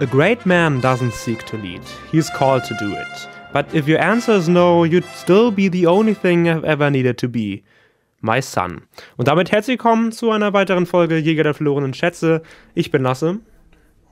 A great man doesn't seek to lead, he's called to do it. But if your answer is no, you'd still be the only thing I've ever needed to be. My son. Und damit herzlich willkommen zu einer weiteren Folge Jäger der verlorenen Schätze. Ich bin Lasse.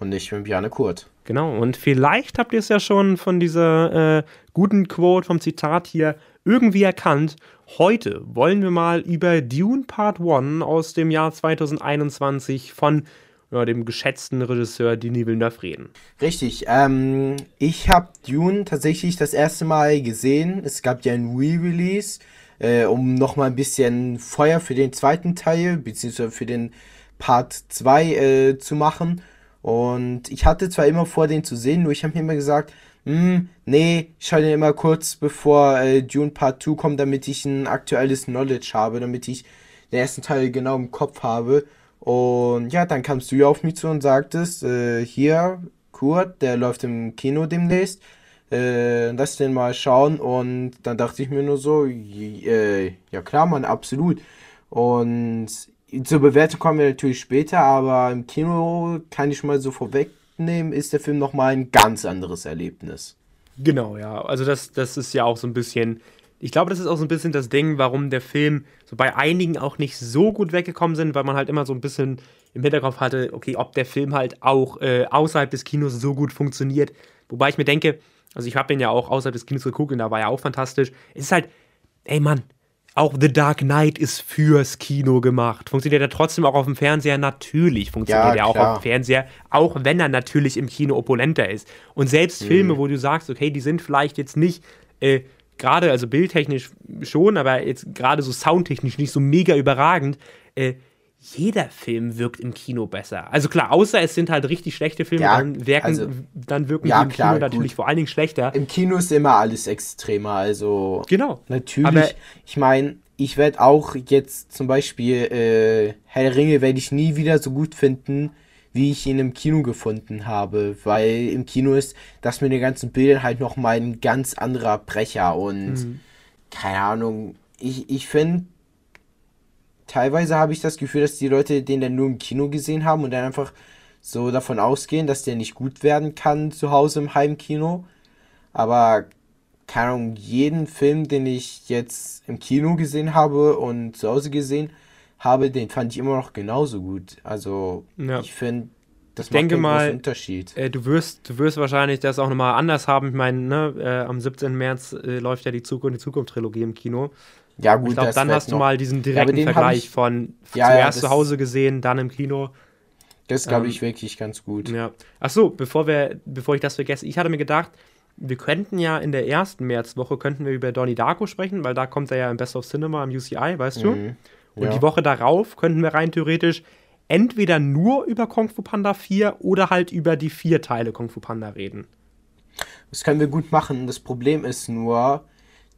Und ich bin Bjarne Kurt. Genau, und vielleicht habt ihr es ja schon von dieser äh, guten Quote vom Zitat hier irgendwie erkannt. Heute wollen wir mal über Dune Part 1 aus dem Jahr 2021 von ja, dem geschätzten Regisseur Denis Villeneuve reden. Richtig. Ähm, ich habe Dune tatsächlich das erste Mal gesehen. Es gab ja ein Re-Release, äh, um nochmal ein bisschen Feuer für den zweiten Teil, beziehungsweise für den Part 2 äh, zu machen. Und ich hatte zwar immer vor, den zu sehen, nur ich habe mir immer gesagt, hm, nee, ich schaue den immer kurz bevor äh, Dune Part 2 kommt, damit ich ein aktuelles Knowledge habe, damit ich den ersten Teil genau im Kopf habe. Und ja, dann kamst du ja auf mich zu und sagtest, äh, hier, Kurt, der läuft im Kino demnächst. Äh, lass den mal schauen. Und dann dachte ich mir nur so, äh, ja klar, man, absolut. Und zur Bewertung kommen wir natürlich später, aber im Kino kann ich mal so vorwegnehmen, ist der Film nochmal ein ganz anderes Erlebnis. Genau, ja. Also das, das ist ja auch so ein bisschen ich glaube, das ist auch so ein bisschen das Ding, warum der Film so bei einigen auch nicht so gut weggekommen sind, weil man halt immer so ein bisschen im Hinterkopf hatte, okay, ob der Film halt auch äh, außerhalb des Kinos so gut funktioniert. Wobei ich mir denke, also ich habe den ja auch außerhalb des Kinos geguckt und da war ja auch fantastisch. Es ist halt, ey Mann, auch The Dark Knight ist fürs Kino gemacht. Funktioniert er trotzdem auch auf dem Fernseher? Natürlich funktioniert ja, er auch auf dem Fernseher, auch wenn er natürlich im Kino opulenter ist. Und selbst mhm. Filme, wo du sagst, okay, die sind vielleicht jetzt nicht äh, gerade, also bildtechnisch schon, aber jetzt gerade so soundtechnisch nicht so mega überragend. Äh, jeder Film wirkt im Kino besser. Also klar, außer es sind halt richtig schlechte Filme, ja, dann, wirken, also, dann wirken ja, die im klar, Kino natürlich vor allen Dingen schlechter. Im Kino ist immer alles extremer, also genau. Natürlich, aber, ich meine, ich werde auch jetzt zum Beispiel äh, Herr Ringe werde ich nie wieder so gut finden, wie ich ihn im Kino gefunden habe, weil im Kino ist das mit den ganzen Bildern halt nochmal ein ganz anderer Brecher und mhm. keine Ahnung, ich, ich finde, teilweise habe ich das Gefühl, dass die Leute den dann nur im Kino gesehen haben und dann einfach so davon ausgehen, dass der nicht gut werden kann zu Hause im Heimkino. Aber keine Ahnung, jeden Film, den ich jetzt im Kino gesehen habe und zu Hause gesehen habe, den fand ich immer noch genauso gut. Also ja. ich finde, das ich macht denke mal, Unterschied. Äh, du, wirst, du wirst wahrscheinlich das auch nochmal anders haben. Ich meine, ne, äh, am 17. März äh, läuft ja die Zukunft, die Zukunft-Trilogie im Kino. Ja, gut, ich glaube, dann hast noch. du mal diesen direkten ja, Vergleich von ja, zuerst zu Hause gesehen, dann im Kino. Das glaube ähm, ich wirklich ganz gut. Ja. Achso, bevor bevor ich das vergesse, ich hatte mir gedacht, wir könnten ja in der ersten Märzwoche könnten wir über Donnie Darko sprechen, weil da kommt er ja im Best of Cinema im UCI, weißt du? Mhm. Und ja. die Woche darauf könnten wir rein theoretisch entweder nur über Kung Fu Panda 4 oder halt über die vier Teile Kung Fu Panda reden. Das können wir gut machen. Das Problem ist nur,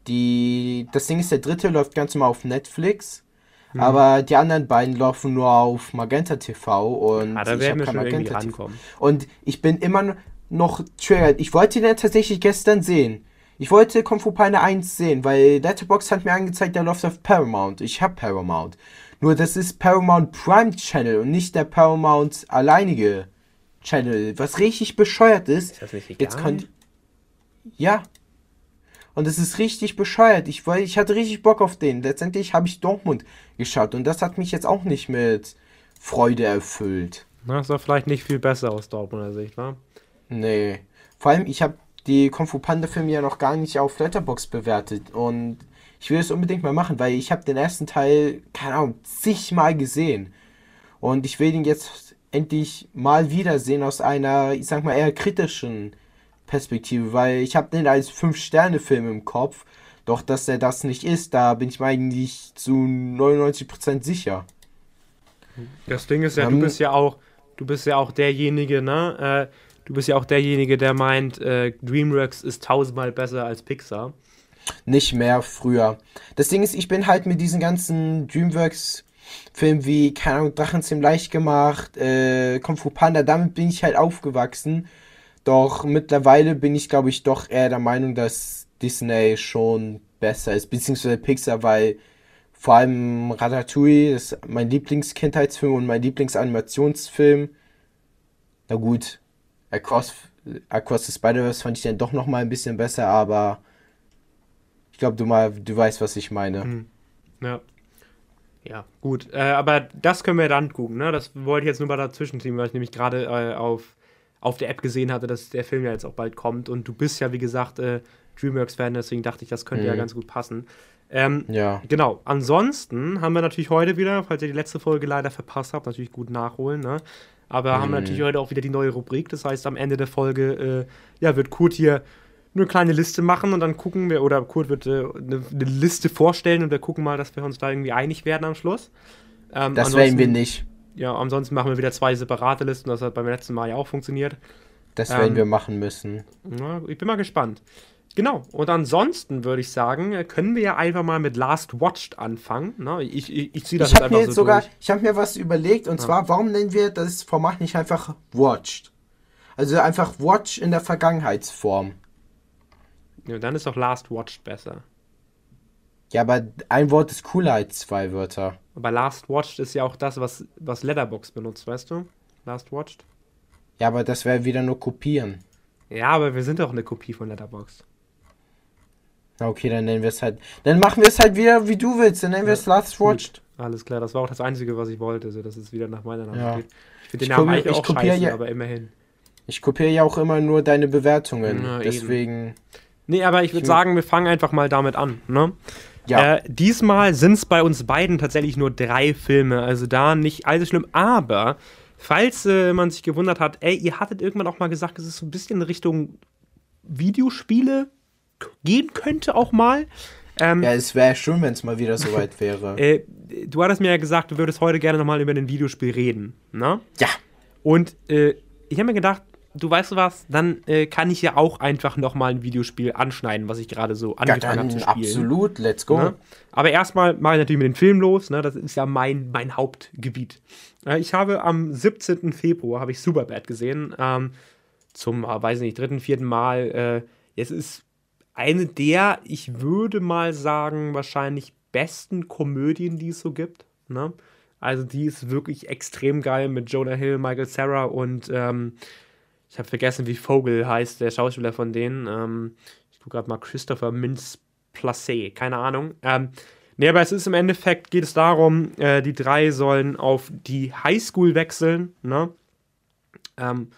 die, das Ding ist, der dritte läuft ganz normal auf Netflix. Mhm. Aber die anderen beiden laufen nur auf Magenta TV und ah, da werden wir schon Magenta TV. Und ich bin immer noch triggert. Ich wollte den tatsächlich gestern sehen. Ich wollte Kung Fu Panda 1 sehen, weil Letterboxd hat mir angezeigt, der läuft auf Paramount. Ich habe Paramount. Nur das ist Paramount Prime Channel und nicht der Paramount alleinige Channel, was richtig bescheuert ist. Ist das nicht egal? Jetzt kann ja. Und es ist richtig bescheuert. Ich, weil ich hatte richtig Bock auf den. Letztendlich habe ich Dortmund geschaut und das hat mich jetzt auch nicht mit Freude erfüllt. Na, ist doch vielleicht nicht viel besser aus Dortmunder Sicht, wa? Nee. Vor allem, ich habe die Kung Fu Panda Filme ja noch gar nicht auf Letterbox bewertet und ich will es unbedingt mal machen, weil ich habe den ersten Teil, keine Ahnung, zigmal gesehen. Und ich will ihn jetzt endlich mal wiedersehen aus einer, ich sag mal, eher kritischen Perspektive, weil ich habe den als 5-Sterne-Film im Kopf. Doch, dass er das nicht ist, da bin ich mir eigentlich zu 99% sicher. Das Ding ist ja, um, du bist ja auch, du bist ja auch derjenige, ne? Äh, du bist ja auch derjenige, der meint, äh, DreamWorks ist tausendmal besser als Pixar. Nicht mehr früher. Das Ding ist, ich bin halt mit diesen ganzen DreamWorks Filmen wie, keine Ahnung, Drachenzähm leicht gemacht, äh, Kung Fu Panda, damit bin ich halt aufgewachsen. Doch mittlerweile bin ich, glaube ich, doch eher der Meinung, dass Disney schon besser ist, beziehungsweise Pixar, weil vor allem Ratatouille ist mein Lieblingskindheitsfilm und mein Lieblingsanimationsfilm. Na gut, Across, Across the Spider-Verse fand ich dann doch noch mal ein bisschen besser, aber ich glaube, du mal, du weißt, was ich meine. Mhm. Ja. Ja, gut. Äh, aber das können wir dann gucken, ne? Das wollte ich jetzt nur mal dazwischen ziehen, weil ich nämlich gerade äh, auf, auf der App gesehen hatte, dass der Film ja jetzt auch bald kommt. Und du bist ja, wie gesagt, äh, Dreamworks-Fan, deswegen dachte ich, das könnte mhm. ja ganz gut passen. Ähm, ja. Genau. Ansonsten haben wir natürlich heute wieder, falls ihr die letzte Folge leider verpasst habt, natürlich gut nachholen, ne? Aber mhm. haben natürlich heute auch wieder die neue Rubrik. Das heißt, am Ende der Folge äh, ja, wird Kurt hier eine kleine Liste machen und dann gucken wir, oder Kurt wird äh, eine, eine, Liste vorstellen und wir gucken mal, dass wir uns da irgendwie einig werden am Schluss. Ähm, das werden wir nicht. Ja, ansonsten machen wir wieder zwei separate Listen, das hat beim letzten Mal ja auch funktioniert. Das werden ähm, wir machen müssen. Na, ich bin mal gespannt. Genau, und ansonsten würde ich sagen, können wir ja einfach mal mit Last Watched anfangen. Ne? Ich, ich, ich ziehe das ich jetzt einfach mir so sogar, durch. Ich habe mir was überlegt und ja. zwar, warum nennen wir das Format nicht einfach Watched? Also einfach Watch in der Vergangenheitsform. Ja, dann ist doch Last Watched besser. Ja, aber ein Wort ist cooler als zwei Wörter. Aber Last Watched ist ja auch das, was, was Letterbox benutzt, weißt du? Last Watched. Ja, aber das wäre wieder nur kopieren. Ja, aber wir sind doch eine Kopie von Letterbox. Okay, dann nennen wir es halt. Dann machen wir es halt wieder, wie du willst. Dann nennen wir es Last Watched. Alles klar, das war auch das Einzige, was ich wollte, so dass es wieder nach meiner Name ja. geht. Ich finde den Namen eigentlich auch scheiße, ja, aber immerhin. Ich kopiere ja auch immer nur deine Bewertungen. Na, deswegen. Eben. Nee, aber ich würde sagen, wir fangen einfach mal damit an. Ne? Ja. Äh, diesmal sind es bei uns beiden tatsächlich nur drei Filme, also da nicht allzu schlimm. Aber falls äh, man sich gewundert hat, ey, ihr hattet irgendwann auch mal gesagt, es ist so ein bisschen in Richtung Videospiele gehen könnte auch mal. Ähm, ja, es wäre schön, wenn es mal wieder soweit wäre. äh, du hattest mir ja gesagt, du würdest heute gerne nochmal über ein Videospiel reden, ne? Ja. Und äh, ich habe mir gedacht, du weißt was, dann äh, kann ich ja auch einfach nochmal ein Videospiel anschneiden, was ich gerade so angefangen habe zu spielen. Absolut, let's go. Ne? Aber erstmal mache ich natürlich mit dem Film los, ne? das ist ja mein, mein Hauptgebiet. Äh, ich habe am 17. Februar, habe ich Superbad gesehen, ähm, zum, äh, weiß nicht, dritten, vierten Mal. Äh, es ist eine der, ich würde mal sagen, wahrscheinlich besten Komödien, die es so gibt. Ne? Also die ist wirklich extrem geil mit Jonah Hill, Michael Sarah und ähm, ich habe vergessen, wie Vogel heißt, der Schauspieler von denen. Ähm, ich gucke gerade mal Christopher Mintz Placé, keine Ahnung. Ähm, nee, aber es ist im Endeffekt, geht es darum, äh, die drei sollen auf die Highschool wechseln, ne? Ähm,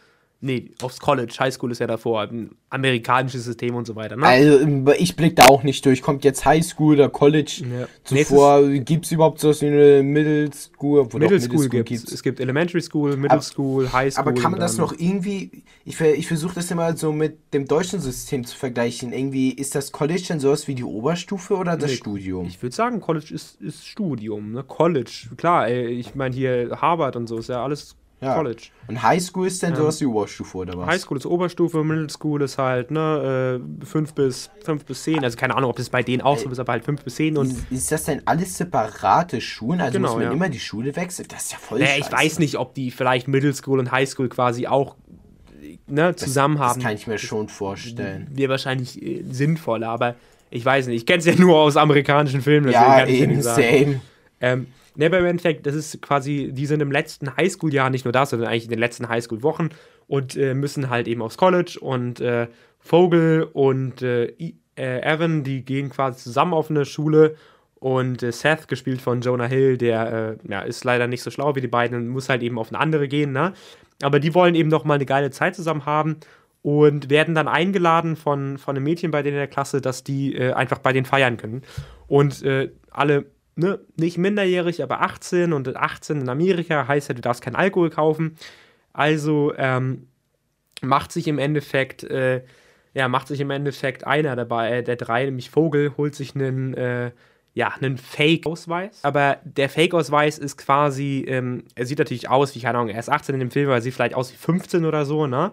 Nee, aufs College. Highschool ist ja davor. Ein amerikanisches System und so weiter. Ne? Also, ich blick da auch nicht durch. Kommt jetzt Highschool oder College ja. zuvor? Gibt es überhaupt so was wie eine Middle School? Middle, Middle School gibt es. Es gibt Elementary School, Middle aber, School, High School. Aber kann man das noch irgendwie. Ich, ich versuche das immer so mit dem deutschen System zu vergleichen. Irgendwie ist das College dann sowas wie die Oberstufe oder das nee, Studium? Ich würde sagen, College ist, ist Studium. Ne? College, klar. Ey, ich meine, hier Harvard und so ist ja alles ja. College. Und Highschool ist dann ja. sowas wie Oberstufe oder was? Highschool ist Oberstufe, Middle School ist halt, ne, 5 äh, bis, 5 bis 10. Also keine Ahnung, ob das bei denen auch so ist, aber halt 5 bis 10. Und ist, ist das denn alles separate Schulen? Also genau, muss man ja. immer die Schule wechseln? Das ist ja voll naja, Ich weiß nicht, ob die vielleicht Middle School und High School quasi auch ne, zusammen das, haben. Das kann ich mir schon vorstellen. Wäre wahrscheinlich äh, sinnvoller, aber ich weiß nicht. Ich kenne es ja nur aus amerikanischen Filmen. Ja, eben, same. Ähm, Ne, aber im Endeffekt, das ist quasi, die sind im letzten Highschool-Jahr nicht nur da, sondern eigentlich in den letzten Highschool-Wochen und äh, müssen halt eben aufs College und äh, Vogel und äh, äh Evan, die gehen quasi zusammen auf eine Schule und äh, Seth, gespielt von Jonah Hill, der äh, ja, ist leider nicht so schlau wie die beiden und muss halt eben auf eine andere gehen, ne? Aber die wollen eben noch mal eine geile Zeit zusammen haben und werden dann eingeladen von, von einem Mädchen bei denen in der Klasse, dass die einfach bei denen feiern können. Und alle ne, nicht minderjährig, aber 18 und 18 in Amerika heißt ja, du darfst keinen Alkohol kaufen. Also ähm, macht sich im Endeffekt, äh, ja, macht sich im Endeffekt einer dabei, äh, der drei, nämlich Vogel, holt sich einen, äh, ja, einen Fake-Ausweis. Aber der Fake-Ausweis ist quasi, ähm, er sieht natürlich aus wie, keine Ahnung, er ist 18 in dem Film, aber er sieht vielleicht aus wie 15 oder so, ne?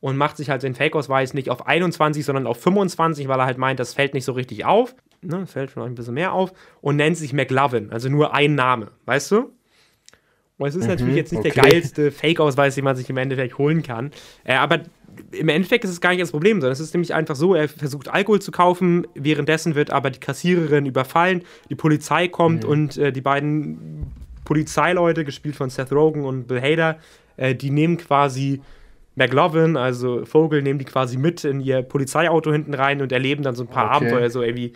Und macht sich halt den Fake-Ausweis nicht auf 21, sondern auf 25, weil er halt meint, das fällt nicht so richtig auf ne, fällt vielleicht ein bisschen mehr auf, und nennt sich McLovin, also nur ein Name, weißt du? Und es ist mhm, natürlich jetzt nicht okay. der geilste Fake-Ausweis, den man sich im Endeffekt holen kann. Äh, aber im Endeffekt ist es gar nicht das Problem, sondern es ist nämlich einfach so, er versucht Alkohol zu kaufen, währenddessen wird aber die Kassiererin überfallen, die Polizei kommt mhm. und äh, die beiden Polizeileute, gespielt von Seth Rogen und Bill Hader, äh, die nehmen quasi McLovin, also Vogel, nehmen die quasi mit in ihr Polizeiauto hinten rein und erleben dann so ein paar Okay. Abenteuer, so irgendwie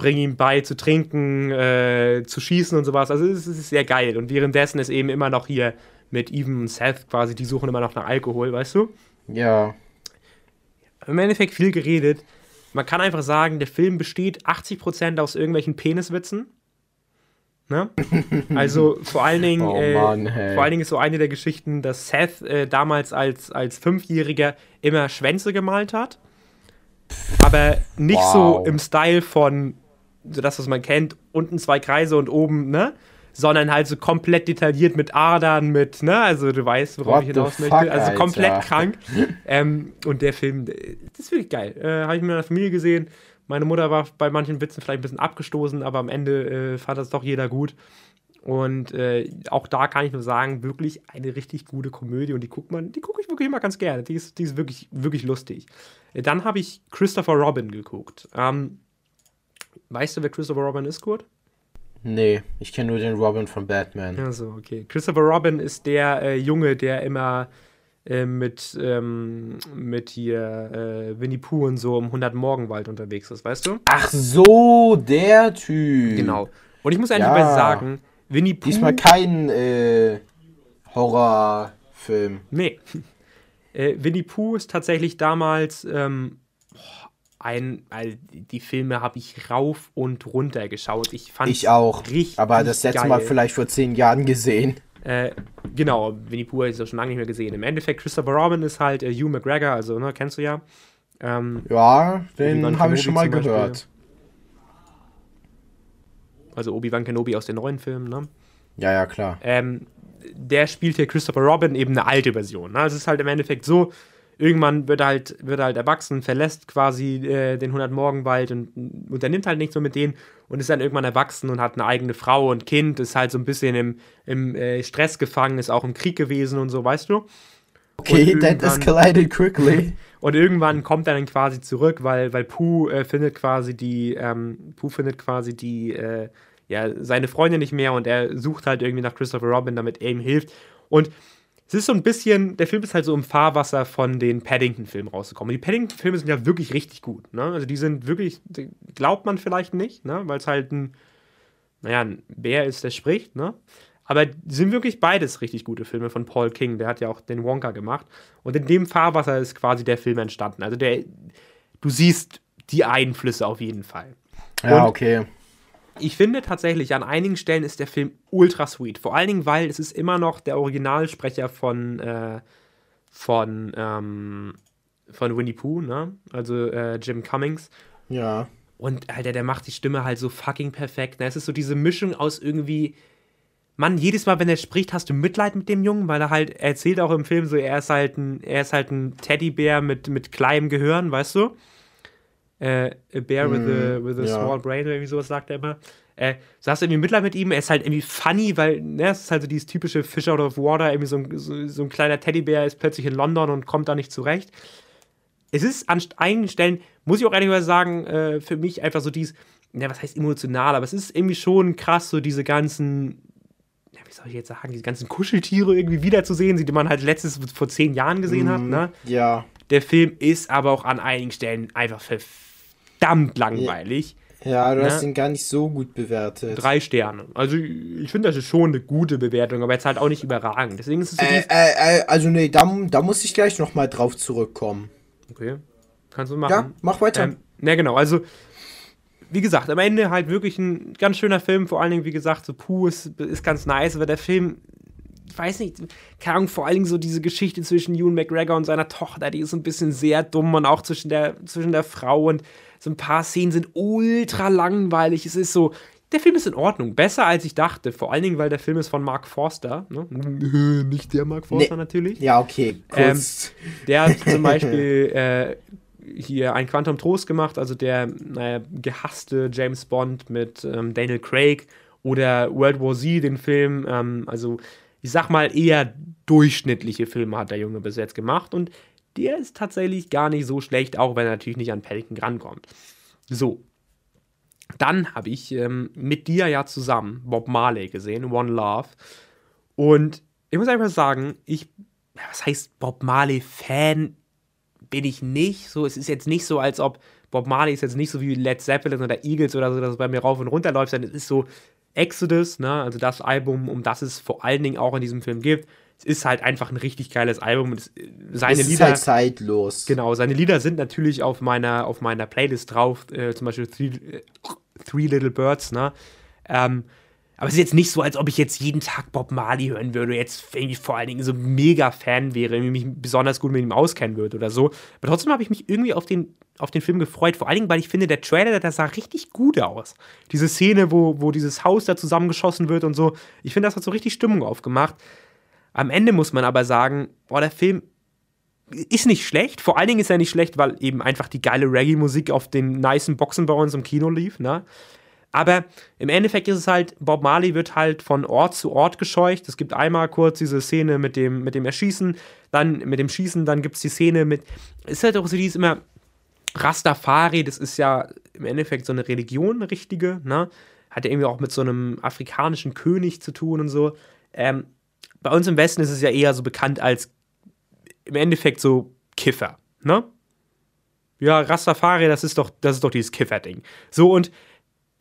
bringen ihm bei zu trinken, äh, zu schießen und sowas. Also es ist sehr geil. Und währenddessen ist eben immer noch hier mit Even und Seth quasi, die suchen immer noch nach Alkohol, weißt du? Ja. Im Endeffekt viel geredet. Man kann einfach sagen, der Film besteht 80% aus irgendwelchen Peniswitzen. Ne? Also vor allen Dingen, Oh äh, Mann, hey. vor allen Dingen ist so eine der Geschichten, dass Seth äh, damals als, als Fünfjähriger immer Schwänze gemalt hat. Aber nicht Wow. so im Style von, so das, was man kennt, unten zwei Kreise und oben, ne? Sondern halt so komplett detailliert mit Adern, mit, ne? Also du weißt, worauf What ich hinaus fuck, möchte. Also Alter. komplett krank. ähm, und der Film, äh, das ist wirklich geil. Äh, Habe ich mit meiner Familie gesehen. Meine Mutter war bei manchen Witzen vielleicht ein bisschen abgestoßen, aber am Ende äh, fand das doch jeder gut. Und äh, auch da kann ich nur sagen, wirklich eine richtig gute Komödie und die guckt man, die gucke ich wirklich immer ganz gerne. Die ist, die ist wirklich, wirklich lustig. Dann habe ich Christopher Robin geguckt. Ähm, weißt du, wer Christopher Robin ist, Kurt? Nee, ich kenne nur den Robin von Batman. Ja, so, okay. Christopher Robin ist der äh, Junge, der immer äh, mit, ähm, mit hier äh, Winnie Pooh und so im 100 Morgenwald unterwegs ist, weißt du? Ach so, der Typ. Genau. Und ich muss ehrlich Ja. mal sagen, Winnie Pooh. Diesmal kein äh, Horrorfilm. Nee. Äh, Winnie Pooh ist tatsächlich damals ähm, ein, also die Filme habe ich rauf und runter geschaut. Ich fand Ich auch. richtig Aber das letzte Mal geil. vielleicht vor zehn Jahren gesehen. Äh, genau, Winnie Pooh habe ich schon lange nicht mehr gesehen. Im Endeffekt, Christopher Robin ist halt äh, Hugh McGregor, also, ne, kennst du ja. Ähm, Ja, den habe ich schon mal gehört. also Obi-Wan Kenobi aus den neuen Filmen, ne? Ja, ja, klar. ähm, der spielt hier Christopher Robin eben eine alte Version. Ne? Also es ist halt im Endeffekt so, irgendwann wird er halt, wird er halt erwachsen, verlässt quasi äh, den 100 Morgenwald und unternimmt halt nichts mehr mit denen und ist dann irgendwann erwachsen und hat eine eigene Frau und Kind, ist halt so ein bisschen im, im äh, Stress gefangen, ist auch im Krieg gewesen und so, weißt du? Okay, that escalated quickly. Und irgendwann kommt er dann quasi zurück, weil, weil Pooh äh, findet quasi die, ähm, Pooh findet quasi die, äh, ja, seine Freundin nicht mehr und er sucht halt irgendwie nach Christopher Robin, damit er ihm hilft. Und es ist so ein bisschen, der Film ist halt so im Fahrwasser von den Paddington-Filmen rausgekommen. Und die Paddington-Filme sind ja wirklich richtig gut, ne? Also die sind wirklich, glaubt man vielleicht nicht, ne? Weil es halt ein, naja, ein Bär ist, der spricht, ne? Aber sind wirklich beides richtig gute Filme von Paul King. Der hat ja auch den Wonka gemacht. Und in dem Fahrwasser ist quasi der Film entstanden. Also der, du siehst die Einflüsse auf jeden Fall. Ja, Und- okay. Ich finde tatsächlich, an einigen Stellen ist der Film ultra sweet. Vor allen Dingen, weil es ist immer noch der Originalsprecher von, äh, von, ähm, von Winnie Pooh, ne? Also äh, Jim Cummings. Ja. Und Alter, der macht die Stimme halt so fucking perfekt. Ne? Es ist so diese Mischung aus irgendwie. Mann, jedes Mal, wenn er spricht, hast du Mitleid mit dem Jungen, weil er halt, er erzählt auch im Film so, er ist halt ein, er ist halt ein Teddybär mit, mit kleinem Gehirn, weißt du? Äh, a bear with a, with a ja. small brain oder irgendwie sowas sagt er immer. Äh, so hast du irgendwie Mitleid mit ihm, er ist halt irgendwie funny, weil, ne, es ist halt so dieses typische Fish out of water, irgendwie so ein, so, so ein kleiner Teddybär ist plötzlich in London und kommt da nicht zurecht es ist an einigen Stellen, muss ich auch ehrlich sagen, äh, für mich einfach so dieses, ja, was heißt emotional, aber es ist irgendwie schon krass, so diese ganzen, wie soll ich jetzt sagen, diese ganzen Kuscheltiere irgendwie wiederzusehen, die man halt letztes vor zehn Jahren gesehen hat. Ne? Ja. Der Film ist aber auch an einigen Stellen einfach verdammt langweilig. Ja, du Na? hast ihn gar nicht so gut bewertet. Drei Sterne. Also ich finde, das ist schon eine gute Bewertung, aber jetzt halt auch nicht überragend. Deswegen ist es so Äh, äh, äh, also nee, da, da muss ich gleich nochmal drauf zurückkommen. Okay, kannst du machen. Ja, mach weiter. Ähm, ja, genau. Also, wie gesagt, am Ende halt wirklich ein ganz schöner Film. Vor allen Dingen, wie gesagt, so Puh ist, ist ganz nice, aber der Film, ich weiß nicht, keine Ahnung, vor allen Dingen so diese Geschichte zwischen Ewan McGregor und seiner Tochter, die ist so ein bisschen sehr dumm und auch zwischen der, zwischen der Frau und so ein paar Szenen sind ultra langweilig. Es ist so, der Film ist in Ordnung, besser als ich dachte. Vor allen Dingen, weil der Film ist von Mark Forster. Ne? Nicht der Mark Forster natürlich. ja, okay. Kurz. Der hat zum Beispiel äh, hier ein Quantum Trost gemacht, also der naja, gehasste James Bond mit ähm, Daniel Craig oder World War Z, den Film. Ähm, also ich sag mal eher durchschnittliche Filme hat der Junge bis jetzt gemacht und der ist tatsächlich gar nicht so schlecht, auch wenn er natürlich nicht an Paddington rankommt. So. Dann habe ich ähm, mit dir ja zusammen Bob Marley gesehen, One Love. Und ich muss einfach sagen, ich was heißt Bob Marley-Fan bin ich nicht. So, es ist jetzt nicht so, als ob Bob Marley ist jetzt nicht so wie Led Zeppelin oder Eagles oder so, dass es bei mir rauf und runter läuft, sondern es ist so Exodus, ne? also das Album, um das es vor allen Dingen auch in diesem Film geht. Es ist halt einfach ein richtig geiles Album. Es, seine es ist Lieder, halt zeitlos. Genau, seine Lieder sind natürlich auf meiner, auf meiner Playlist drauf, äh, zum Beispiel Three, äh, Three Little Birds, ne? Ähm, aber es ist jetzt nicht so, als ob ich jetzt jeden Tag Bob Marley hören würde, jetzt irgendwie vor allen Dingen so mega Fan wäre, irgendwie mich besonders gut mit ihm auskennen würde oder so. Aber trotzdem habe ich mich irgendwie auf den, auf den Film gefreut. Vor allen Dingen, weil ich finde, der Trailer, der sah richtig gut aus. Diese Szene, wo, wo dieses Haus da zusammengeschossen wird und so. Ich finde, das hat so richtig Stimmung aufgemacht. Am Ende muss man aber sagen, boah, der Film ist nicht schlecht. Vor allen Dingen ist er nicht schlecht, weil eben einfach die geile Reggae-Musik auf den nicen Boxen bei uns im Kino lief, ne? Aber im Endeffekt ist es halt, Bob Marley wird halt von Ort zu Ort gescheucht. Es gibt einmal kurz diese Szene mit dem, mit dem Erschießen, dann mit dem Schießen, dann gibt es die Szene mit. Ist halt auch so, die ist immer Rastafari, das ist ja im Endeffekt so eine Religion, eine richtige, ne? Hat ja irgendwie auch mit so einem afrikanischen König zu tun und so. Ähm, bei uns im Westen ist es ja eher so bekannt als im Endeffekt so Kiffer, ne? Ja, Rastafari, das ist doch, das ist doch dieses Kiffer-Ding. So, und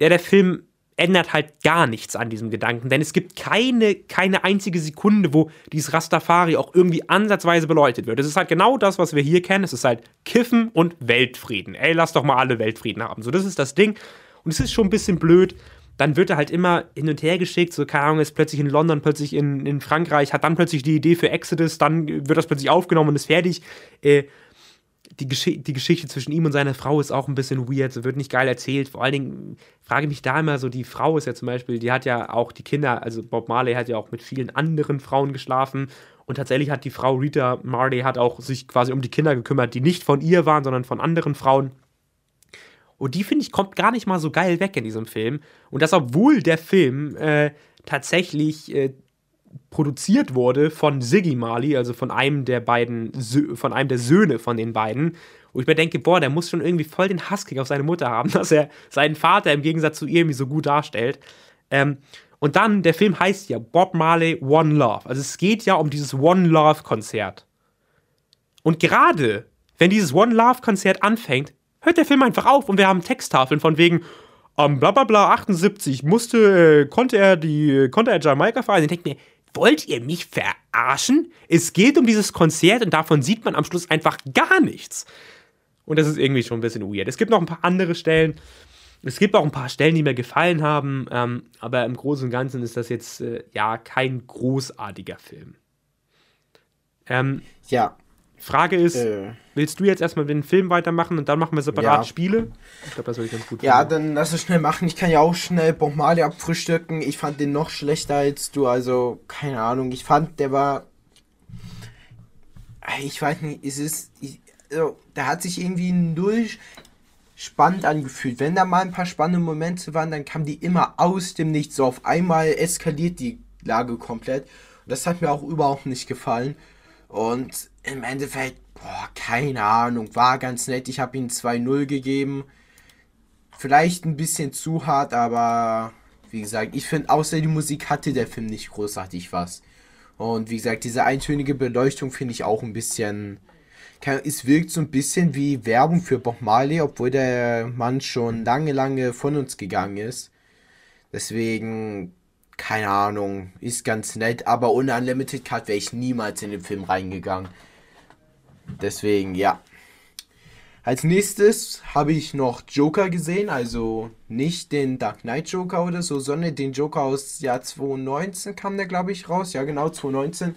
ja, der Film ändert halt gar nichts an diesem Gedanken, denn es gibt keine, keine einzige Sekunde, wo dieses Rastafari auch irgendwie ansatzweise beleuchtet wird. Es ist halt genau das, was wir hier kennen. Es ist halt Kiffen und Weltfrieden. Ey, lass doch mal alle Weltfrieden haben. So, das ist das Ding. Und es ist schon ein bisschen blöd. Dann wird er halt immer hin und her geschickt. So, keine Ahnung, ist plötzlich in London, plötzlich in, in Frankreich, hat dann plötzlich die Idee für Exodus, dann wird das plötzlich aufgenommen und ist fertig. Äh, die, Gesch die Geschichte zwischen ihm und seiner Frau ist auch ein bisschen weird, so wird nicht geil erzählt. Vor allen Dingen frage ich mich da immer so, die Frau ist ja zum Beispiel, die hat ja auch die Kinder, also Bob Marley hat ja auch mit vielen anderen Frauen geschlafen und tatsächlich hat die Frau Rita Marley hat auch sich quasi um die Kinder gekümmert, die nicht von ihr waren, sondern von anderen Frauen. Und die, finde ich, kommt gar nicht mal so geil weg in diesem Film. Und das, obwohl der Film äh, tatsächlich äh, produziert wurde von Siggy Marley, also von einem der beiden, von einem der Söhne von den beiden. Wo ich mir denke, boah, der muss schon irgendwie voll den Husky auf seine Mutter haben, dass er seinen Vater im Gegensatz zu ihr irgendwie so gut darstellt. Ähm, und dann, der Film heißt ja Bob Marley One Love. Also es geht ja um dieses One Love Konzert. Und gerade, wenn dieses One Love Konzert anfängt, hört der Film einfach auf und wir haben Texttafeln von wegen, am um, bla bla bla 78 musste, äh, konnte er die, konnte er Jamaika fahren. Ich denke mir, wollt ihr mich verarschen? Es geht um dieses Konzert und davon sieht man am Schluss einfach gar nichts. Und das ist irgendwie schon ein bisschen weird. Es gibt noch ein paar andere Stellen. Es gibt auch ein paar Stellen, die mir gefallen haben, ähm, aber im Großen und Ganzen ist das jetzt äh, ja kein großartiger Film. Ähm, ja, Frage ist, äh. willst du jetzt erstmal den Film weitermachen und dann machen wir separat ja. Spiele? Ich glaube, das würde ich ganz gut Ja, finden. dann lass es schnell machen. Ich kann ja auch schnell Bob Marley abfrühstücken. Ich fand den noch schlechter als du, also keine Ahnung. Ich fand, der war. Ich weiß nicht, es ist. Ich, also, der hat sich irgendwie null spannend angefühlt. Wenn da mal ein paar spannende Momente waren, dann kamen die immer aus dem Nichts. So auf einmal eskaliert die Lage komplett. Und das hat mir auch überhaupt nicht gefallen. Und im Endeffekt, boah, keine Ahnung, war ganz nett. Ich habe ihm 2-0 gegeben. Vielleicht ein bisschen zu hart, aber wie gesagt, ich finde, außer die Musik hatte der Film nicht großartig was. Und wie gesagt, diese eintönige Beleuchtung finde ich auch ein bisschen. Es wirkt so ein bisschen wie Werbung für Bob Marley, obwohl der Mann schon lange, lange von uns gegangen ist. Deswegen keine Ahnung, ist ganz nett, aber ohne Unlimited Card wäre ich niemals in den Film reingegangen. Deswegen, ja. Als nächstes habe ich noch Joker gesehen, also nicht den Dark Knight Joker oder so, sondern den Joker aus Jahr 2019 kam der, glaube ich, raus. Ja, genau, 2019.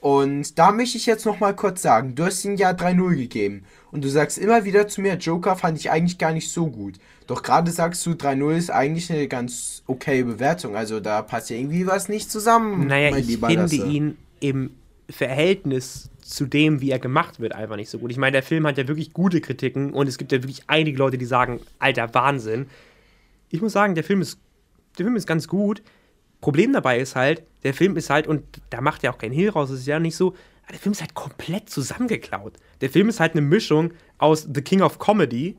Und da möchte ich jetzt noch mal kurz sagen, du hast ihn ja 3-0 gegeben. Und du sagst immer wieder zu mir, Joker fand ich eigentlich gar nicht so gut. Doch gerade sagst du, 3-0 ist eigentlich eine ganz okay Bewertung. Also da passt ja irgendwie was nicht zusammen. Naja, ich finde Lasse. ihn im Verhältnis zu dem, wie er gemacht wird, einfach nicht so gut. Ich meine, der Film hat ja wirklich gute Kritiken und es gibt ja wirklich einige Leute, die sagen, alter Wahnsinn. Ich muss sagen, der Film ist, der Film ist ganz gut. Problem dabei ist halt, der Film ist halt, und da macht er auch kein Hehl raus, es ist ja nicht so, der Film ist halt komplett zusammengeklaut. Der Film ist halt eine Mischung aus The King of Comedy,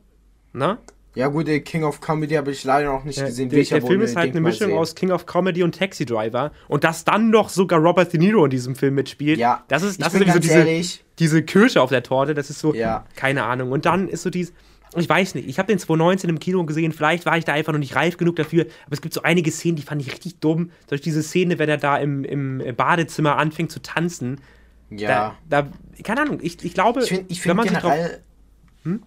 ne? Ja gut, der King of Comedy habe ich leider noch nicht Ja, gesehen. der, der Film ist halt eine Mischung aus King of Comedy und Taxi Driver. Und dass dann noch sogar Robert De Niro in diesem Film mitspielt, Ja, das ist, das ist so diese, ehrlich. diese Kirsche auf der Torte. Das ist so, Ja. keine Ahnung. Und dann ist so dieses, ich weiß nicht, ich habe den 2019 im Kino gesehen, vielleicht war ich da einfach noch nicht reif genug dafür, aber es gibt so einige Szenen, die fand ich richtig dumm. Durch diese Szene, wenn er da im, im Badezimmer anfängt zu tanzen. Ja. Da, da keine Ahnung, ich, ich glaube, Ich finde ich wenn find man sich drauf generell.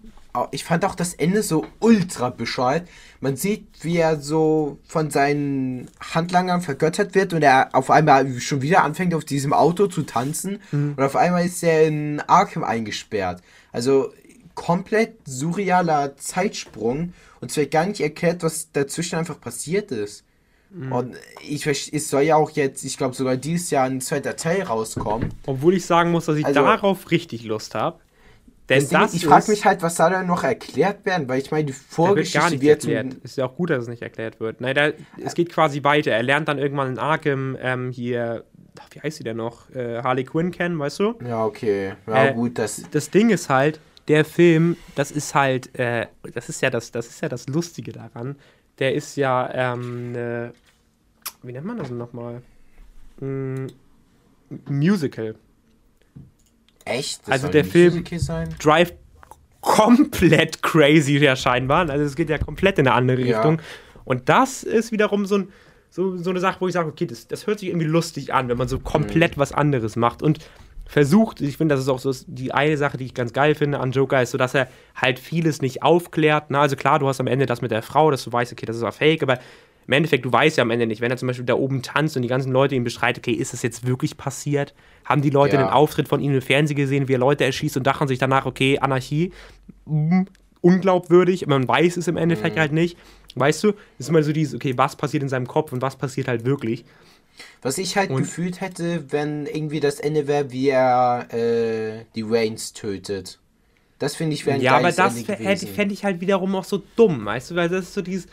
Ich fand auch das Ende so ultra bescheuert. Man sieht, wie er so von seinen Handlangern vergöttert wird und er auf einmal schon wieder anfängt, auf diesem Auto zu tanzen. Mhm. Und auf einmal ist er in Arkham eingesperrt. Also komplett surrealer Zeitsprung. Und es wird gar nicht erklärt, was dazwischen einfach passiert ist. Mhm. Und ich, es soll ja auch jetzt, ich glaube sogar dieses Jahr ein zweiter Teil rauskommen. Obwohl ich sagen muss, dass ich Also- darauf richtig Lust habe. Denn Ding das ich frage mich halt, was soll da noch erklärt werden, weil ich meine, die Da wird Vorgeschichte gar nicht wird erklärt. Ist ja auch gut, dass es nicht erklärt wird. Nein, da, es geht quasi weiter. Er lernt dann irgendwann in Arkham ähm, hier, ach, wie heißt sie denn noch? Äh, Harley Quinn kennen, weißt du? Ja, okay. Ja, Äh, gut, das. Das Ding ist halt, der Film, das ist halt, äh, das ist ja das, das ist ja das Lustige daran. Der ist ja, ähm, ne, wie nennt man das nochmal? Mm, Musical. Echt? Das also der Film-? Drive komplett crazy ja scheinbar. Also es geht ja komplett in eine andere Ja. Richtung. Und das ist wiederum so, ein, so, so eine Sache, wo ich sage, okay, das, das hört sich irgendwie lustig an, wenn man so komplett Mhm. was anderes macht. Und versucht, ich finde, das ist auch so die eine Sache, die ich ganz geil finde an Joker, ist so, dass er halt vieles nicht aufklärt. Na, also klar, du hast am Ende das mit der Frau, dass du weißt, okay, das ist auch fake, aber im Endeffekt, du weißt ja am Ende nicht, wenn er zum Beispiel da oben tanzt und die ganzen Leute ihm beschreitet, okay, ist das jetzt wirklich passiert? Haben die Leute Ja. den Auftritt von ihm im Fernsehen gesehen, wie er Leute erschießt und dachten sich danach, okay, Anarchie, mm, unglaubwürdig, man weiß es im Endeffekt Mhm. halt nicht. Weißt du, es ist immer so dieses, okay, was passiert in seinem Kopf und was passiert halt wirklich. Was ich halt Und- gefühlt hätte, wenn irgendwie das Ende wäre, wie er äh, die Reigns tötet. Das finde ich wäre ein Ja, aber das fände ich halt wiederum auch so dumm, weißt du, weil das ist so dieses.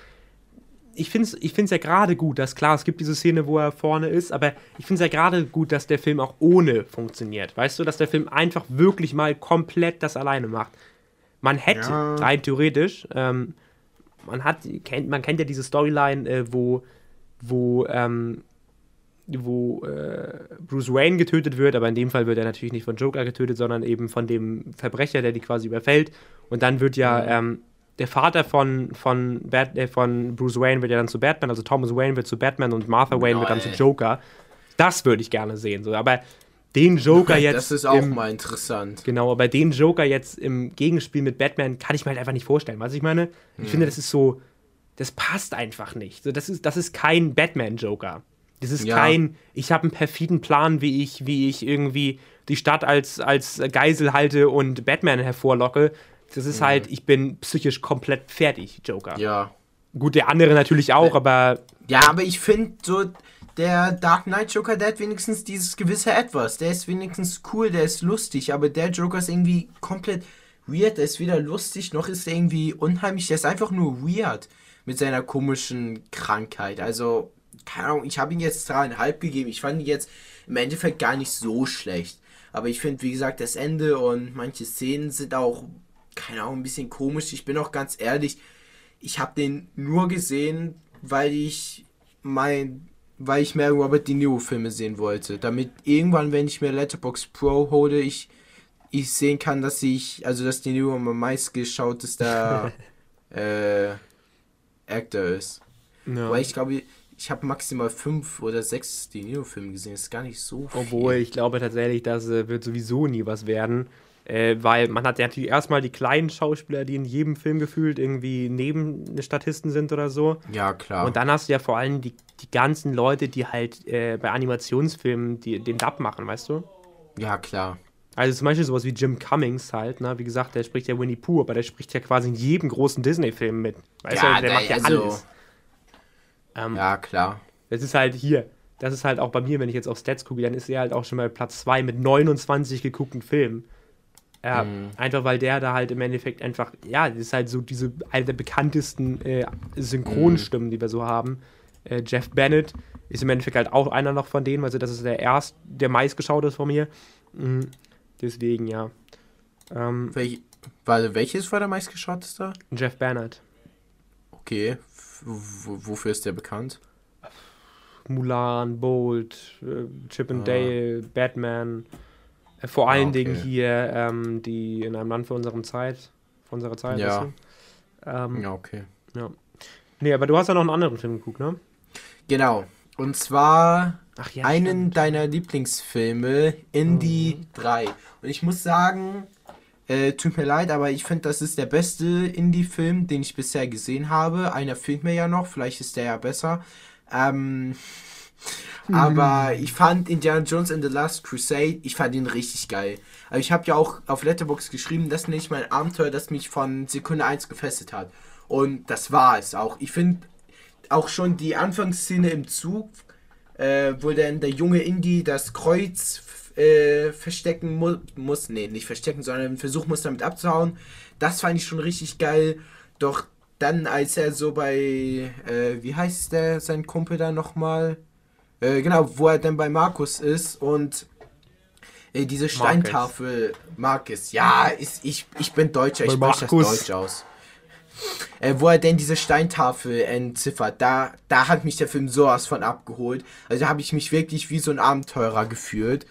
Ich finde es ich find's ja gerade gut, dass klar, es gibt diese Szene, wo er vorne ist, aber ich finde es ja gerade gut, dass der Film auch ohne funktioniert. Weißt du, dass der Film einfach wirklich mal komplett das alleine macht. Man hätte, Ja. rein theoretisch, ähm, man hat, kennt, man kennt ja diese Storyline, äh, wo, wo, ähm, wo äh, Bruce Wayne getötet wird, aber in dem Fall wird er natürlich nicht von Joker getötet, sondern eben von dem Verbrecher, der die quasi überfällt. Und dann wird ja ähm, der Vater von, von, Bat äh, von Bruce Wayne wird ja dann zu Batman, also Thomas Wayne wird zu Batman und Martha Wayne wird dann zu. Joker. Das würde ich gerne sehen. So. Aber den Joker jetzt. das ist auch im, mal interessant. Genau, aber den Joker jetzt im Gegenspiel mit Batman kann ich mir halt einfach nicht vorstellen. Was ich meine? Ich finde, das ist so, das passt einfach nicht. So, das, ist, das ist kein Batman-Joker. Das ist Ja. kein, ich habe einen perfiden Plan, wie ich, wie ich irgendwie die Stadt als, als Geisel halte und Batman hervorlocke. Das ist halt, ich bin psychisch komplett fertig, Joker. Ja. Gut, der andere natürlich auch, aber Ja, aber ich finde so, der Dark Knight Joker, der hat wenigstens dieses gewisse Etwas. Der ist wenigstens cool, der ist lustig, aber der Joker ist irgendwie komplett weird. Der ist weder lustig, noch ist er irgendwie unheimlich. Der ist einfach nur weird mit seiner komischen Krankheit. Also, keine Ahnung, ich habe ihm jetzt dreieinhalb gegeben. Ich fand ihn jetzt im Endeffekt gar nicht so schlecht. Aber ich finde, wie gesagt, das Ende und manche Szenen sind auch, keine Ahnung, ein bisschen komisch. Ich bin auch ganz ehrlich, ich habe den nur gesehen, weil ich mein, weil ich mehr Robert De Niro Filme sehen wollte, damit irgendwann, wenn ich mir Letterbox Pro hole, ich ich sehen kann, dass ich, also dass De Niro mein meistgeschautester äh, Actor ist. ja. Weil ich glaube, ich habe maximal fünf oder sechs De Niro Filme gesehen. Das ist gar nicht so viel. Obwohl, ich glaube tatsächlich, das äh, wird sowieso nie was werden. Äh, weil man hat ja natürlich erstmal die kleinen Schauspieler, die in jedem Film gefühlt irgendwie neben Statisten sind oder so. ja klar. Und dann hast du ja vor allem die, die ganzen Leute, die halt äh, bei Animationsfilmen die, den Dub machen, weißt du? ja klar. Also zum Beispiel sowas wie Jim Cummings halt, ne? Wie gesagt, der spricht ja Winnie Pooh, aber der spricht ja quasi in jedem großen Disney-Film mit. Weißt Ja, du, der der- macht ja also- alles. Ähm, Ja klar. Das ist halt hier. Das ist halt auch bei mir, wenn ich jetzt auf Stats gucke, dann ist er halt auch schon bei Platz 2 mit 29 geguckten Filmen. Ja, Mhm. Einfach weil der da halt im Endeffekt einfach, ja, das ist halt so diese, eine der bekanntesten äh, Synchronstimmen, die wir so haben. Äh, Jeff Bennett ist im Endeffekt halt auch einer noch von denen, also das ist der erst, der meistgeschaute von mir. Mhm. Deswegen, ja. Ähm, Welch, warte, welches war der meistgeschauteste? Jeff Bennett. Okay. Wofür ist der bekannt? Mulan, Bolt, äh, Chip and ah. Dale, Batman. Äh, vor allen ah, okay. Dingen hier ähm, die in einem Land für unsere Zeit. Für unsere Zeit. Ja. Ähm, ja, okay. Ja. Nee, aber du hast ja noch einen anderen Film geguckt, ne? Genau. Und zwar ja, einen stimmt. deiner Lieblingsfilme, Indie mhm. 3. Und ich muss sagen, äh, tut mir leid, aber ich finde, das ist der beste Indie-Film, den ich bisher gesehen habe. Einer fehlt mir ja noch, vielleicht ist der ja besser. Ähm, aber ich fand Indiana Jones and the Last Crusade, ich fand ihn richtig geil. Aber ich habe ja auch auf Letterbox geschrieben, das ist nicht mein Abenteuer, das mich von Sekunde 1 gefesselt hat. Und das war es auch. Ich finde auch schon die Anfangsszene im Zug, äh, wo dann der junge Indie das Kreuz äh, verstecken mu muss. Nee, nicht verstecken, sondern einen Versuch muss damit abzuhauen. Das fand ich schon richtig geil. Doch dann, als er so bei, äh, wie heißt der, sein Kumpel da nochmal? Äh, genau, wo er dann bei Markus ist und äh, diese Steintafel, Markus, ja, ist, ich, ich bin Deutscher, ich spreche das Deutsch aus. Äh, wo er denn diese Steintafel entziffert, da, da hat mich der Film sowas von abgeholt. Also da habe ich mich wirklich wie so ein Abenteurer gefühlt.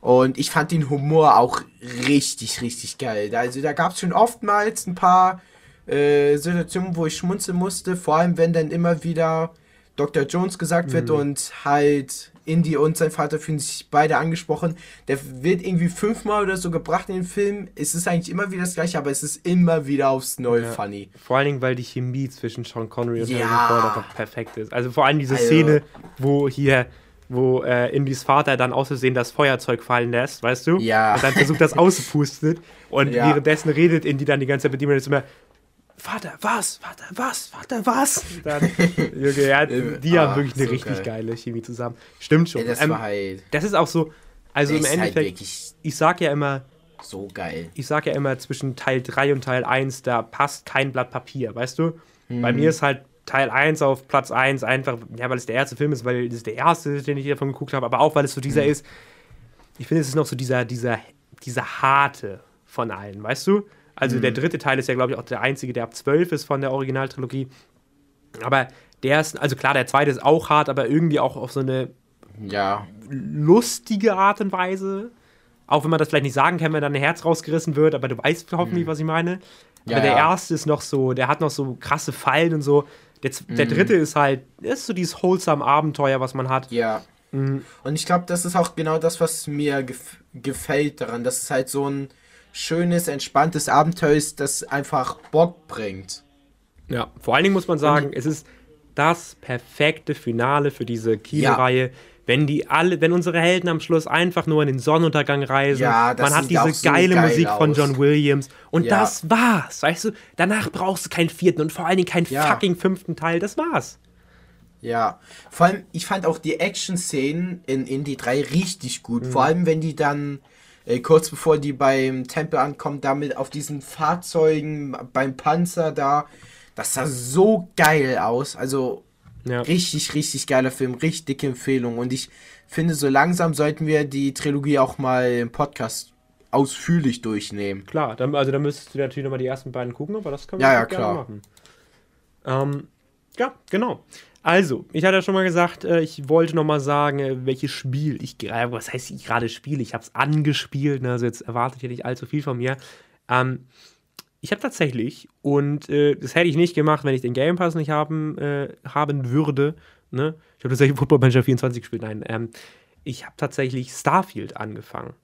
Und ich fand den Humor auch richtig, richtig geil. Also da gab es schon oftmals ein paar äh, Situationen, wo ich schmunzeln musste, vor allem wenn dann immer wieder Dr. Jones gesagt wird mhm. und halt Indy und sein Vater fühlen sich beide angesprochen. Der wird irgendwie fünfmal oder so gebracht in den Film. Es ist eigentlich immer wieder das gleiche, aber es ist immer wieder aufs Neue ja. funny. Vor allen Dingen, weil die Chemie zwischen Sean Connery und ja. Harrison Ford einfach perfekt ist. Also vor allem diese also. Szene, wo hier wo äh, Indys Vater dann auszusehen das Feuerzeug fallen lässt, weißt du? Ja. Und dann versucht das auszupustet und ja. währenddessen redet Indy dann die ganze Zeit mit ihm und ist immer Vater, was? Vater, was? Vater, was? Dann, Junge, ja, die haben wirklich eine so richtig geil. geile Chemie zusammen. Stimmt schon. Ja, das, ähm, war halt das ist auch so, also im halt Endeffekt, halt ich sag ja immer, so geil. Ich sag ja immer, zwischen Teil 3 und Teil 1, da passt kein Blatt Papier, weißt du? Mhm. Bei mir ist halt Teil 1 auf Platz 1 einfach, ja, weil es der erste Film ist, weil es der erste, den ich davon geguckt habe, aber auch, weil es so dieser mhm. ist, ich finde, es ist noch so dieser, dieser, dieser harte von allen, weißt du? Also mhm. der dritte Teil ist ja, glaube ich, auch der einzige, der ab 12 ist von der Originaltrilogie. Aber der ist, also klar, der zweite ist auch hart, aber irgendwie auch auf so eine ja. lustige Art und Weise. Auch wenn man das vielleicht nicht sagen kann, wenn dann ein Herz rausgerissen wird, aber du weißt hoffentlich, mhm. was ich meine. Ja, aber der ja. erste ist noch so, der hat noch so krasse Fallen und so. Der, der mhm. dritte ist halt, ist so dieses wholesome Abenteuer, was man hat. Ja. Mhm. Und ich glaube, das ist auch genau das, was mir gef gefällt daran. Das ist halt so ein schönes, entspanntes Abenteuer ist, das einfach Bock bringt. Ja, vor allen Dingen muss man sagen, es ist das perfekte Finale für diese Kinoreihe. Ja. Wenn die alle, wenn unsere Helden am Schluss einfach nur in den Sonnenuntergang reisen, ja, man hat diese so geile geil Musik aus. von John Williams und ja. das war's, weißt du? Danach brauchst du keinen vierten und vor allen Dingen keinen fucking fünften Teil, das war's. Ja, vor allem, ich fand auch die Action-Szenen in Indie 3 richtig gut. Mhm. Vor allem, wenn die dann äh, kurz bevor die beim Tempel ankommen, damit auf diesen Fahrzeugen, beim Panzer da. Das sah so geil aus. Also ja. richtig, richtig geiler Film, richtig dicke Empfehlung. Und ich finde, so langsam sollten wir die Trilogie auch mal im Podcast ausführlich durchnehmen. Klar, dann, also da müsstest du natürlich nochmal die ersten beiden gucken, aber das können wir ja, ja, klar. machen. Ähm, ja, genau. Also, ich hatte ja schon mal gesagt, äh, ich wollte noch mal sagen, äh, welches Spiel ich gerade, was heißt ich gerade spiele? Ich habe es angespielt, ne? also jetzt erwartet ihr nicht allzu viel von mir. Ähm, ich habe tatsächlich, und äh, das hätte ich nicht gemacht, wenn ich den Game Pass nicht haben, äh, haben würde, ne? Ich habe tatsächlich Football Manager 24 gespielt, nein, ähm, ich habe tatsächlich Starfield angefangen.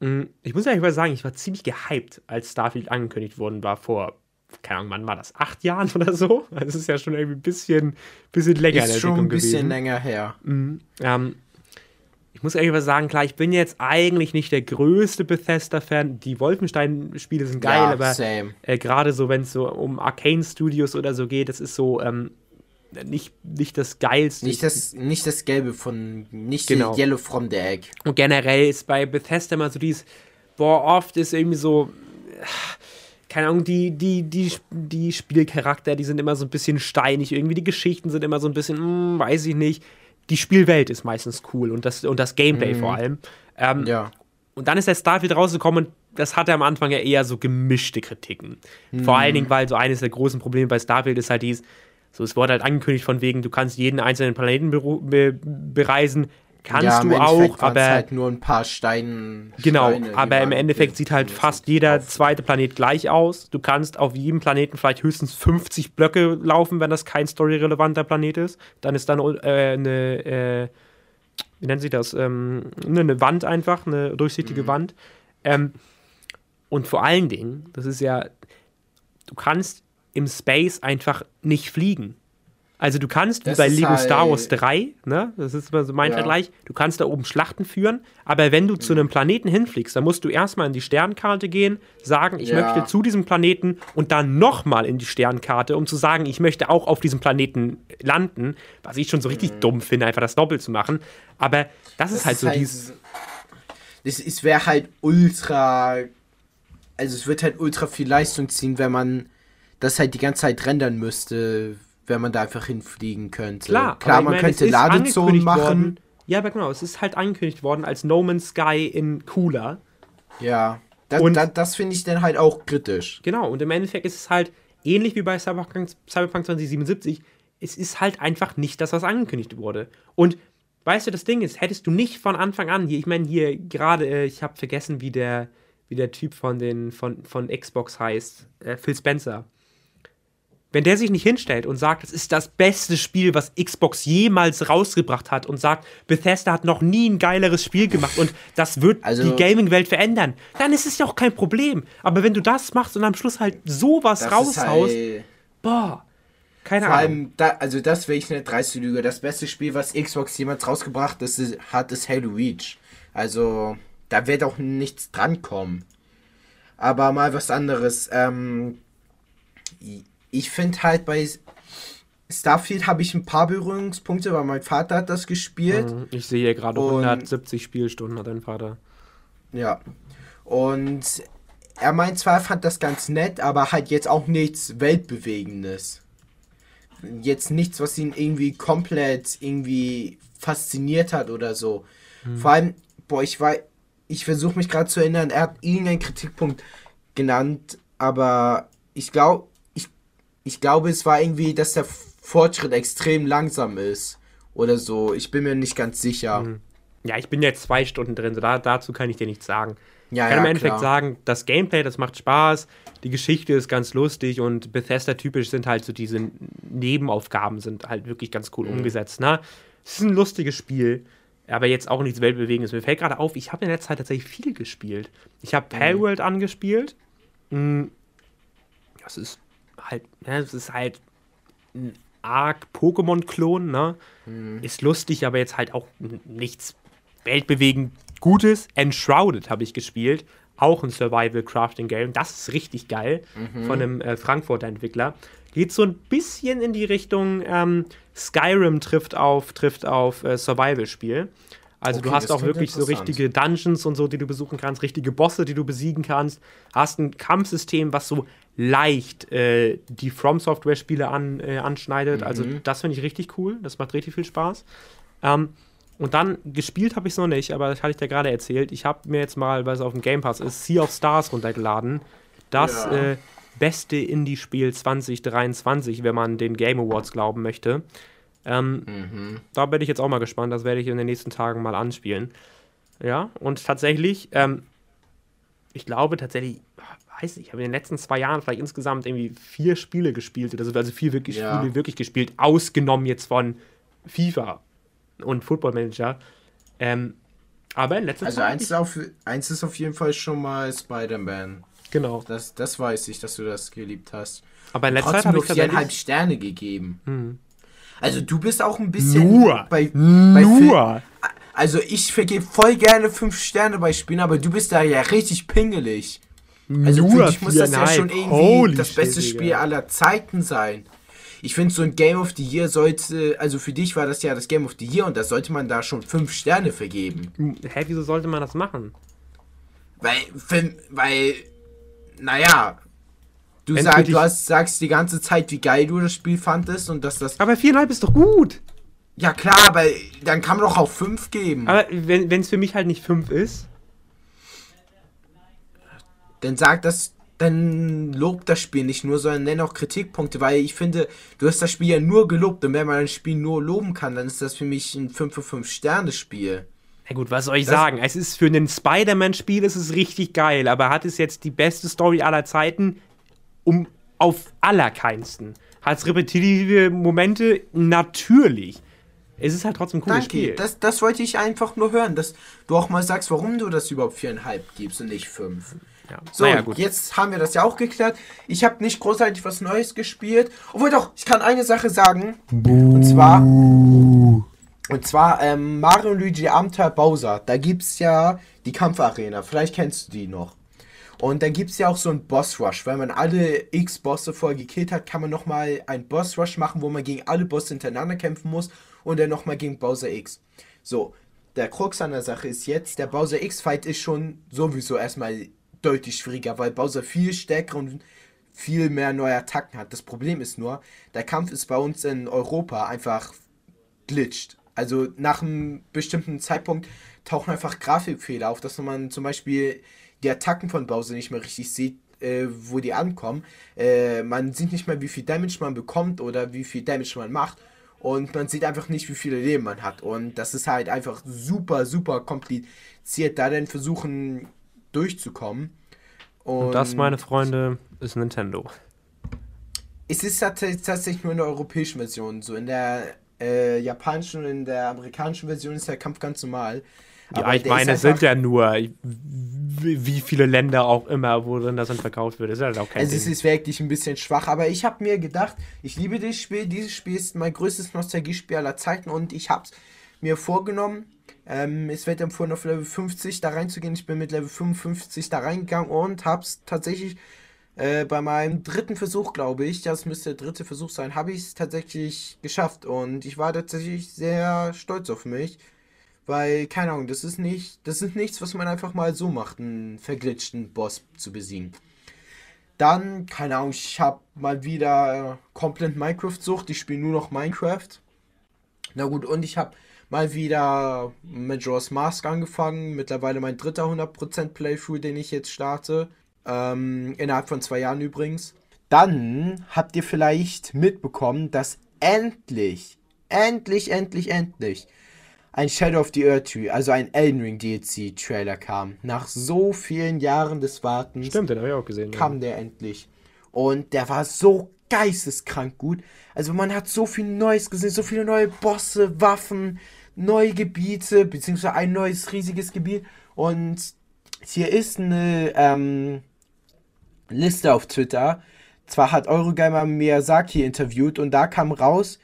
Mhm, ich muss ehrlich mal sagen, ich war ziemlich gehypt, als Starfield angekündigt worden war vor keine Ahnung, wann war das? Acht Jahren oder so? Das ist ja schon irgendwie ein bisschen, bisschen länger ist schon ein bisschen gewesen. länger her. Mhm. Ähm, ich muss ehrlich sagen, klar, ich bin jetzt eigentlich nicht der größte Bethesda-Fan. Die Wolfenstein-Spiele sind geil, ja, aber äh, gerade so, wenn es so um Arcane Studios oder so geht, das ist so ähm, nicht, nicht das Geilste. Nicht das, nicht das Gelbe von, nicht genau. Yellow from the Egg. Und generell ist bei Bethesda immer so dieses, boah, oft ist irgendwie so keine Ahnung, die, die, die, die Spielcharakter, die sind immer so ein bisschen steinig, irgendwie die Geschichten sind immer so ein bisschen, hm, weiß ich nicht. Die Spielwelt ist meistens cool und das, und das Gameplay mhm. vor allem. Ähm, ja. Und dann ist der Starfield rausgekommen und das hatte am Anfang ja eher so gemischte Kritiken. Mhm. Vor allen Dingen, weil so eines der großen Probleme bei Starfield ist halt dies, So, es wurde halt angekündigt von wegen, du kannst jeden einzelnen Planeten be bereisen. Kannst ja, du auch, aber. halt nur ein paar Steine. Genau, Steine, aber im Endeffekt sieht halt fast jeder zweite Planet gleich aus. Du kannst auf jedem Planeten vielleicht höchstens 50 Blöcke laufen, wenn das kein storyrelevanter Planet ist. Dann ist dann äh, eine, äh, wie nennen sie das? Ähm, eine Wand einfach, eine durchsichtige mhm. Wand. Ähm, und vor allen Dingen, das ist ja, du kannst im Space einfach nicht fliegen. Also du kannst, das wie bei Lego halt Star Wars 3, ne, das ist immer so mein ja. Vergleich, du kannst da oben Schlachten führen, aber wenn du mhm. zu einem Planeten hinfliegst, dann musst du erstmal in die Sternkarte gehen, sagen, ich ja. möchte zu diesem Planeten und dann nochmal in die Sternkarte, um zu sagen, ich möchte auch auf diesem Planeten landen, was ich schon so richtig mhm. dumm finde, einfach das doppelt zu machen. Aber das, das ist halt ist so halt, dieses... Es wäre halt ultra... Also es wird halt ultra viel Leistung ziehen, wenn man das halt die ganze Zeit rendern müsste, wenn man da einfach hinfliegen könnte. Klar, Klar man meine, könnte Ladezonen machen. Worden, ja, aber genau, es ist halt angekündigt worden als No Man's Sky in cooler. Ja, das, und, das, das finde ich dann halt auch kritisch. Genau, und im Endeffekt ist es halt ähnlich wie bei Cyberpunk, Cyberpunk 2077. Es ist halt einfach nicht das, was angekündigt wurde. Und weißt du, das Ding ist, hättest du nicht von Anfang an hier, ich meine hier gerade, äh, ich habe vergessen, wie der, wie der Typ von den von, von Xbox heißt, äh, Phil Spencer. Wenn der sich nicht hinstellt und sagt, es ist das beste Spiel, was Xbox jemals rausgebracht hat und sagt, Bethesda hat noch nie ein geileres Spiel gemacht und das wird also, die Gaming-Welt verändern, dann ist es ja auch kein Problem. Aber wenn du das machst und am Schluss halt sowas raushaust, halt, boah, keine Ahnung. Allem, da, also das wäre ich eine dreiste Lüge. Das beste Spiel, was Xbox jemals rausgebracht ist, hat, ist Halo Reach. Also, da wird auch nichts drankommen. Aber mal was anderes. Ähm, ich finde halt bei Starfield habe ich ein paar Berührungspunkte, weil mein Vater hat das gespielt. Mhm, ich sehe gerade 170 Spielstunden hat dein Vater. Ja. Und er meint zwar, er fand das ganz nett, aber halt jetzt auch nichts Weltbewegendes. Jetzt nichts, was ihn irgendwie komplett irgendwie fasziniert hat oder so. Mhm. Vor allem, boah, ich war, ich versuche mich gerade zu erinnern, er hat irgendeinen Kritikpunkt genannt, aber ich glaube, ich glaube, es war irgendwie, dass der Fortschritt extrem langsam ist. Oder so. Ich bin mir nicht ganz sicher. Mhm. Ja, ich bin jetzt zwei Stunden drin, so da, dazu kann ich dir nichts sagen. Ja, ich kann ja, im Endeffekt klar. sagen, das Gameplay, das macht Spaß, die Geschichte ist ganz lustig und Bethesda-typisch sind halt so diese Nebenaufgaben, sind halt wirklich ganz cool mhm. umgesetzt. Ne? Es ist ein lustiges Spiel, aber jetzt auch nichts Weltbewegendes. Mir fällt gerade auf, ich habe in der Zeit tatsächlich viel gespielt. Ich habe mhm. Palworld angespielt. Hm, das ist halt, ne, es ist halt ein arg Pokémon-Klon, ne? Mhm. Ist lustig, aber jetzt halt auch nichts weltbewegend Gutes. Enshrouded habe ich gespielt. Auch ein Survival-Crafting-Game. Das ist richtig geil. Mhm. Von einem äh, Frankfurter Entwickler. Geht so ein bisschen in die Richtung ähm, Skyrim trifft auf, trifft auf äh, Survival-Spiel. Also okay, du hast auch wirklich so richtige Dungeons und so, die du besuchen kannst, richtige Bosse, die du besiegen kannst. Hast ein Kampfsystem, was so leicht äh, die From Software Spiele an, äh, anschneidet. Also mhm. Also das finde ich richtig cool. Das macht richtig viel Spaß. Ähm, und dann gespielt habe ich es noch nicht, aber das hatte ich dir gerade erzählt. Ich habe mir jetzt mal, weil es auf dem Game Pass ist, Sea of Stars runtergeladen. Das ja. äh, beste Indie-Spiel 2023, wenn man den Game Awards glauben möchte. Ähm, mhm. Da bin ich jetzt auch mal gespannt. Das werde ich in den nächsten Tagen mal anspielen. Ja, und tatsächlich, ähm, ich glaube tatsächlich, weiß nicht, ich habe in den letzten zwei Jahren vielleicht insgesamt irgendwie vier Spiele gespielt. Also, also vier wirklich ja. Spiele wirklich gespielt, ausgenommen jetzt von FIFA und Football Manager. Ähm, aber in letzter also Zeit. Also eins, auf, eins ist auf jeden Fall schon mal Spider-Man. Genau. Das, das weiß ich, dass du das geliebt hast. Aber in letzter Zeit habe ich viereinhalb Sterne gegeben. Hm. Also du bist auch ein bisschen nur, bei, nur. Bei also ich vergebe voll gerne fünf Sterne bei Spielen, aber du bist da ja richtig pingelig. Also nur für dich muss das ja schon irgendwie Holy das beste shit, Spiel aller Zeiten sein. Ich finde, so ein Game of the Year sollte, also für dich war das ja das Game of the Year und da sollte man da schon fünf Sterne vergeben. Hä, wieso sollte man das machen? Weil, weil, naja, du, sag, du hast, sagst die ganze Zeit, wie geil du das Spiel fandest und dass das. Aber viereinhalb ist doch gut! Ja klar, aber dann kann man doch auch fünf geben. Aber wenn es für mich halt nicht fünf ist. Dann sag, dass dann lob das Spiel nicht nur, sondern nenn auch Kritikpunkte, weil ich finde, du hast das Spiel ja nur gelobt und wenn man ein Spiel nur loben kann, dann ist das für mich ein 5 für 5 Sterne Spiel. Na gut, was soll ich das sagen? Es ist für ein Spider-Man-Spiel ist es richtig geil, aber hat es jetzt die beste Story aller Zeiten? Um auf allerkeinsten. Hat es repetitive Momente? Natürlich. Es ist halt trotzdem ein cooles Danke, Spiel. Das, das wollte ich einfach nur hören, dass du auch mal sagst, warum du das überhaupt viereinhalb gibst und nicht fünf. Ja. So, naja, jetzt haben wir das ja auch geklärt. Ich habe nicht großartig was Neues gespielt. Obwohl doch, ich kann eine Sache sagen. Und zwar. Und zwar ähm, Mario und Luigi Abenteuer Bowser. Da gibt es ja die Kampfarena. Vielleicht kennst du die noch. Und da gibt es ja auch so einen Boss Rush. Wenn man alle X-Bosse vorher gekillt hat, kann man nochmal einen Boss Rush machen, wo man gegen alle Bosse hintereinander kämpfen muss und dann nochmal gegen Bowser X. So, der Krux an der Sache ist jetzt, der Bowser X-Fight ist schon sowieso erstmal deutlich schwieriger, weil Bowser viel stärker und viel mehr neue Attacken hat. Das Problem ist nur, der Kampf ist bei uns in Europa einfach glitscht. Also nach einem bestimmten Zeitpunkt tauchen einfach Grafikfehler auf, dass man zum Beispiel die Attacken von Bowser nicht mehr richtig sieht, äh, wo die ankommen. Äh, man sieht nicht mehr, wie viel Damage man bekommt oder wie viel Damage man macht. Und man sieht einfach nicht, wie viele Leben man hat. Und das ist halt einfach super, super kompliziert, da dann versuchen durchzukommen. Und, Und das, meine Freunde, ist Nintendo. Es ist tatsächlich nur in der europäischen Version so. In der äh, japanischen und in der amerikanischen Version ist der Kampf ganz normal. Ja, ich meine, es sind ja nur wie viele Länder auch immer, wo drin das dann verkauft wird. Ist halt auch kein also es ist wirklich ein bisschen schwach, aber ich habe mir gedacht, ich liebe das Spiel. Dieses Spiel ist mein größtes Nostalgiespiel aller Zeiten und ich habe es mir vorgenommen. Ähm, es wird empfohlen, auf Level 50 da reinzugehen. Ich bin mit Level 55 da reingegangen und habe es tatsächlich äh, bei meinem dritten Versuch, glaube ich, das müsste der dritte Versuch sein, habe ich es tatsächlich geschafft und ich war tatsächlich sehr stolz auf mich. Weil, keine Ahnung, das ist nicht, das ist nichts, was man einfach mal so macht, einen verglitschten Boss zu besiegen. Dann, keine Ahnung, ich habe mal wieder komplett Minecraft-Sucht. Ich spiele nur noch Minecraft. Na gut, und ich habe mal wieder Majora's Mask angefangen. Mittlerweile mein dritter 100% Playthrough, den ich jetzt starte. Ähm, innerhalb von zwei Jahren übrigens. Dann habt ihr vielleicht mitbekommen, dass endlich, endlich, endlich, endlich ein Shadow of the Earth Tree, also ein Elden Ring DLC Trailer kam. Nach so vielen Jahren des Wartens. Stimmt, den habe ich auch gesehen. Kam ja. der endlich. Und der war so geisteskrank gut. Also man hat so viel Neues gesehen, so viele neue Bosse, Waffen, neue Gebiete, beziehungsweise ein neues riesiges Gebiet. Und hier ist eine ähm, Liste auf Twitter. Zwar hat Eurogamer Miyazaki interviewt und da kam raus,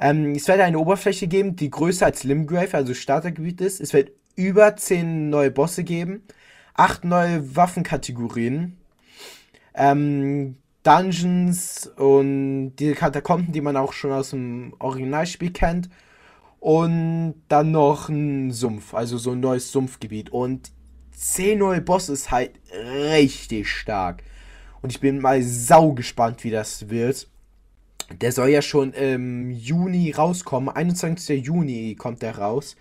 ähm, es wird eine Oberfläche geben, die größer als Limgrave, also Startergebiet ist. Es wird über 10 neue Bosse geben, 8 neue Waffenkategorien, ähm, Dungeons und diese Katakomben, die man auch schon aus dem Originalspiel kennt. Und dann noch ein Sumpf, also so ein neues Sumpfgebiet. Und 10 neue Bosse ist halt richtig stark. Und ich bin mal sau gespannt, wie das wird. Der soll ja schon im Juni rauskommen. 21. Juni kommt der raus.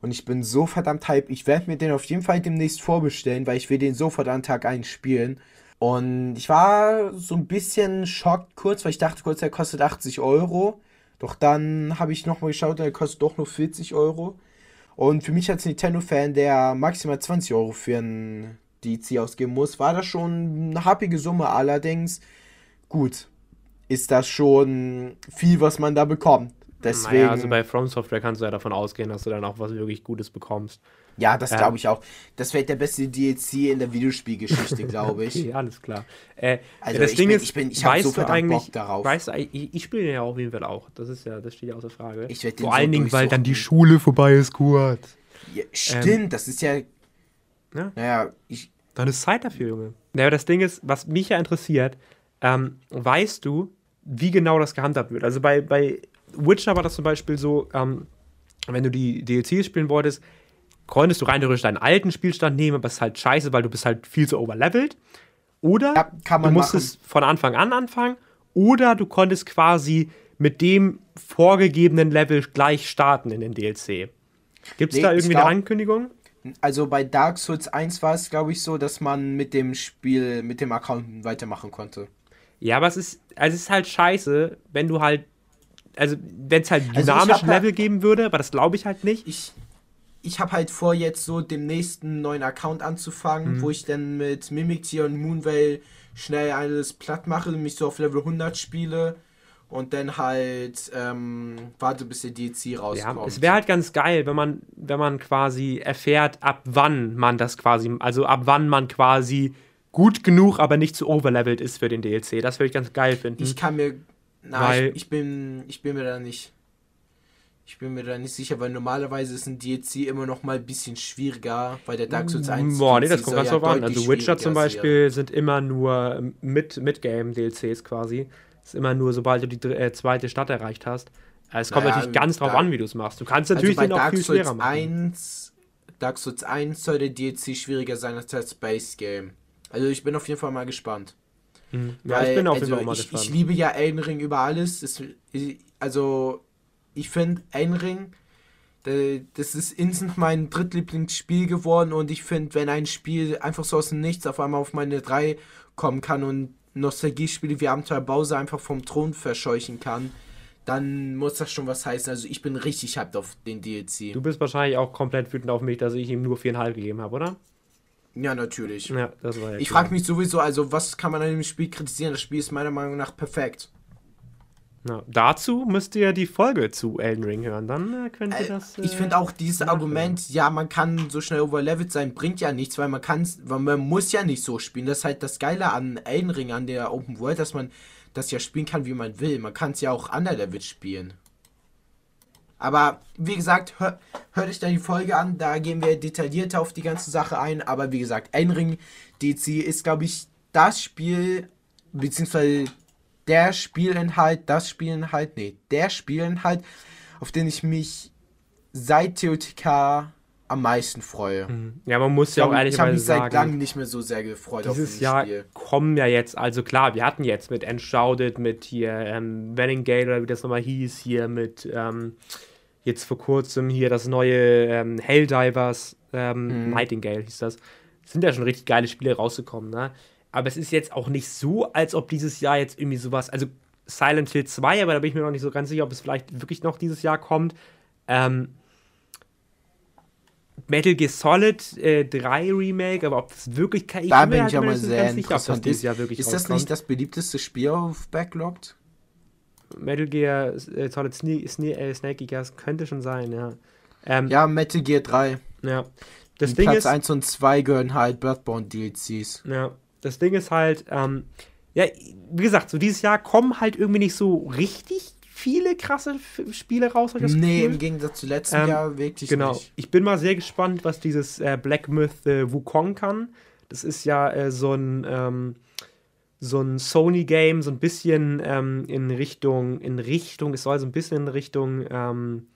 Und ich bin so verdammt hype. Ich werde mir den auf jeden Fall demnächst vorbestellen, weil ich will den sofort an Tag 1 spielen. Und ich war so ein bisschen schockt kurz, weil ich dachte kurz, der kostet 80 Euro. Doch dann habe ich nochmal geschaut, der kostet doch nur 40 Euro. Und für mich als Nintendo-Fan, der maximal 20 Euro für einen DC ausgeben muss, war das schon eine happige Summe. Allerdings, gut, ist das schon viel, was man da bekommt. Deswegen, naja, also bei From Software kannst du ja davon ausgehen, dass du dann auch was wirklich Gutes bekommst. Ja, das glaube ich auch. Das wäre der beste DLC in der Videospielgeschichte, glaube ich. okay, alles klar. Äh, also das Ding bin, ist, ich, bin, ich habe so verdammt Bock darauf. Weißt ich, ich spiele ja auf jeden Fall auch. Das ist ja, das steht ja außer Frage. Ich Vor so allen Dingen, weil dann die Schule vorbei ist, Kurt. Ja, stimmt, ähm, das ist ja. ja. Naja, ich. Dann ist Zeit dafür, Junge. Naja, das Ding ist, was mich ja interessiert, ähm, weißt du, wie genau das gehandhabt wird. Also bei, bei Witcher war das zum Beispiel so, ähm, wenn du die DLCs spielen wolltest, konntest du rein theoretisch deinen alten Spielstand nehmen, aber es ist halt scheiße, weil du bist halt viel zu overlevelt. Oder ja, du musstest machen. von Anfang an anfangen, oder du konntest quasi mit dem vorgegebenen Level gleich starten in den DLC. Gibt es nee, da irgendwie glaub, eine Ankündigung? also bei Dark Souls 1 war es, glaube ich, so, dass man mit dem Spiel, mit dem Account weitermachen konnte. Ja, aber es ist, also es ist halt scheiße, wenn du halt, also wenn es halt dynamische also Level geben würde, aber das glaube ich halt nicht. Ich, ich habe halt vor, jetzt so dem nächsten neuen Account anzufangen, mhm. wo ich dann mit Mimiktier und Moonveil schnell alles platt mache, mich so auf Level 100 spiele und dann halt ähm, warte, bis der DLC rauskommt. Ja, es wäre halt ganz geil, wenn man, wenn man quasi erfährt, ab wann man das quasi, also ab wann man quasi gut genug, aber nicht zu overlevelt ist für den DLC. Das würde ich ganz geil finden. Ich kann mir, na, ich, ich, bin, ich bin mir da nicht, ich bin mir da nicht sicher, weil normalerweise ist ein DLC immer noch mal ein bisschen schwieriger, weil der Dark Souls 1 Boah, nee, das kommt ganz drauf an. Also Witcher zum Beispiel sind immer nur mit, mit Game DLCs quasi ist immer nur, sobald du die äh, zweite Stadt erreicht hast. Äh, es kommt naja, natürlich ganz drauf an, wie du es machst. Du kannst also natürlich also den auch viel schwerer machen. 1, Dark Souls 1 soll der DLC schwieriger sein als das Space Game. Also ich bin auf jeden Fall mal gespannt. Mhm. Ja, Weil, ich bin auf jeden also Fall mal ich, gespannt. Ich liebe ja Elden Ring über alles. Es, also ich finde Elden Ring das ist instant mein drittlieblingsspiel geworden und ich finde, wenn ein Spiel einfach so aus dem Nichts auf einmal auf meine 3 kommen kann und Nostalgiespiele wie Abenteuer Bowser einfach vom Thron verscheuchen kann, dann muss das schon was heißen. Also ich bin richtig hyped auf den DLC. Du bist wahrscheinlich auch komplett wütend auf mich, dass ich ihm nur viereinhalb gegeben habe, oder? Ja, natürlich. Ja, das war ja Ich frage mich sowieso, also was kann man an dem Spiel kritisieren? Das Spiel ist meiner Meinung nach perfekt. Na, dazu müsst ihr die Folge zu Elden Ring hören, dann äh, könnt ihr äh, das. Äh, ich finde auch dieses Argument, ja, man kann so schnell overlevelt sein, bringt ja nichts, weil man kann, weil man muss ja nicht so spielen. Das ist halt das Geile an Elden Ring, an der Open World, dass man das ja spielen kann, wie man will. Man kann es ja auch underleveled spielen. Aber wie gesagt, hör, hört euch da die Folge an, da gehen wir detaillierter auf die ganze Sache ein. Aber wie gesagt, Elden Ring DC ist, glaube ich, das Spiel, beziehungsweise der Spielinhalt, das Spielinhalt, nee, der Spielinhalt, auf den ich mich seit TOTK am meisten freue. Mhm. Ja, man muss ja auch ehrlich sagen. Ich habe mich seit langem nicht mehr so sehr gefreut dieses auf dieses Jahr Spiel. kommen ja jetzt, also klar, wir hatten jetzt mit Enshrouded, mit hier ähm, Gale oder wie das nochmal hieß, hier mit ähm, jetzt vor kurzem hier das neue ähm, Helldivers, ähm, mhm. Nightingale hieß das. Sind ja schon richtig geile Spiele rausgekommen, ne? Aber es ist jetzt auch nicht so, als ob dieses Jahr jetzt irgendwie sowas, also Silent Hill 2, aber da bin ich mir noch nicht so ganz sicher, ob es vielleicht wirklich noch dieses Jahr kommt. Ähm, Metal Gear Solid äh, 3 Remake, aber ob das wirklich ich Da bin ich ja mal sehr sicher, ob das dieses Jahr wirklich Ist das nicht das beliebteste Spiel auf Backlogged? Metal Gear äh, Solid Sne Sne äh, Snake Gears könnte schon sein, ja. Ähm, ja, Metal Gear 3. Ja. Das Ding Platz ist, 1 und 2 gehören halt Bloodborne DLCs. Ja das Ding ist halt, ähm, ja, wie gesagt, so dieses Jahr kommen halt irgendwie nicht so richtig viele krasse Spiele raus. Ich nee, im Gegensatz zu letzten ähm, Jahr wirklich genau. nicht. Ich bin mal sehr gespannt, was dieses äh, Black Myth äh, Wukong kann. Das ist ja äh, so ein ähm, so ein Sony-Game, so ein bisschen ähm, in Richtung, in Richtung, es soll so ein bisschen in Richtung ähm,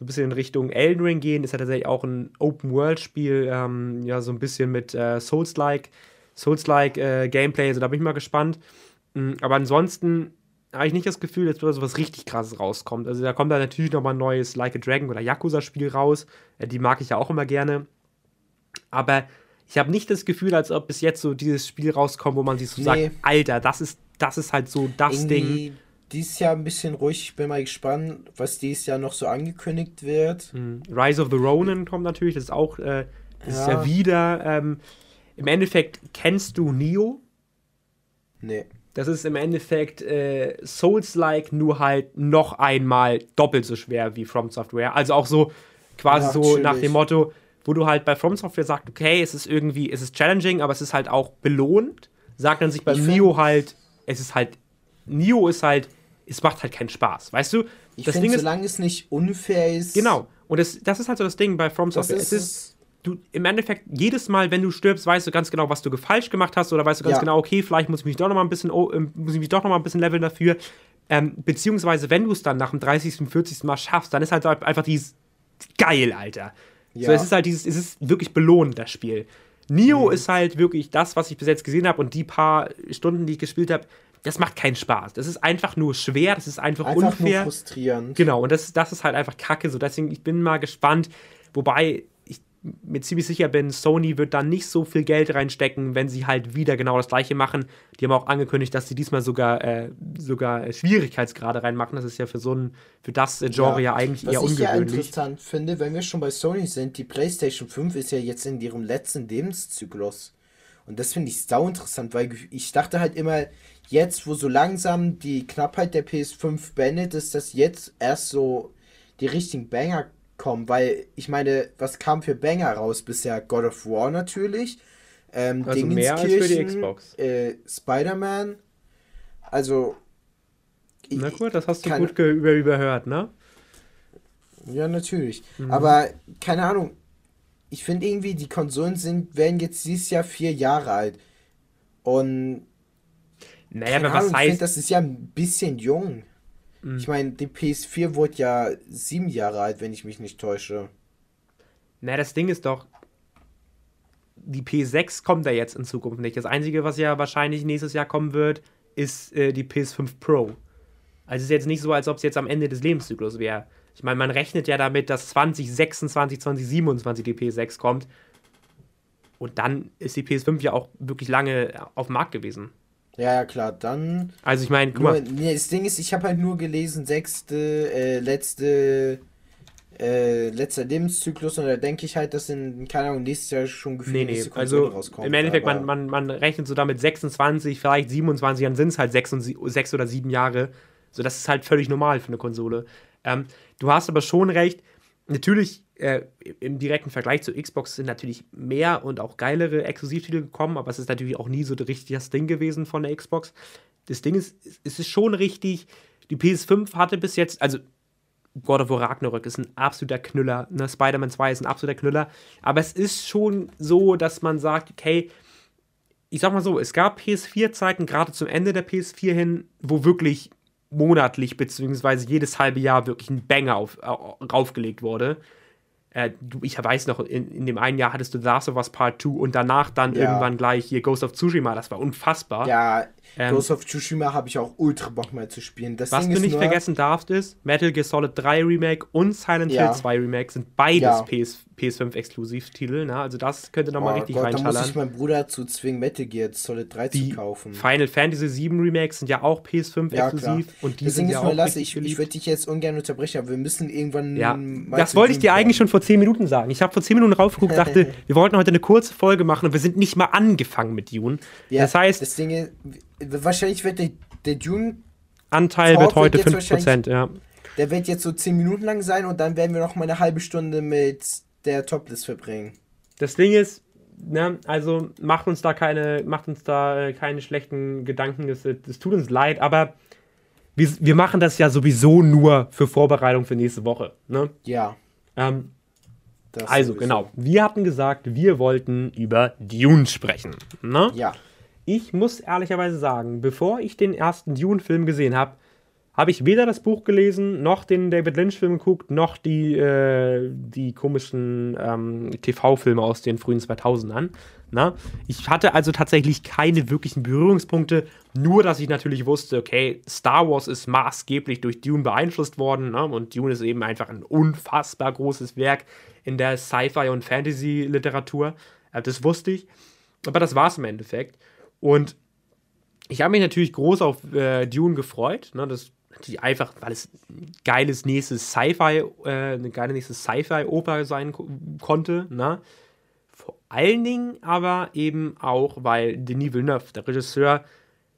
so ein bisschen in Richtung Elden Ring gehen. Ist ja tatsächlich auch ein Open-World-Spiel, ähm, ja, so ein bisschen mit äh, Souls-like, Souls-like äh, Gameplay. Also da bin ich mal gespannt. Mhm, aber ansonsten habe ich nicht das Gefühl, dass da so was richtig krasses rauskommt. Also da kommt da natürlich nochmal ein neues Like a Dragon oder Yakuza-Spiel raus. Äh, die mag ich ja auch immer gerne. Aber ich habe nicht das Gefühl, als ob bis jetzt so dieses Spiel rauskommt, wo man sich so nee. sagt, Alter, das ist, das ist halt so das Irgendwie Ding dieses Jahr ein bisschen ruhig. Ich bin mal gespannt, was dieses Jahr noch so angekündigt wird. Mhm. Rise of the Ronin kommt natürlich. Das ist auch, äh, das ja. ist ja wieder. Ähm, Im Endeffekt kennst du Neo? Nee. Das ist im Endeffekt äh, Souls-like, nur halt noch einmal doppelt so schwer wie From Software. Also auch so quasi ja, so chillig. nach dem Motto, wo du halt bei From Software sagst, okay, es ist irgendwie, es ist challenging, aber es ist halt auch belohnt. Sagt dann sich bei Neo halt, es ist halt, Neo ist halt es macht halt keinen Spaß, weißt du? Ich das finde, solange es nicht unfair ist. Genau. Und das, das ist halt so das Ding bei From Software. Es ist, du, im Endeffekt, jedes Mal, wenn du stirbst, weißt du ganz genau, was du falsch gemacht hast oder weißt du ganz ja. genau, okay, vielleicht muss ich mich doch noch mal ein bisschen, oh, muss ich mich doch noch mal ein bisschen leveln dafür. Ähm, beziehungsweise, wenn du es dann nach dem 30., 40. Mal schaffst, dann ist halt einfach dieses geil, Alter. Ja. So, es ist halt dieses, es ist wirklich belohnend, das Spiel. Nio mhm. ist halt wirklich das, was ich bis jetzt gesehen habe und die paar Stunden, die ich gespielt habe, das macht keinen Spaß. Das ist einfach nur schwer, das ist einfach, einfach unfair. Nur frustrierend. Genau, und das, das ist halt einfach kacke. So, deswegen, ich bin mal gespannt. Wobei, mir ziemlich sicher bin, Sony wird da nicht so viel Geld reinstecken, wenn sie halt wieder genau das gleiche machen. Die haben auch angekündigt, dass sie diesmal sogar, äh, sogar Schwierigkeitsgrade reinmachen. Das ist ja für so ein, für das äh, Genre ja, ja eigentlich eher ungewöhnlich. Was ich ja interessant finde, wenn wir schon bei Sony sind, die PlayStation 5 ist ja jetzt in ihrem letzten Lebenszyklus. Und das finde ich sau interessant, weil ich dachte halt immer, jetzt, wo so langsam die Knappheit der PS5 beendet ist, dass jetzt erst so die richtigen Banger kommen, weil ich meine, was kam für Banger raus bisher? God of War natürlich. Ähm, also mehr als für die Xbox. Äh, Spider-Man. Also. Na gut, das hast du gut über überhört, ne? Ja, natürlich. Mhm. Aber keine Ahnung. Ich finde irgendwie, die Konsolen sind, werden jetzt dieses Jahr vier Jahre alt. Und. Naja, aber was Ahnung, heißt. Ich finde, das ist ja ein bisschen jung. Mhm. Ich meine, die PS4 wurde ja sieben Jahre alt, wenn ich mich nicht täusche. Na, das Ding ist doch, die PS6 kommt da jetzt in Zukunft nicht. Das Einzige, was ja wahrscheinlich nächstes Jahr kommen wird, ist äh, die PS5 Pro. Also es ist jetzt nicht so, als ob es jetzt am Ende des Lebenszyklus wäre. Ich meine, man rechnet ja damit, dass 2026, 2027 die PS6 kommt. Und dann ist die PS5 ja auch wirklich lange auf dem Markt gewesen. Ja, ja, klar, dann. Also ich meine, guck mal. Nee, das Ding ist, ich habe halt nur gelesen, sechste, äh, letzte, äh, letzter Lebenszyklus und da denke ich halt, dass in, keine Ahnung, nächstes Jahr schon gefühlt nee, nee, also rauskommt. Im Endeffekt, man, man, man rechnet so damit 26, vielleicht 27, dann sind es halt sechs, und sechs oder sieben Jahre. So, das ist halt völlig normal für eine Konsole. Ähm, du hast aber schon recht, natürlich äh, im direkten Vergleich zur Xbox sind natürlich mehr und auch geilere Exklusivtitel gekommen, aber es ist natürlich auch nie so richtig das Ding gewesen von der Xbox. Das Ding ist, es ist schon richtig, die PS5 hatte bis jetzt, also God of War Ragnarök ist ein absoluter Knüller, ne? Spider-Man 2 ist ein absoluter Knüller, aber es ist schon so, dass man sagt, okay, ich sag mal so, es gab PS4-Zeiten, gerade zum Ende der PS4 hin, wo wirklich monatlich beziehungsweise jedes halbe Jahr wirklich ein Banger auf, äh, raufgelegt wurde. Äh, du, ich weiß noch, in, in dem einen Jahr hattest du Last of Us Part 2 und danach dann ja. irgendwann gleich hier Ghost of Tsushima, das war unfassbar. Ja, ähm, Ghost of Tsushima habe ich auch ultra Bock mal zu spielen. Das was Ding du nicht vergessen darfst, ist, Metal Gear Solid 3 Remake und Silent ja. Hill 2 Remake sind beides ja. PS, PS5-Exklusivtitel. Ne? Also das könnte nochmal oh, richtig Gott, reinschallern. Da muss ich meinen Bruder dazu zwingen, Metal Gear Solid 3 die zu kaufen. Final Fantasy 7 Remakes sind ja auch PS5-exklusiv. Ja, und die Deswegen sind ja auch lasse, ich, ich würde dich jetzt ungern unterbrechen, aber wir müssen irgendwann ja. Das wollte ich dir eigentlich schon vor 10 Minuten sagen. Ich habe vor 10 Minuten raufgeguckt, dachte, wir wollten heute eine kurze Folge machen und wir sind nicht mal angefangen mit Dune. Ja, das heißt... Das Ding ist, wahrscheinlich wird der, der Dune Anteil wird heute wird 5%, ja. Der wird jetzt so 10 Minuten lang sein und dann werden wir noch mal eine halbe Stunde mit der Toplist verbringen. Das Ding ist, ne, also macht uns da keine, macht uns da äh, keine schlechten Gedanken, das, das tut uns leid, aber wir, wir machen das ja sowieso nur für Vorbereitung für nächste Woche. Ne? Ja. Ähm, also, sowieso. genau. Wir hatten gesagt, wir wollten über Dune sprechen. Ne? Ja ich muss ehrlicherweise sagen, bevor ich den ersten Dune-Film gesehen habe, habe ich weder das Buch gelesen, noch den David Lynch-Film geguckt, noch die, äh, die komischen ähm, TV-Filme aus den frühen 2000ern. Na? Ich hatte also tatsächlich keine wirklichen Berührungspunkte, nur dass ich natürlich wusste, okay, Star Wars ist maßgeblich durch Dune beeinflusst worden ne? und Dune ist eben einfach ein unfassbar großes Werk in der Sci-Fi- und Fantasy-Literatur. Äh, das wusste ich, aber das war es im Endeffekt. Und ich habe mich natürlich groß auf äh, Dune gefreut. Ne? Das natürlich einfach, weil es ein geiles nächstes Sci-Fi, äh, eine geile nächste Sci-Fi-Oper sein ko konnte. Ne? Vor allen Dingen aber eben auch, weil Denis Villeneuve, der Regisseur,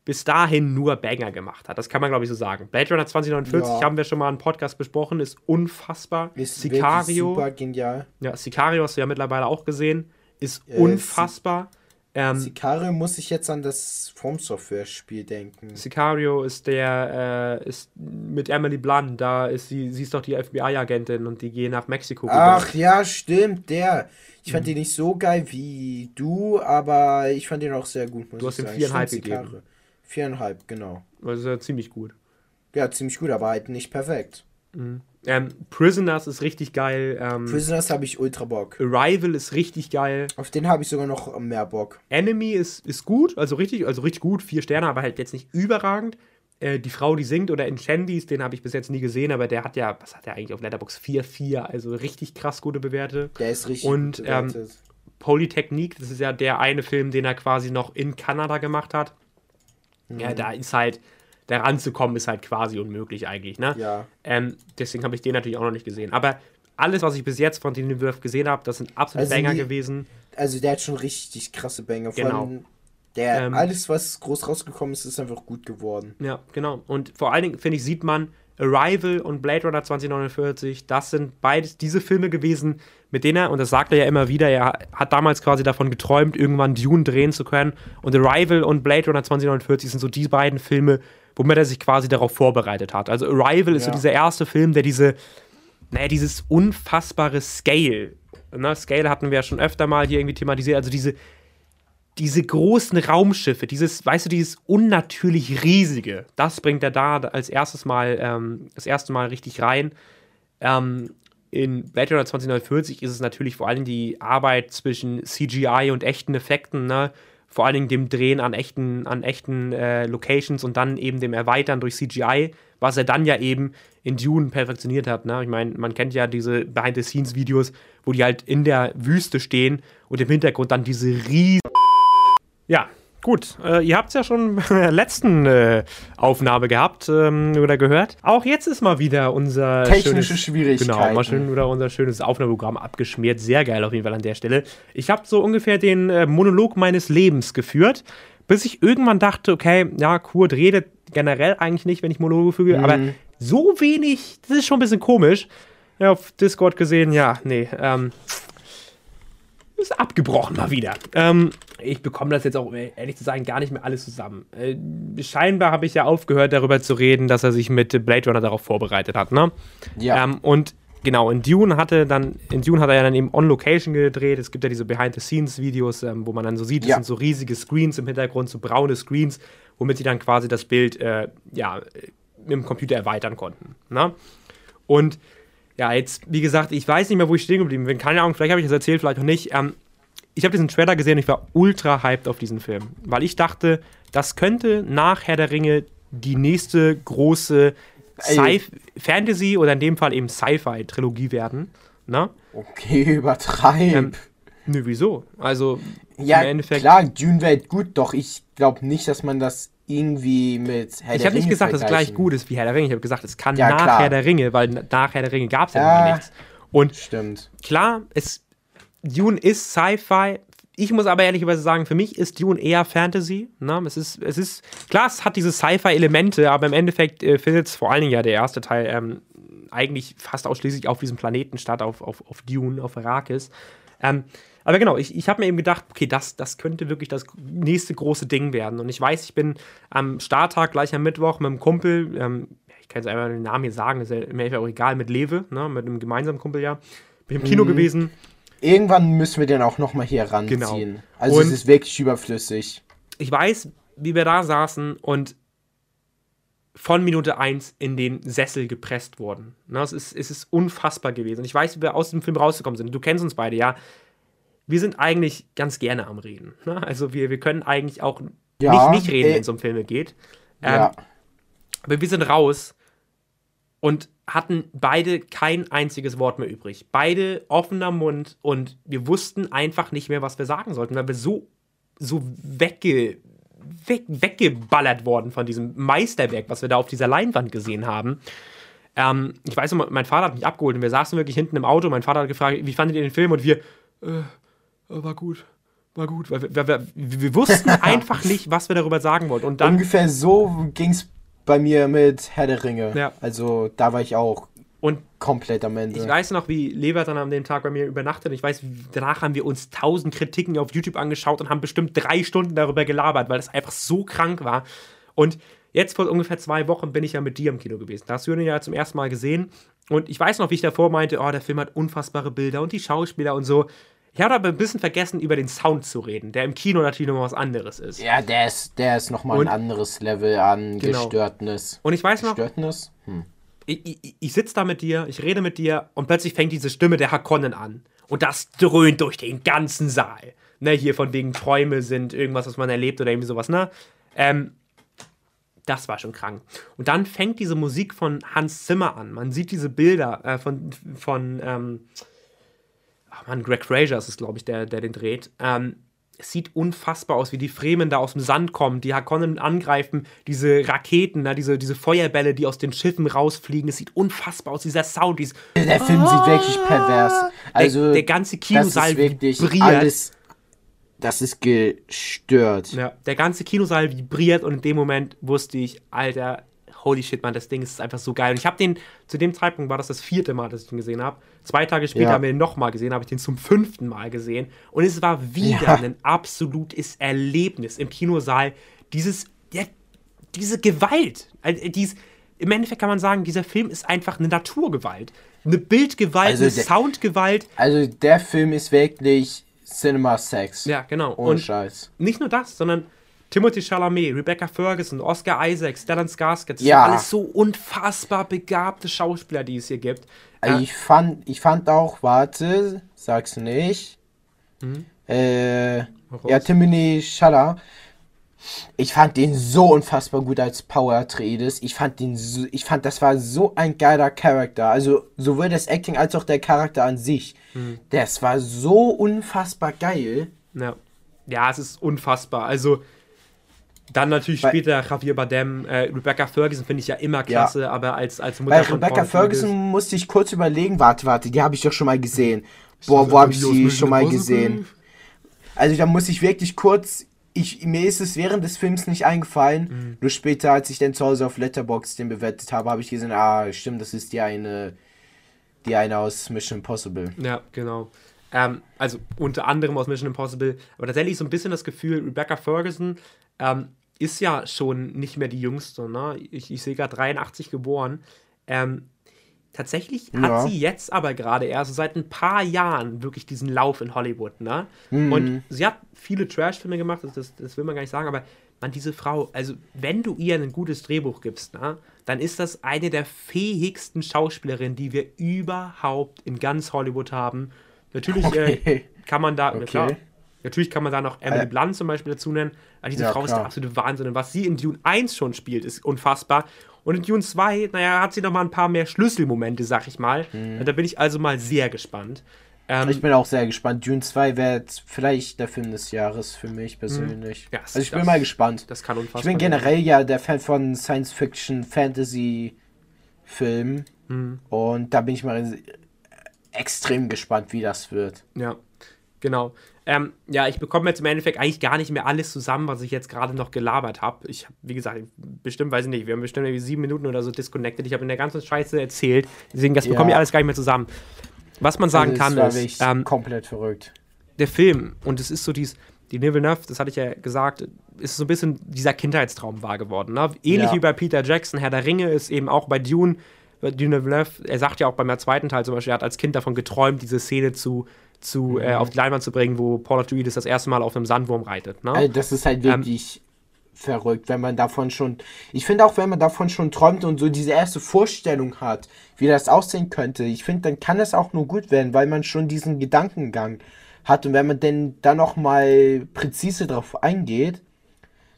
bis dahin nur Banger gemacht hat. Das kann man, glaube ich, so sagen. Blade Runner 2049 ja. haben wir schon mal einen Podcast besprochen, ist unfassbar. Ist Sicario. Super genial. Ja, Sicario hast du ja mittlerweile auch gesehen. Ist äh, unfassbar. Ähm, Sicario muss ich jetzt an das From Software Spiel denken. Sicario ist der, äh, ist mit Emily Blunt, da ist sie, sie ist doch die FBI-Agentin und die gehen nach Mexiko. Ach rüber. ja, stimmt, der. Ich fand mhm. den nicht so geil wie du, aber ich fand den auch sehr gut. du hast ihm viereinhalb gegeben. Sicario. Viereinhalb, genau. Also ja ziemlich gut. Ja, ziemlich gut, aber halt nicht perfekt. Mhm. Ähm, Prisoners ist richtig geil. Ähm, Prisoners habe ich ultra Bock. Arrival ist richtig geil. Auf den habe ich sogar noch mehr Bock. Enemy ist, ist gut, also richtig, also richtig gut, vier Sterne, aber halt jetzt nicht überragend. äh, die Frau, die singt, oder in Shandys, den habe ich bis jetzt nie gesehen, aber der hat ja, was hat der eigentlich auf Letterbox 4,4, also richtig krass gute Bewerte. Der ist richtig Und ähm, Polytechnique, das ist ja der eine Film, den er quasi noch in Kanada gemacht hat. Mhm. Ja, da ist halt, da ranzukommen, ist halt quasi unmöglich eigentlich, ne? Ja. Ähm, deswegen habe ich den natürlich auch noch nicht gesehen. Aber alles, was ich bis jetzt von Denis Villeneuve gesehen habe, das sind absolut Also Banger die- gewesen. Also der hat schon richtig krasse Banger. Genau. Der, Ähm, alles, was groß rausgekommen ist, ist einfach gut geworden. Ja, genau. Und vor allen Dingen, finde ich, sieht man Arrival und Blade Runner 2049, das sind beides diese Filme gewesen, mit denen er, und das sagt er ja immer wieder, er hat damals quasi davon geträumt, irgendwann Dune drehen zu können. Und Arrival und Blade Runner 2049 sind so die beiden Filme, womit er sich quasi darauf vorbereitet hat. Also Arrival ist so Ja. dieser erste Film, der diese, naja, dieses unfassbare Scale, ne, Scale hatten wir ja schon öfter mal hier irgendwie thematisiert, also diese, diese großen Raumschiffe, dieses, weißt du, dieses unnatürlich riesige, das bringt er da als erstes Mal, ähm, das erste Mal richtig rein. Ähm, in Blade Runner 2049 ist es natürlich vor allem die Arbeit zwischen CGI und echten Effekten, ne? Vor Dingen dem Drehen an echten, an echten äh, Locations und dann eben dem Erweitern durch CGI, was er dann ja eben in Dune perfektioniert hat. Ne? Ich meine, man kennt ja diese Behind-the-Scenes-Videos, wo die halt in der Wüste stehen und im Hintergrund dann diese riesen ja, gut. Äh, ihr habt es ja schon bei der letzten äh, Aufnahme gehabt ähm, oder gehört. Auch jetzt ist mal wieder unser Technische schönes, Schwierigkeiten. Genau, mal schön wieder unser schönes Aufnahmeprogramm abgeschmiert. Sehr geil auf jeden Fall an der Stelle. Ich habe so ungefähr den äh, Monolog meines Lebens geführt, bis ich irgendwann dachte, okay, ja, Kurt redet generell eigentlich nicht, wenn ich Monologe füge, aber so wenig, das ist schon ein bisschen komisch. Ja, auf Discord gesehen, ja, nee, ähm, ist abgebrochen mal wieder. Ähm, ich bekomme das jetzt auch, ehrlich zu sagen, gar nicht mehr alles zusammen. Äh, scheinbar habe ich ja aufgehört, darüber zu reden, dass er sich mit Blade Runner darauf vorbereitet hat, ne? Ja. Ähm, und genau, in Dune hatte dann, in Dune hat er ja dann eben on Location gedreht. Es gibt ja diese Behind-the-Scenes-Videos, ähm, wo man dann so sieht, das Ja. sind so riesige Screens im Hintergrund, so braune Screens, womit sie dann quasi das Bild äh, ja, mit dem Computer erweitern konnten. Ne? Und ja, jetzt, wie gesagt, ich weiß nicht mehr, wo ich stehen geblieben bin. Keine Ahnung, vielleicht habe ich das erzählt, vielleicht auch nicht. Ähm, ich habe diesen Trailer gesehen und ich war ultra hyped auf diesen Film, weil ich dachte, das könnte nach Herr der Ringe die nächste große. Sci Fantasy oder in dem Fall eben Sci-Fi-Trilogie werden. Ne? Okay, übertreib. Ähm, Nö, wieso? Also, ja, im Endeffekt. klar, Dune wäre gut, doch ich glaube nicht, dass man das irgendwie mit Herr Ich habe nicht gesagt, dass es gleich gut ist wie Herr der Ringe. Ich habe gesagt, es kann Ja, nach klar. Herr der Ringe, weil nach Herr der Ringe gab es ja, Ja. nichts. Und Stimmt. klar, es, Dune ist Sci-Fi. Ich muss aber ehrlicherweise sagen, für mich ist Dune eher Fantasy. Ne? Es, ist, es ist, klar, es hat diese Sci-Fi-Elemente, aber im Endeffekt äh, findet es vor allen Dingen ja der erste Teil ähm, eigentlich fast ausschließlich auf diesem Planeten statt, auf, auf, auf Dune, auf Arrakis. Ähm, aber genau, ich, ich habe mir eben gedacht, okay, das, das könnte wirklich das nächste große Ding werden. Und ich weiß, ich bin am Starttag, gleich am Mittwoch, mit einem Kumpel, ähm, ich kann jetzt einfach den Namen hier sagen, ist ja mir auch egal, mit Lewe, ne, mit einem gemeinsamen Kumpel ja, bin im Kino gewesen. Irgendwann müssen wir den auch nochmal hier ranziehen. Genau. Also Und- es ist wirklich überflüssig. Ich weiß, wie wir da saßen und von Minute 1 in den Sessel gepresst wurden. Ne, es, ist, es ist unfassbar gewesen. Ich weiß, wie wir aus dem Film rausgekommen sind. Du kennst uns beide, ja. Wir sind eigentlich ganz gerne am Reden. Ne? Also wir, wir können eigentlich auch Ja, nicht, nicht reden, äh, wenn es um Filme geht. Ähm, ja. Aber wir sind raus und hatten beide kein einziges Wort mehr übrig. Beide offener Mund und wir wussten einfach nicht mehr, was wir sagen sollten, weil wir so, so wegge, weg, weggeballert worden von diesem Meisterwerk, was wir da auf dieser Leinwand gesehen haben. Ähm, ich weiß noch, mein Vater hat mich abgeholt und wir saßen wirklich hinten im Auto. Mein Vater hat gefragt, wie fandet ihr den Film? Und wir, äh, war gut, war gut. Weil wir, wir, wir, wir wussten einfach nicht, was wir darüber sagen wollten. Und dann Ungefähr so ging es bei mir mit Herr der Ringe. Ja. Also da war ich auch Und komplett am Ende. ich weiß noch, wie Lever dann an dem Tag bei mir übernachtet. Ich weiß, danach haben wir uns tausend Kritiken auf YouTube angeschaut und haben bestimmt drei Stunden darüber gelabert, weil das einfach so krank war. Und jetzt vor ungefähr zwei Wochen bin ich ja mit dir im Kino gewesen. Da hast du ihn ja zum ersten Mal gesehen. Und ich weiß noch, wie ich davor meinte, oh, der Film hat unfassbare Bilder und die Schauspieler und so. Ich habe aber ein bisschen vergessen, über den Sound zu reden, der im Kino natürlich nochmal was anderes ist. ja, der ist, der ist nochmal ein anderes Level an Genau. Gestörtnis. Und ich weiß noch, Gestörtnis? Hm. Ich, ich, ich sitze da mit dir, ich rede mit dir und plötzlich fängt diese Stimme der Hakonnen an. Und das dröhnt durch den ganzen Saal. Ne, hier von wegen Träume sind irgendwas, was man erlebt oder irgendwie sowas, ne? Ähm, das war schon krank. Und dann fängt diese Musik von Hans Zimmer an. Man sieht diese Bilder äh, von, von ähm, ach man, Greg Fraser ist es, glaube ich, der, der den dreht. Ähm, sieht unfassbar aus, wie die Fremen da aus dem Sand kommen, die Hakonnen angreifen, diese Raketen, ne, diese, diese Feuerbälle, die aus den Schiffen rausfliegen. Es sieht unfassbar aus, dieser Sound. Dieses der Film sieht wirklich pervers. Also, der, der ganze Kinosaal vibriert. Alles, das ist gestört. Ja, der ganze Kinosaal vibriert und in dem Moment wusste ich, Alter, holy shit, man, das Ding ist einfach so geil. Und ich habe den, zu dem Zeitpunkt war das das vierte Mal, dass ich ihn gesehen habe. Zwei Tage später ja. haben wir ihn nochmal gesehen, habe ich den zum fünften Mal gesehen. Und es war wieder ja. ein absolutes Erlebnis im Kinosaal. Dieses, ja, diese Gewalt. Also, dies, Im Endeffekt kann man sagen, dieser Film ist einfach eine Naturgewalt. Eine Bildgewalt, also eine der, Soundgewalt. Also der Film ist wirklich Cinema Sex. Ja, genau. Ohne Und Scheiß. Nicht nur das, sondern Timothy Chalamet, Rebecca Ferguson, Oscar Isaac, Stellan Skarsgård, das ja. sind alles so unfassbar begabte Schauspieler, die es hier gibt. Äh, ich fand, ich fand auch, warte, sag's nicht. Mhm. Äh, ja, Timothy Chalamet. Ich fand den so unfassbar gut als Power Atreides. Ich fand den so, ich fand, das war so ein geiler Charakter. Also sowohl das Acting als auch der Charakter an sich. Mhm. Das war so unfassbar geil. Ja. Ja, es ist unfassbar. Also, dann natürlich Weil, später Javier Bardem, äh, Rebecca Ferguson finde ich ja immer klasse, ja. aber als, als Mutter Bei Rebecca Paul Ferguson Fides, musste ich kurz überlegen, warte, warte, die habe ich doch schon mal gesehen. Boah, wo habe ich die schon mal gesehen? Also da muss ich wirklich kurz, ich, mir ist es während des Films nicht eingefallen, mhm. nur später, als ich dann zu Hause auf Letterboxd den bewertet habe, habe ich gesehen, ah, stimmt, das ist die eine, die eine aus Mission Impossible. Ja, genau. Ähm, also unter anderem aus Mission Impossible, aber tatsächlich so ein bisschen das Gefühl, Rebecca Ferguson ähm, ist ja schon nicht mehr die Jüngste. Ne? Ich, ich sehe gerade 83 geboren. Ähm, tatsächlich ja. hat sie jetzt aber gerade erst seit ein paar Jahren wirklich diesen Lauf in Hollywood. Ne? Mhm. Und sie hat viele Trash-Filme gemacht, das, das, will man gar nicht sagen, aber man, diese Frau, also wenn du ihr ein gutes Drehbuch gibst, ne, dann ist das eine der fähigsten Schauspielerinnen, die wir überhaupt in ganz Hollywood haben. Natürlich okay. äh, kann man da, okay. klar, Natürlich kann man da noch Emily äh, Blunt zum Beispiel dazu nennen. Aber diese ja, Frau klar. ist der absolute Wahnsinn. Und was sie in Dune 1 schon spielt, ist unfassbar. Und in Dune 2, naja, hat sie noch mal ein paar mehr Schlüsselmomente, sag ich mal. Mhm. Da bin ich also mal sehr gespannt. Ähm, ich bin auch sehr gespannt. Dune 2 wäre vielleicht der Film des Jahres für mich persönlich. Ja, also ich das, bin mal gespannt. Das kann unfassbar Ich bin generell sein. ja der Fan von Science-Fiction, Fantasy-Filmen. Mhm. Und da bin ich mal extrem gespannt, wie das wird. Ja, genau. Ähm, ja, ich bekomme jetzt im Endeffekt eigentlich gar nicht mehr alles zusammen, was ich jetzt gerade noch gelabert habe. Ich habe, wie gesagt, bestimmt, weiß ich nicht, wir haben bestimmt irgendwie sieben Minuten oder so disconnected. Ich habe in der ganzen Scheiße erzählt. Deswegen, das ja. bekomme ich alles gar nicht mehr zusammen. Was man sagen also, kann, ist. Ähm, komplett verrückt. Der Film, und es ist so dieses, die Villeneuve, das hatte ich ja gesagt, ist so ein bisschen dieser Kindheitstraum wahr geworden. Ne? Ähnlich ja. wie bei Peter Jackson, Herr der Ringe ist eben auch bei Dune. Dune Villeneuve, er sagt ja auch beim zweiten Teil zum Beispiel, er hat als Kind davon geträumt, diese Szene zu zu, äh, mhm. auf die Leinwand zu bringen, wo Paul Atreides das erste Mal auf einem Sandwurm reitet. Ne? Also das ist halt ähm, wirklich ähm, verrückt, wenn man davon schon. Ich finde auch, wenn man davon schon träumt und so diese erste Vorstellung hat, wie das aussehen könnte, ich finde, dann kann es auch nur gut werden, weil man schon diesen Gedankengang hat und wenn man denn dann noch mal präzise darauf eingeht,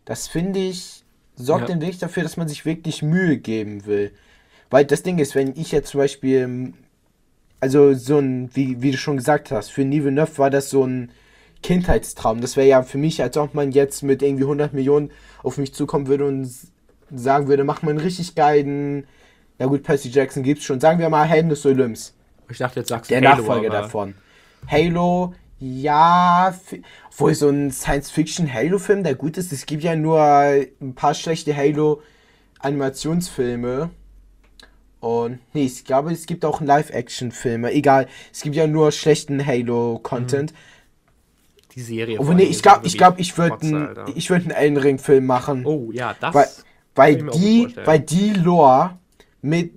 das finde ich sorgt ja. den Weg dafür, dass man sich wirklich Mühe geben will. Weil das Ding ist, wenn ich jetzt zum Beispiel also so ein, wie, wie du schon gesagt hast, für Nive Neuf war das so ein Kindheitstraum. Das wäre ja für mich, als ob man jetzt mit irgendwie 100 Millionen auf mich zukommen würde und sagen würde, mach mal einen richtig geilen, ja gut, Percy Jackson gibt's schon, sagen wir mal Helden des Olymps. Ich dachte, jetzt sagst du Der Halo, Nachfolger davon. Halo, ja, obwohl so ein Science-Fiction-Halo-Film, der gut ist, es gibt ja nur ein paar schlechte Halo-Animationsfilme. Und nee, ich glaube, es gibt auch Live-Action-Filme. Egal, es gibt ja nur schlechten Halo-Content. Die Serie. Obwohl, nee, ich glaube, ich, glaub, ich würde einen würd Elden Ring-Film machen. Oh, ja, das. Weil, weil die, weil die Lore mit.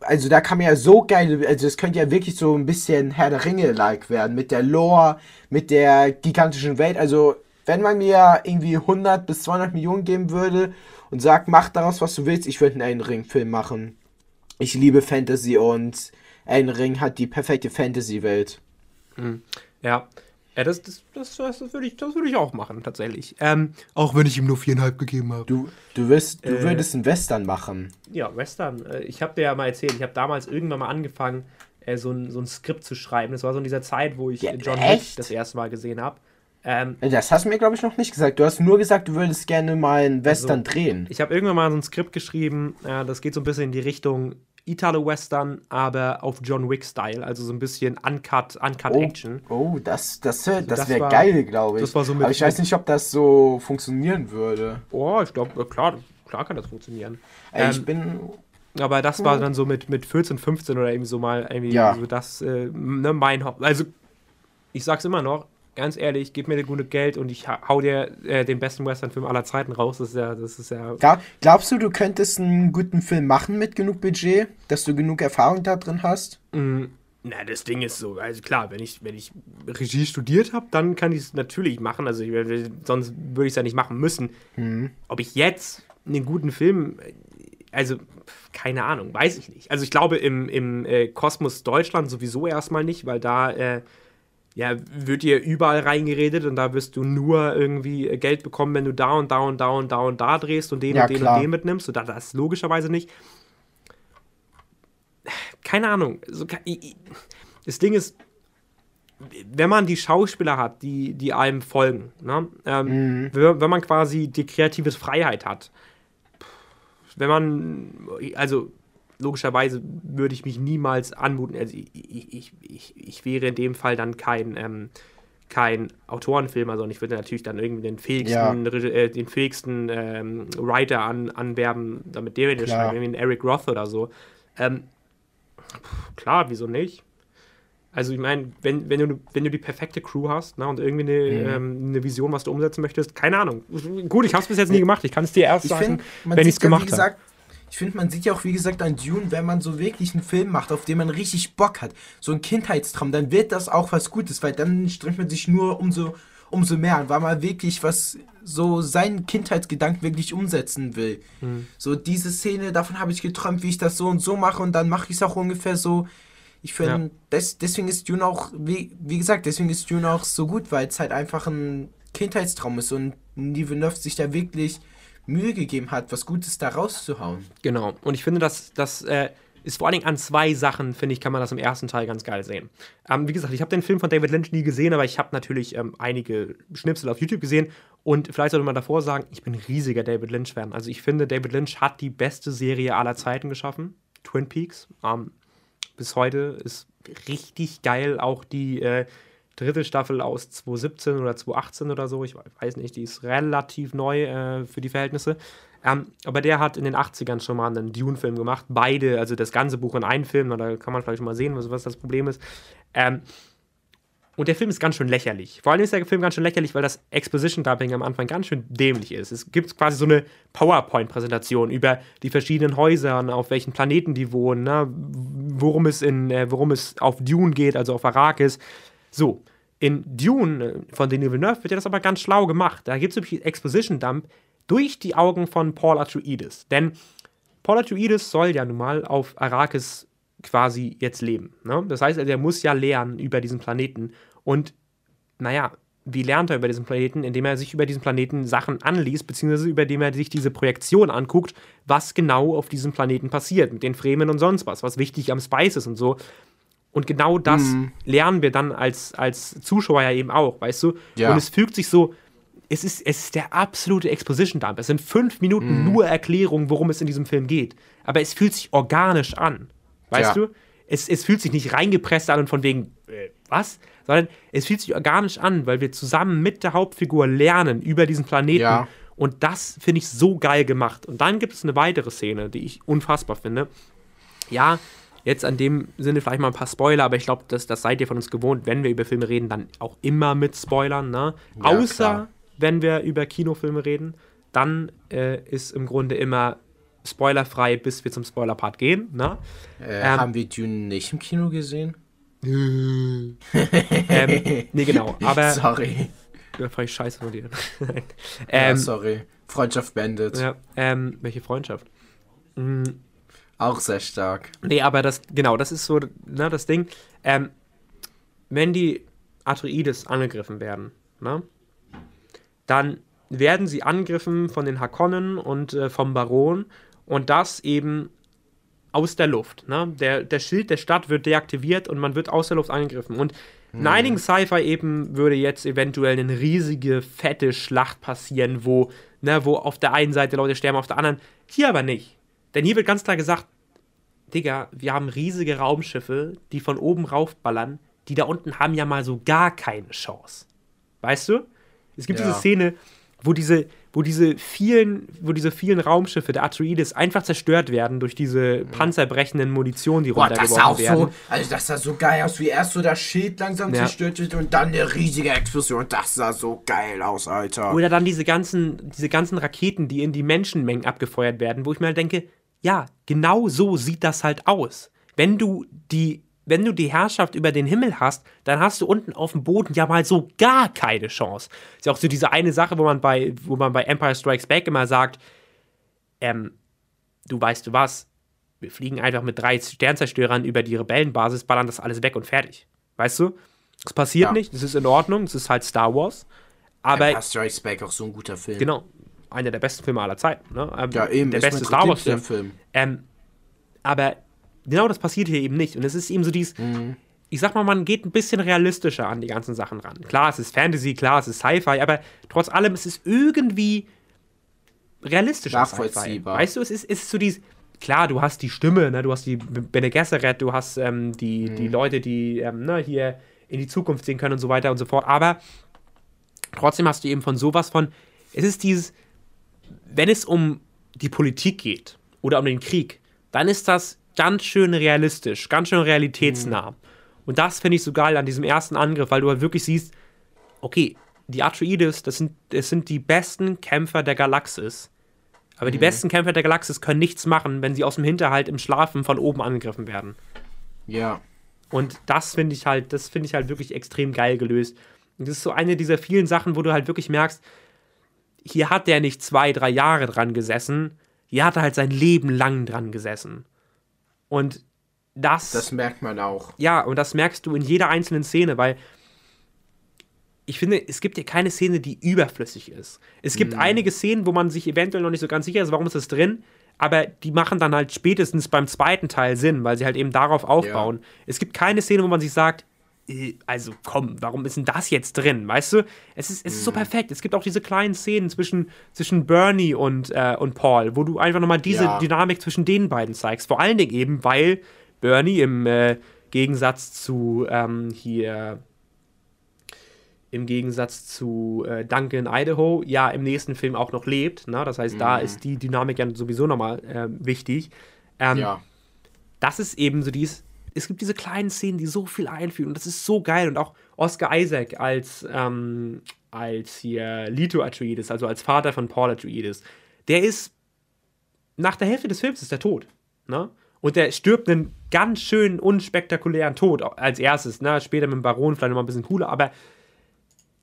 Also da kann man ja so geil, also es könnte ja wirklich so ein bisschen Herr der Ringe-like werden, mit der Lore, mit der gigantischen Welt. Also wenn man mir irgendwie 100 bis 200 Millionen geben würde und sagt, mach daraus, was du willst, ich würde einen Elden Ring-Film machen ich liebe Fantasy und Elden Ring hat die perfekte Fantasy-Welt. Mhm. Ja. Ja, das, das, das, das, das würde ich, das würd ich auch machen, tatsächlich. Ähm, auch wenn ich ihm nur viereinhalb gegeben habe. Du, du, wirst, du Äh. würdest einen Western machen. Ja, Western. Äh, Ich habe dir ja mal erzählt, ich habe damals irgendwann mal angefangen, äh, so ein, so ein Skript zu schreiben. Das war so in dieser Zeit, wo ich Ja, John? Wick das erste Mal gesehen habe. Ähm, Das hast du mir, glaube ich, noch nicht gesagt. Du hast nur gesagt, du würdest gerne mal einen Western Also, drehen. ich habe irgendwann mal so ein Skript geschrieben, äh, das geht so ein bisschen in die Richtung Italo-Western, aber auf John Wick-Style. Also so ein bisschen Uncut, Uncut Oh, Action. oh das, das, das, das wäre geil, glaube ich. das war so Aber ich weiß nicht, ob das so funktionieren würde. Oh, ich glaube, klar, klar kann das funktionieren. Ey, ich Ähm, bin. Aber das war dann so mit, mit 14, 15 oder irgendwie so mal irgendwie Ja. so das, äh, ne, mein Haupt. Also, ich sag's immer noch, ganz ehrlich, gib mir das gute Geld und ich ha- hau dir äh, den besten Western-Film aller Zeiten raus. Das ist ja, das ist ja. Glaub, glaubst du, du könntest einen guten Film machen mit genug Budget, dass du genug Erfahrung da drin hast? Mm, na, das Ding ist so, also klar, wenn ich, wenn ich Regie studiert habe, dann kann ich es natürlich machen. Also, ich, sonst würde ich es ja nicht machen müssen. Ob ich jetzt einen guten Film, äh, also keine Ahnung, weiß ich nicht. Also ich glaube im, im äh, Kosmos Deutschland sowieso erstmal nicht, weil da äh, ja, wird dir überall reingeredet und da wirst du nur irgendwie äh, Geld bekommen, wenn du da und da und da und da und da drehst und den Ja, und den klar. und den mitnimmst. Und da- das logischerweise nicht. Keine Ahnung. Das Ding ist, wenn man die Schauspieler hat, die, die einem folgen, ne? ähm, wenn, wenn man quasi die kreative Freiheit hat, wenn man, also logischerweise würde ich mich niemals anmuten, also ich, ich, ich, ich wäre in dem Fall dann kein, ähm, kein Autorenfilmer, sondern ich würde natürlich dann irgendwie den fähigsten, Reg- äh, den fähigsten ähm, Writer an, anwerben, damit der wieder schreibt, irgendwie Eric Roth oder so. Ähm, klar, wieso nicht? Also ich meine, wenn, wenn, du, wenn du die perfekte Crew hast ne, und irgendwie eine, Mhm. ähm, eine Vision, was du umsetzen möchtest, keine Ahnung. Gut, ich habe es bis jetzt nie gemacht. Ich kann es dir erst Ich sagen, finde, man wenn ich es ja, gemacht habe. Ich finde, man sieht ja auch, wie gesagt, an Dune, wenn man so wirklich einen Film macht, auf den man richtig Bock hat, so ein Kindheitstraum, dann wird das auch was Gutes, weil dann strengt man sich nur umso, umso mehr an, weil man wirklich was, so seinen Kindheitsgedanken wirklich umsetzen will. Hm. So diese Szene, davon habe ich geträumt, wie ich das so und so mache und dann mache ich es auch ungefähr so. Ich finde, Ja. des, deswegen ist Dune auch, wie, wie gesagt, deswegen ist Dune auch so gut, weil es halt einfach ein Kindheitstraum ist und Villeneuve sich da wirklich Mühe gegeben hat, was Gutes da rauszuhauen. Genau. Und ich finde, das, das äh, ist vor allen Dingen an zwei Sachen, finde ich, kann man das im ersten Teil ganz geil sehen. Ähm, wie gesagt, ich habe den Film von David Lynch nie gesehen, aber ich habe natürlich ähm, einige Schnipsel auf YouTube gesehen. Und vielleicht sollte man davor sagen, ich bin riesiger David Lynch-Fan. Also ich finde, David Lynch hat die beste Serie aller Zeiten geschaffen. Twin Peaks. Ähm, bis heute ist richtig geil. Auch die äh, dritte Staffel aus 2017 oder 2018 oder so, ich weiß nicht, die ist relativ neu äh, für die Verhältnisse. Ähm, aber der hat in den 80ern schon mal einen Dune-Film gemacht. Beide, also das ganze Buch in einen Film, da kann man vielleicht mal sehen, was, was das Problem ist. Ähm, und der Film ist ganz schön lächerlich. Vor allem ist der Film ganz schön lächerlich, weil das Exposition-Dubbing am Anfang ganz schön dämlich ist. Es gibt quasi so eine PowerPoint-Präsentation über die verschiedenen Häuser, und auf welchen Planeten die wohnen, ne? worum, es in, äh, worum es auf Dune geht, also auf Arrakis. So, in Dune äh, von Denis Villeneuve wird ja das aber ganz schlau gemacht. Da gibt es nämlich Exposition-Dump durch die Augen von Paul Atreides. Denn Paul Atreides soll ja nun mal auf Arrakis quasi jetzt leben. Ne? Das heißt, er muss ja lernen über diesen Planeten. Und naja, wie lernt er über diesen Planeten? Indem er sich über diesen Planeten Sachen anliest, beziehungsweise indem er sich diese Projektion anguckt, was genau auf diesem Planeten passiert, mit den Fremen und sonst was, was wichtig am Spice ist und so. Und genau das lernen wir dann als, als Zuschauer ja eben auch, weißt du? Ja. Und es fügt sich so, es ist, es ist der absolute Exposition-Dump. Es sind fünf Minuten nur Erklärung, worum es in diesem Film geht. Aber es fühlt sich organisch an. Weißt Ja. du? Es, es fühlt sich nicht reingepresst an und von wegen, äh, was? Sondern es fühlt sich organisch an, weil wir zusammen mit der Hauptfigur lernen über diesen Planeten. Ja. Und das finde ich so geil gemacht. Und dann gibt es eine weitere Szene, die ich unfassbar finde. Ja, jetzt an dem Sinne vielleicht mal ein paar Spoiler, aber ich glaube, das, das seid ihr von uns gewohnt, wenn wir über Filme reden, dann auch immer mit Spoilern. Ne? Ja, Außer klar. wenn wir über Kinofilme reden, dann äh, ist im Grunde immer spoilerfrei, bis wir zum Spoiler-Part gehen. Ne? Äh, Ähm. haben wir Dune nicht im Kino gesehen? ähm, nee, genau. Aber sorry. ja, ich scheiße von dir. ja, ähm, sorry. Freundschaft beendet. ja, ähm, welche Freundschaft? Auch sehr stark. Nee, aber das, genau, das ist so, ne, das Ding. Ähm, wenn die Atreides angegriffen werden, ne? dann werden sie angegriffen von den Hakonnen und äh, vom Baron und das eben aus der Luft. Ne? Der, der Schild der Stadt wird deaktiviert und man wird aus der Luft angegriffen. Und in einigen Sci-Fi eben würde jetzt eventuell eine riesige, fette Schlacht passieren, wo, ne, wo auf der einen Seite Leute sterben, auf der anderen. Hier aber nicht. Denn hier wird ganz klar gesagt, Digga, wir haben riesige Raumschiffe, die von oben raufballern. Die da unten haben ja mal so gar keine Chance. Weißt du? Es gibt ja. diese Szene, wo diese, wo diese vielen, wo diese vielen Raumschiffe der Atreides einfach zerstört werden durch diese panzerbrechenden Munition, die Boah, runtergeworfen das auch werden. So, also das sah so geil aus, wie erst so das Schild langsam ja. zerstört wird und dann eine riesige Explosion. Das sah so geil aus, Alter. Oder dann diese ganzen, diese ganzen Raketen, die in die Menschenmengen abgefeuert werden, wo ich mir halt denke, ja, genau so sieht das halt aus. Wenn du die wenn du die Herrschaft über den Himmel hast, dann hast du unten auf dem Boden ja mal so gar keine Chance. Ist ja auch so diese eine Sache, wo man bei, wo man bei Empire Strikes Back immer sagt, ähm, du weißt du was, wir fliegen einfach mit drei Sternzerstörern über die Rebellenbasis, ballern das alles weg und fertig. Weißt du? Das passiert ja. nicht, das ist in Ordnung, das ist halt Star Wars. Aber Empire Strikes Back auch so ein guter Film. Genau, einer der besten Filme aller Zeiten. Ne? Ähm, ja, eben, der beste Star Wars Film. Ähm, aber genau das passiert hier eben nicht. Und es ist eben so dieses, mhm. ich sag mal, man geht ein bisschen realistischer an die ganzen Sachen ran. Klar, es ist Fantasy, klar, es ist Sci-Fi, aber trotz allem, es ist irgendwie realistischer Nachvollziehbar. Weißt du, es ist, es ist so dieses, klar, du hast die Stimme, ne, du hast die Bene Gesserit, du hast ähm, die, mhm. die Leute, die ähm, ne, hier in die Zukunft sehen können und so weiter und so fort, aber trotzdem hast du eben von sowas von, es ist dieses, wenn es um die Politik geht oder um den Krieg, dann ist das ganz schön realistisch, ganz schön realitätsnah. Mhm. Und das finde ich so geil an diesem ersten Angriff, weil du halt wirklich siehst, okay, die Atreides, das sind, das sind die besten Kämpfer der Galaxis. Aber mhm. die besten Kämpfer der Galaxis können nichts machen, wenn sie aus dem Hinterhalt im Schlafen von oben angegriffen werden. Ja. Und das finde ich halt, das finde ich halt wirklich extrem geil gelöst. Und das ist so eine dieser vielen Sachen, wo du halt wirklich merkst, hier hat der nicht zwei, drei Jahre dran gesessen, hier hat er halt sein Leben lang dran gesessen. Und das. Das merkt man auch. Ja, und das merkst du in jeder einzelnen Szene, weil ich finde, es gibt ja keine Szene, die überflüssig ist. Es gibt mm. einige Szenen, wo man sich eventuell noch nicht so ganz sicher ist, warum ist das drin, aber die machen dann halt spätestens beim zweiten Teil Sinn, weil sie halt eben darauf aufbauen. Ja. Es gibt keine Szene, wo man sich sagt, also komm, warum ist denn das jetzt drin? Weißt du, es ist, es ist so mhm. perfekt. Es gibt auch diese kleinen Szenen zwischen, zwischen Bernie und, äh, und Paul, wo du einfach nochmal diese ja. Dynamik zwischen den beiden zeigst. Vor allen Dingen eben, weil Bernie im äh, Gegensatz zu ähm, hier im Gegensatz zu äh, Duncan Idaho ja im nächsten Film auch noch lebt. Ne? Das heißt, mhm. da ist die Dynamik ja sowieso nochmal äh, wichtig. Ähm, ja. Das ist eben so dies, es gibt diese kleinen Szenen, die so viel einführen und das ist so geil. Und auch Oscar Isaac als, ähm, als hier Lito Atreides, also als Vater von Paul Atreides, der ist nach der Hälfte des Films ist er tot. Ne? Und der stirbt einen ganz schön unspektakulären Tod als erstes. Ne? Später mit dem Baron vielleicht nochmal ein bisschen cooler, aber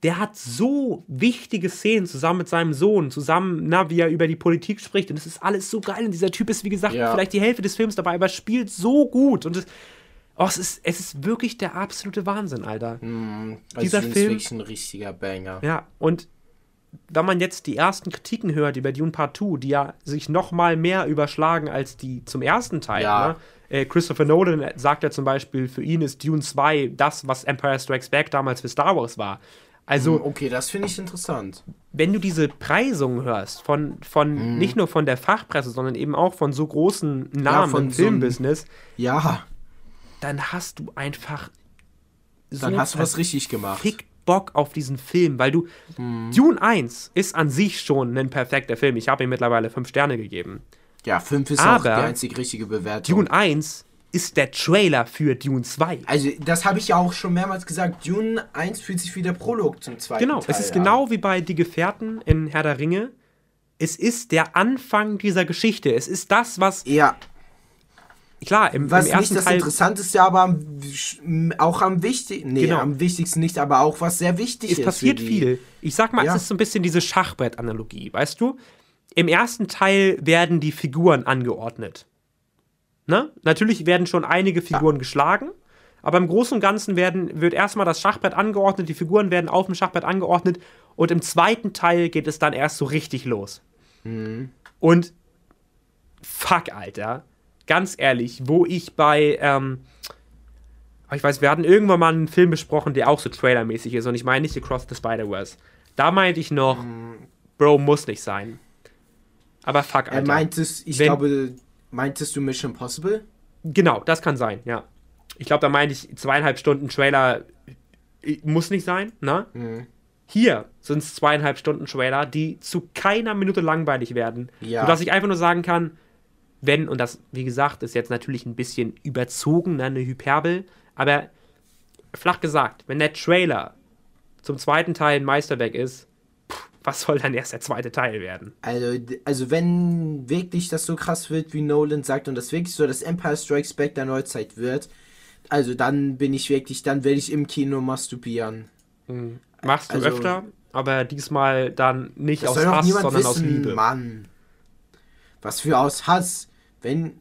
der hat so wichtige Szenen zusammen mit seinem Sohn, zusammen, na, wie er über die Politik spricht. Und es ist alles so geil. Und dieser Typ ist, wie gesagt, ja. vielleicht die Hälfte des Films dabei, aber spielt so gut. Und es, Oh, es ist, es ist wirklich der absolute Wahnsinn, Alter. Mm, also Dieser Film ist ein richtiger Banger. Ja, und wenn man jetzt die ersten Kritiken hört über Dune Part 2, die ja sich noch mal mehr überschlagen als die zum ersten Teil, ja. ne? äh, Christopher Nolan sagt ja zum Beispiel, für ihn ist Dune 2 das, was Empire Strikes Back damals für Star Wars war. Also, mm, okay, das finde ich interessant. Wenn du diese Preisungen hörst, von, von mm. nicht nur von der Fachpresse, sondern eben auch von so großen Namen ja, im Filmbusiness, so ja dann hast du einfach so dann hast du was richtig gemacht. Fick Bock auf diesen Film, weil du hm. Dune 1 ist an sich schon ein perfekter Film. Ich habe ihm mittlerweile fünf Sterne gegeben. Ja, fünf ist Aber auch die einzig richtige Bewertung. Dune 1 ist der Trailer für Dune 2. Also, das habe ich ja auch schon mehrmals gesagt. Dune 1 fühlt sich wie der Prolog zum zweiten genau, Teil es ist an. genau wie bei Die Gefährten in Herr der Ringe. Es ist der Anfang dieser Geschichte. Es ist das, was ja klar, im, was im ersten nicht das Teil Interessanteste, aber am, auch am wichtigsten, nee, genau. am wichtigsten nicht, aber auch was sehr wichtig es ist. Es passiert viel. Ich sag mal, ja. es ist so ein bisschen diese Schachbrett-Analogie, weißt du? Im ersten Teil werden die Figuren angeordnet. Ne? Natürlich werden schon einige Figuren ja. geschlagen, aber im Großen und Ganzen werden, wird erstmal das Schachbrett angeordnet, die Figuren werden auf dem Schachbrett angeordnet und im zweiten Teil geht es dann erst so richtig los. Mhm. Und fuck, Alter, ganz ehrlich, wo ich bei, ähm, ich weiß, wir hatten irgendwann mal einen Film besprochen, der auch so trailermäßig ist und ich meine nicht Across the Spider-Verse. Da meinte ich noch, Mhm. Bro, muss nicht sein. Aber fuck, Er Alter. meintest, ich Wenn- glaube, meintest du Mission Impossible? Genau, das kann sein, ja. Ich glaube, da meinte ich zweieinhalb Stunden Trailer äh, muss nicht sein, ne? Mhm. Hier sind es zweieinhalb Stunden Trailer, die zu keiner Minute langweilig werden. Ja. Sodass ich einfach nur sagen kann, wenn, und das, wie gesagt, ist jetzt natürlich ein bisschen überzogen, ne, eine Hyperbel, aber flach gesagt, wenn der Trailer zum zweiten Teil ein Meisterwerk ist, pff, was soll dann erst der zweite Teil werden? Also, also wenn wirklich das so krass wird, wie Nolan sagt, und das wirklich so das Empire Strikes Back der Neuzeit wird, also dann bin ich wirklich, dann werde ich im Kino masturbieren. Machst du Also- öfter, aber diesmal dann nicht aus Hass, sondern aus wissen, Liebe. Mann. Was für aus Hass. Wenn,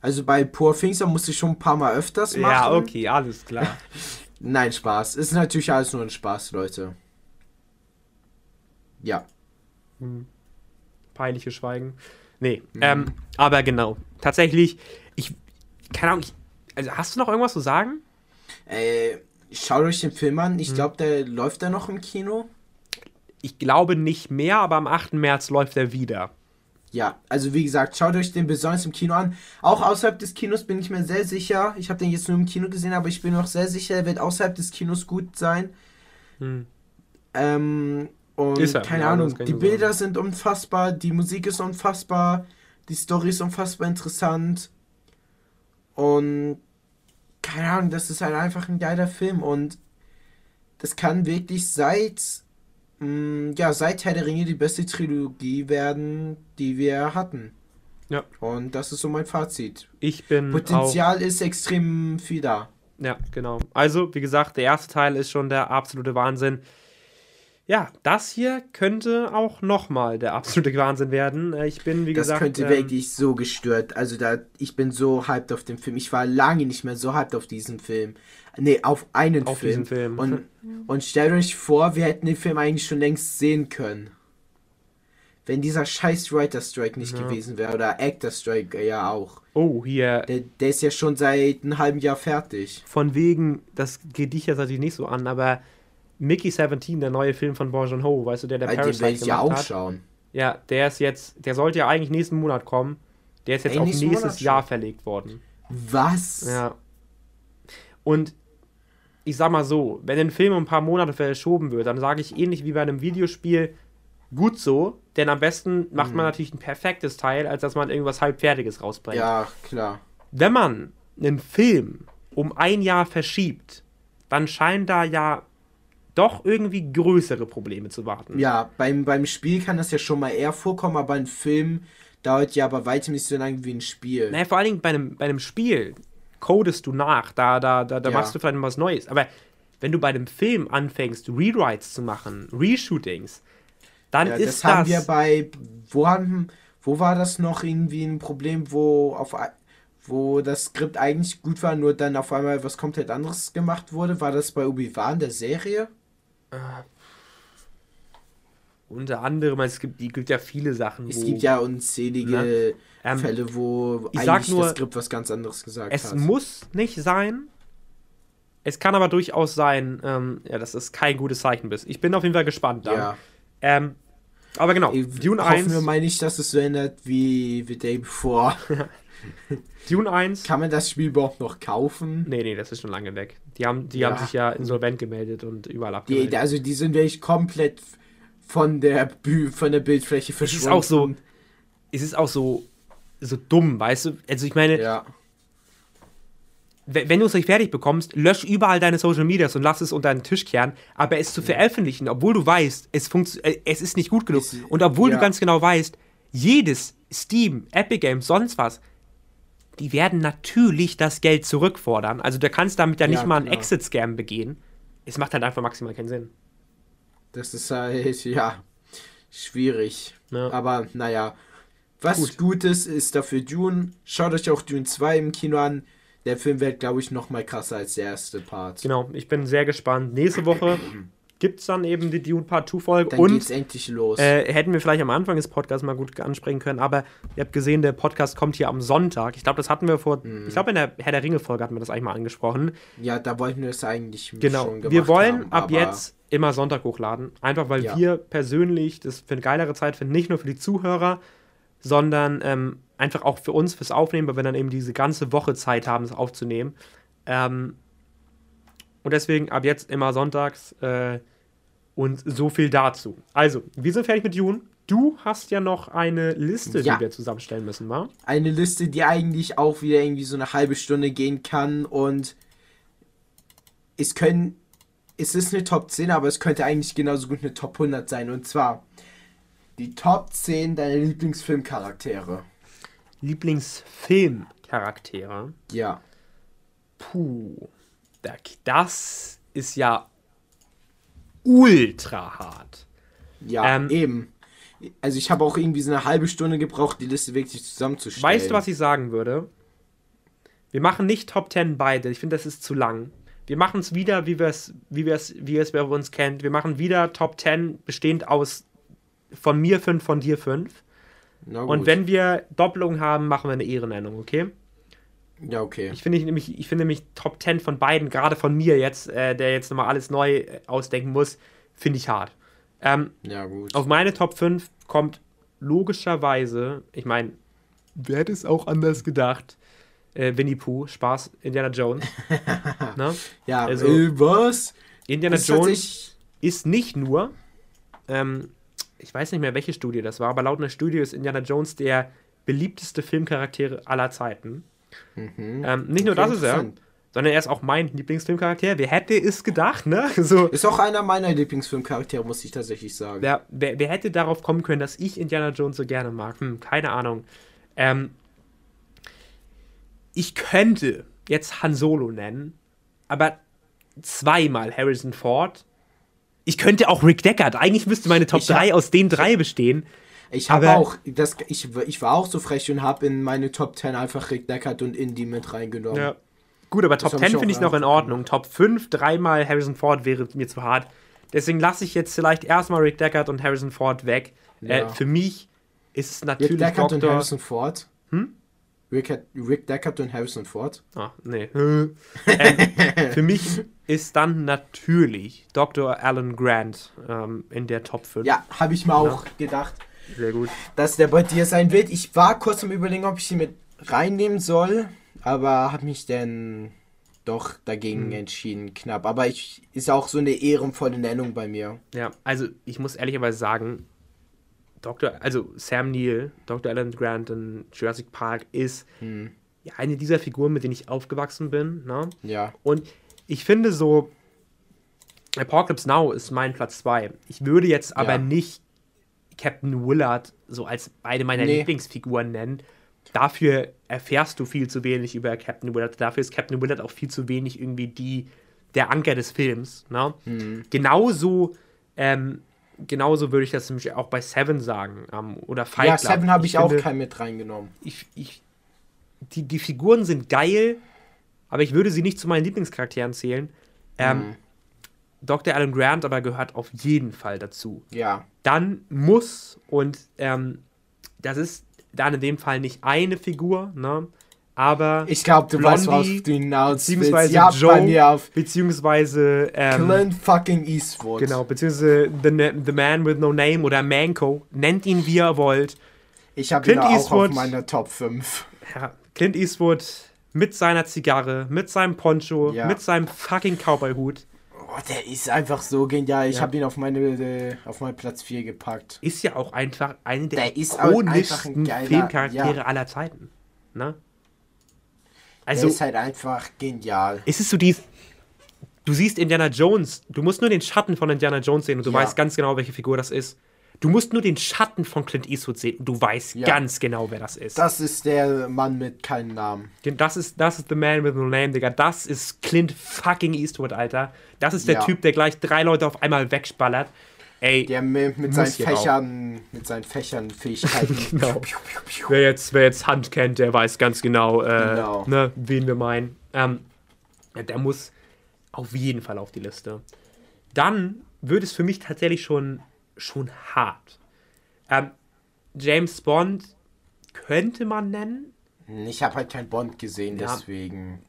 also bei Poor Things, da musste ich schon ein paar Mal öfters machen. Ja, okay, alles klar. Nein, Spaß. Ist natürlich alles nur ein Spaß, Leute. Ja. Peinliches Schweigen. Nee, ähm, aber genau. Tatsächlich, ich, keine Ahnung, ich, also hast du noch irgendwas zu sagen? Äh, schaut euch den Film an. Hm. Ich glaube, der läuft da noch im Kino. Ich glaube nicht mehr, aber am 8. März läuft er wieder. Ja, also wie gesagt, schaut euch den besonders im Kino an. Auch außerhalb des Kinos bin ich mir sehr sicher. Ich habe den jetzt nur im Kino gesehen, aber ich bin auch sehr sicher, er wird außerhalb des Kinos gut sein. Hm. Ähm, und Ist er, keine ja, Ahnung, die Bilder sind unfassbar, die Musik ist unfassbar, die Story ist unfassbar interessant. Und keine Ahnung, das ist halt einfach ein geiler Film und das kann wirklich seit ja, seit Herr der Ringe die beste Trilogie werden, die wir hatten. Ja. Und das ist so mein Fazit. Ich bin auch, Potenzial ist extrem viel da. ja, genau. Also, wie gesagt, der erste Teil ist schon der absolute Wahnsinn. Ja, das hier könnte auch nochmal der absolute Wahnsinn werden. Äh, Ich bin, wie Das gesagt, könnte ähm, wirklich so gestört. Also da, ich bin so hyped auf den Film. Ich war lange nicht mehr so hyped auf diesen Film. Nee, auf einen Auf Film. diesen Film. Und, und stellt euch vor, wir hätten den Film eigentlich schon längst sehen können. Wenn dieser scheiß Writer Strike nicht Ja. gewesen wäre. Oder Actor Strike äh, ja auch. oh, hier, Der, der ist ja schon seit einem halben Jahr fertig. von wegen, das geht dich jetzt natürlich nicht so an, aber Mickey 17, der neue Film von Bong Joon-ho, weißt du, der der den Parasite werde ich ja auch hat. schauen. Ja, der ist jetzt, der sollte ja eigentlich nächsten Monat kommen. Der ist jetzt Ey, auf nächstes Monat schon? Jahr verlegt worden. Was? Ja. Und ich sag mal so, wenn ein Film um ein paar Monate verschoben wird, dann sage ich ähnlich wie bei einem Videospiel, gut so, denn am besten macht man natürlich ein perfektes Teil, als dass man irgendwas halbfertiges rausbringt. Ja, klar. Wenn man einen Film um ein Jahr verschiebt, dann scheinen da ja doch irgendwie größere Probleme zu warten. Ja, beim, beim Spiel kann das ja schon mal eher vorkommen, aber ein Film dauert ja aber weitem nicht so lange wie ein Spiel. Naja, vor allen Dingen bei einem, bei einem Spiel codest du nach, da, da, da, da Ja. machst du vielleicht was Neues. Aber wenn du bei einem Film anfängst, Rewrites zu machen, Reshootings, dann Ja, ist das das. haben wir bei. Wo haben. Wo war das noch irgendwie ein Problem, wo auf wo das Skript eigentlich gut war, nur dann auf einmal was komplett anderes gemacht wurde? War das bei Obi-Wan der Serie? Unter anderem, es gibt, es gibt ja viele Sachen. Es wo gibt ja unzählige Ne? Ähm, Fälle, wo ich eigentlich nur, das Skript was ganz anderes gesagt Es hat. muss nicht sein. Es kann aber durchaus sein, ähm, ja, dass es kein gutes Zeichen bist. Ich bin auf jeden Fall gespannt dann. ja. Ähm, aber genau, Ich Dune hoffen 1, wir mal nicht, dass es so ändert wie The Day Before. Dune 1. Kann man das Spiel überhaupt noch kaufen? Nee, nee, das ist schon lange weg. Die haben, die Ja. haben sich ja insolvent gemeldet und überall Die, abgemeldet. also die sind wirklich komplett von der Bü von der Bildfläche es verschwunden. ist auch so, es ist auch so, so dumm, weißt du? Also ich meine, Ja. we- wenn du es nicht fertig bekommst, lösch überall deine Social Medias und lass es unter den Tisch kehren, aber es zu veröffentlichen, obwohl du weißt, es, äh, es ist nicht gut genug Es- und obwohl ja. du ganz genau weißt, jedes Steam, Epic Games, sonst was, die werden natürlich das Geld zurückfordern. Also du kannst damit ja nicht Ja, mal einen. Exit-Scam begehen. Es macht halt einfach maximal keinen Sinn. Das ist halt, ja, schwierig. Ja. Aber naja. Was Gut. Gutes ist dafür Dune. Schaut euch auch Dune 2 im Kino an. der Film wird, glaube ich, noch mal krasser als der erste Part. Genau, ich bin sehr gespannt. Nächste Woche gibt es dann eben die Dune Part 2 Folge. Dann und geht's endlich los. äh, hätten wir vielleicht am Anfang des Podcasts mal gut ansprechen können, aber ihr habt gesehen, der Podcast kommt hier am Sonntag. Ich glaube, das hatten wir vor, Mhm. ich glaube in der Herr der Ringe Folge hatten wir das eigentlich mal angesprochen. ja, da wollten wir es eigentlich Genau, schon gemacht wir wollen haben, ab jetzt immer Sonntag hochladen, einfach weil Ja. wir persönlich das für eine geilere Zeit finden, nicht nur für die Zuhörer, sondern ähm, einfach auch für uns, fürs Aufnehmen, weil wir dann eben diese ganze Woche Zeit haben, es aufzunehmen. Ähm, und deswegen ab jetzt immer sonntags äh, und so viel dazu. Also, wir sind fertig mit June. Du hast ja noch eine Liste, Ja. die wir zusammenstellen müssen, wa? eine Liste, die eigentlich auch wieder irgendwie so eine halbe Stunde gehen kann und es können es ist eine Top 10, aber es könnte eigentlich genauso gut eine Top 100 sein und zwar die Top 10 deiner Lieblingsfilmcharaktere. Lieblingsfilmcharaktere. Ja. Puh. da- Das ist ja ultra hart. Ja, Ähm, eben. Also ich habe auch irgendwie so eine halbe Stunde gebraucht, die Liste wirklich zusammenzustellen. Weißt du, was ich sagen würde? Wir machen nicht Top 10 beide. Ich finde, das ist zu lang. Wir machen es wieder, wie wir es, wie wir es, wie es bei uns kennt. Wir machen wieder Top 10 bestehend aus von mir 5, von dir 5. Na Und wenn wir Doppelungen haben, machen wir eine Ehrennennung, okay? Ja, okay. Ich finde ich nämlich, ich finde nämlich Top 10 von beiden, gerade von mir jetzt, äh, der jetzt nochmal alles neu äh, ausdenken muss, finde ich hart. Ähm, Ja, gut. auf meine Top 5 kommt logischerweise, ich meine, wer hätte es auch anders gedacht? Äh, Winnie Pooh, Spaß, Indiana Jones. ne? ja, also- äh, was? Indiana ist Jones ist nicht nur, ähm, ich weiß nicht mehr, welche Studie das war, aber laut einer Studie ist Indiana Jones der beliebteste Filmcharakter aller Zeiten. Mhm. Ähm, nicht nur das ist er, sondern er ist auch mein Lieblingsfilmcharakter. Wer hätte es gedacht, ne? So, Ist auch einer meiner Lieblingsfilmcharaktere, muss ich tatsächlich sagen. wer, wer, wer hätte darauf kommen können, dass ich Indiana Jones so gerne mag? Hm, keine Ahnung. Ähm, ich könnte jetzt Han Solo nennen, aber zweimal Harrison Ford. Ich könnte auch Rick Deckard. Eigentlich müsste meine Top Ich hab- 3 aus den drei bestehen. Ich habe auch, das, ich, ich war auch so frech und habe in meine Top 10 einfach Rick Deckard und Indy mit reingenommen. Ja. Gut, aber Top hab 10 ich auch finde ich noch in Ordnung. Top 5, dreimal Harrison Ford wäre mir zu hart. Deswegen lasse ich jetzt vielleicht erstmal Rick Deckard und Harrison Ford weg. Äh, Ja. für mich ist es Rick natürlich Deckard und Dr. Harrison Ford. Hm? Rick, Rick Deckard und Harrison Ford. Ah, nee. ähm, für mich ist dann natürlich Dr. Alan Grant ähm, in der Top 5. Ja, habe ich mir auch gedacht, Sehr gut. dass der bei dir sein wird. Ich war kurz am überlegen, ob ich sie mit reinnehmen soll, aber habe mich dann doch dagegen Hm. entschieden, knapp. Aber ich ist auch so eine ehrenvolle Nennung bei mir. Ja, also ich muss ehrlicherweise sagen, Dr. also Sam Neill, Dr. Alan Grant in Jurassic Park ist Hm. ja, eine dieser Figuren, mit denen ich aufgewachsen bin. Ne? Ja. Und ich finde so, Apocalypse Now ist mein Platz 2. Ich würde jetzt aber Ja. nicht Captain Willard so als beide meiner Nee. Lieblingsfiguren nennen. Dafür erfährst du viel zu wenig über Captain Willard. Dafür ist Captain Willard auch viel zu wenig irgendwie die, der Anker des Films. Ne? Mhm. Genauso, ähm, genauso würde ich das nämlich auch bei Seven sagen. Ähm, oder Fight ja, Club. Seven habe ich, auch finde- keinen mit reingenommen. ich, ich, die, die Figuren sind geil, aber ich würde sie nicht zu meinen Lieblingscharakteren zählen. Ähm, Mhm. Dr. Alan Grant aber gehört auf jeden Fall dazu. Ja. Dann muss, und ähm, das ist dann in dem Fall nicht eine Figur, ne? aber Ich glaube, du weißt, worauf Blondie, du hinaus beziehungsweise Ja, Joe, beziehungsweise ähm, Clint fucking Eastwood. genau, beziehungsweise the, the Man with No Name oder Manco, nennt ihn wie ihr wollt. Ich habe ihn auch Eastwood. auf meiner Top 5. Ja, Clint Eastwood mit seiner Zigarre, mit seinem Poncho, Ja. mit seinem fucking Cowboy-Hut. Oh, der ist einfach so genial. Ich Ja. habe ihn auf meine äh, auf meinen Platz 4 gepackt. Ist ja auch einfach eine der, Der ikonischsten ein Filmcharaktere ja. aller Zeiten. Ne? Also, Also, der ist halt einfach genial. ist es so dies. Du siehst Indiana Jones, du musst nur den Schatten von Indiana Jones sehen und du Ja. weißt ganz genau, welche Figur das ist. Du musst nur den Schatten von Clint Eastwood sehen und du weißt Ja. ganz genau, wer das ist. Das ist der Mann mit keinem Namen. Das ist, das ist The Man with No Name, Digga. Das ist Clint fucking Eastwood, Alter. Das ist der Ja. Typ, der gleich drei Leute auf einmal wegballert. ey. Der mit, mit seinen Fächern, mit seinen Fächern Fähigkeiten. genau. wer, jetzt, wer jetzt Hand kennt, der weiß ganz genau, äh, genau. Ne, wen wir meinen. Ähm, der muss auf jeden Fall auf die Liste. Dann wird es für mich tatsächlich schon, schon hart. Ähm, James Bond könnte man nennen. Ich habe halt kein Bond gesehen, ja. deswegen.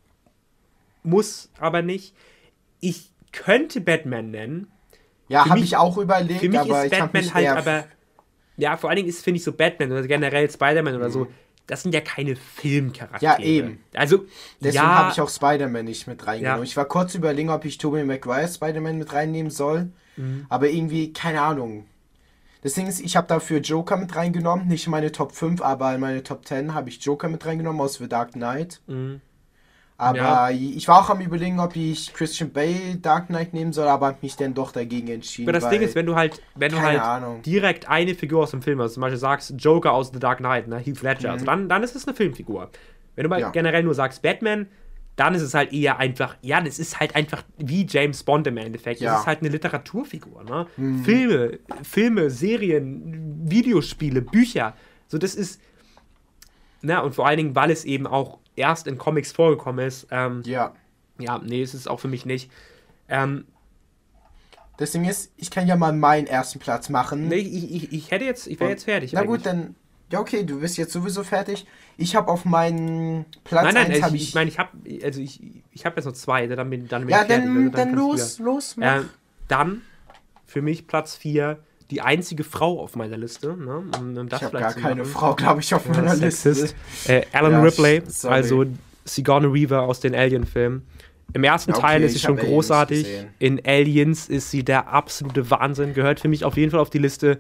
Muss aber nicht. Ich könnte Batman nennen. Ja, habe ich auch überlegt, für mich aber ist Batman halt aber. Ja, vor allen Dingen ist, finde ich, so Batman oder generell Spider-Man mhm. oder so, das sind ja keine Filmcharaktere. Ja, eben. Also, deswegen ja, habe ich auch Spider-Man nicht mit reingenommen. Ja. Ich war kurz überlegen, ob ich Tobey Maguire Spider-Man mit reinnehmen soll, mhm. aber irgendwie, keine Ahnung. Das Ding ist, ich habe dafür Joker mit reingenommen, nicht in meine Top 5, aber in meine Top 10 habe ich Joker mit reingenommen aus The Dark Knight. Mhm. Aber ja. ich war auch am überlegen, ob ich Christian Bale Dark Knight nehmen soll, aber habe mich dann doch dagegen entschieden. Aber das Ding ist, wenn du halt, wenn du halt Ahnung. direkt eine Figur aus dem Film hast, zum Beispiel sagst Joker aus The Dark Knight, ne, Heath Ledger, mhm. also dann, dann ist es eine Filmfigur. Wenn du mal ja. generell nur sagst Batman, dann ist es halt eher einfach, ja, das ist halt einfach wie James Bond im Endeffekt. Ja. Das ist halt eine Literaturfigur, ne? Mhm. Filme, Filme, Serien, Videospiele, Bücher. So, das ist, na, und vor allen Dingen, weil es eben auch erst in Comics vorgekommen ist. Ähm, ja. Ja, nee, ist es auch für mich nicht. Ähm, das Ding ist, ich kann ja mal meinen ersten Platz machen. Nee, ich, ich, ich hätte jetzt, ich wäre jetzt fertig. Na eigentlich. gut, dann, ja okay, du bist jetzt sowieso fertig. Ich habe auf meinen Platz Nein, nein, also ich, ich meine, ich habe, also ich, ich habe jetzt noch zwei, dann bin, dann bin ja, ich fertig. Ja, dann, also dann, dann los, los, mach. Äh, dann für mich Platz 4 die einzige Frau auf meiner Liste. Ne? Um, um ich habe gar keine Frau, glaube ich, auf ja, meiner Liste. Äh, Alan ja, Ripley, sorry. also Sigourney Weaver aus den Alien-Filmen. Im ersten okay, Teil ist sie schon großartig. In Aliens ist sie der absolute Wahnsinn. Gehört für mich auf jeden Fall auf die Liste.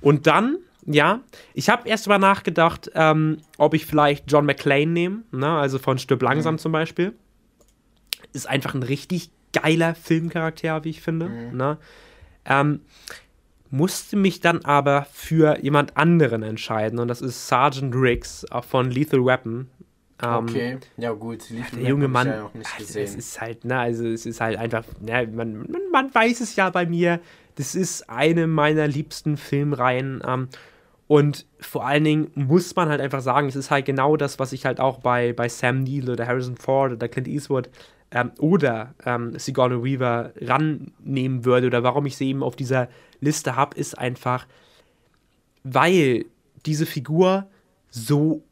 Und dann, ja, ich habe erst mal nachgedacht, ähm, ob ich vielleicht John McClane nehme. Ne? Also von Stück Langsam mhm. zum Beispiel. Ist einfach ein richtig geiler Filmcharakter, wie ich finde. Mhm. Ne? Ähm, musste mich dann aber für jemand anderen entscheiden. Und das ist Sergeant Riggs von Lethal Weapon. Ähm, okay, ja gut, Lethal der junge Mann, ja also es ist halt, ne, also es ist halt einfach, ne, man, man, man, weiß es ja bei mir, das ist eine meiner liebsten Filmreihen. Ähm, und vor allen Dingen muss man halt einfach sagen, es ist halt genau das, was ich halt auch bei, bei Sam Neill oder Harrison Ford oder Clint Eastwood ähm, oder ähm, Sigourney Weaver rannehmen würde oder warum ich sie eben auf dieser Liste habe, ist einfach, weil diese Figur so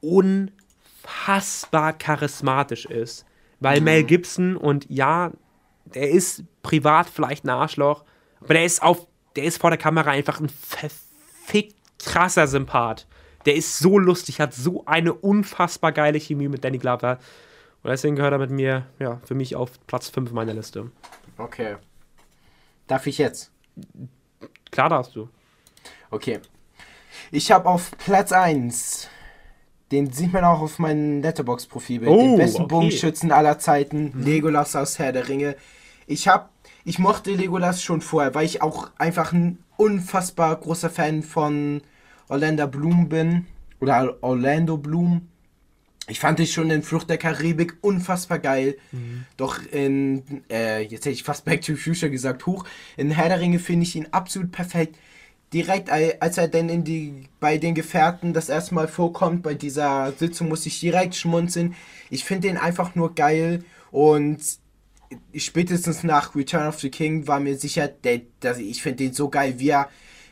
unfassbar charismatisch ist. Weil mhm. Mel Gibson und ja, der ist privat vielleicht ein Arschloch, aber der ist auf, der ist vor der Kamera einfach ein verfickt krasser Sympath. Der ist so lustig, hat so eine unfassbar geile Chemie mit Danny Glover. Und deswegen gehört er mit mir, ja, für mich auf Platz 5 meiner Liste. Okay. Darf ich jetzt? Klar darfst du. Okay. Ich habe auf Platz 1, den sieht man auch auf meinem Letterbox-Profil, oh, den besten okay. Bogenschützen aller Zeiten, mhm. Legolas aus Herr der Ringe. Ich habe, ich mochte Legolas schon vorher, weil ich auch einfach ein unfassbar großer Fan von Orlando Bloom bin. Oder Orlando Bloom. Ich fand es schon in Flucht der Karibik unfassbar geil. Mhm. Doch in, äh, jetzt hätte ich fast Back to the Future gesagt, hoch. In Herr der Ringe finde ich ihn absolut perfekt. Direkt, als er denn in die, bei den Gefährten das erste Mal vorkommt, bei dieser Sitzung, muss ich direkt schmunzeln. Ich finde den einfach nur geil und spätestens nach Return of the King war mir sicher, der, dass ich finde den so geil, wie er,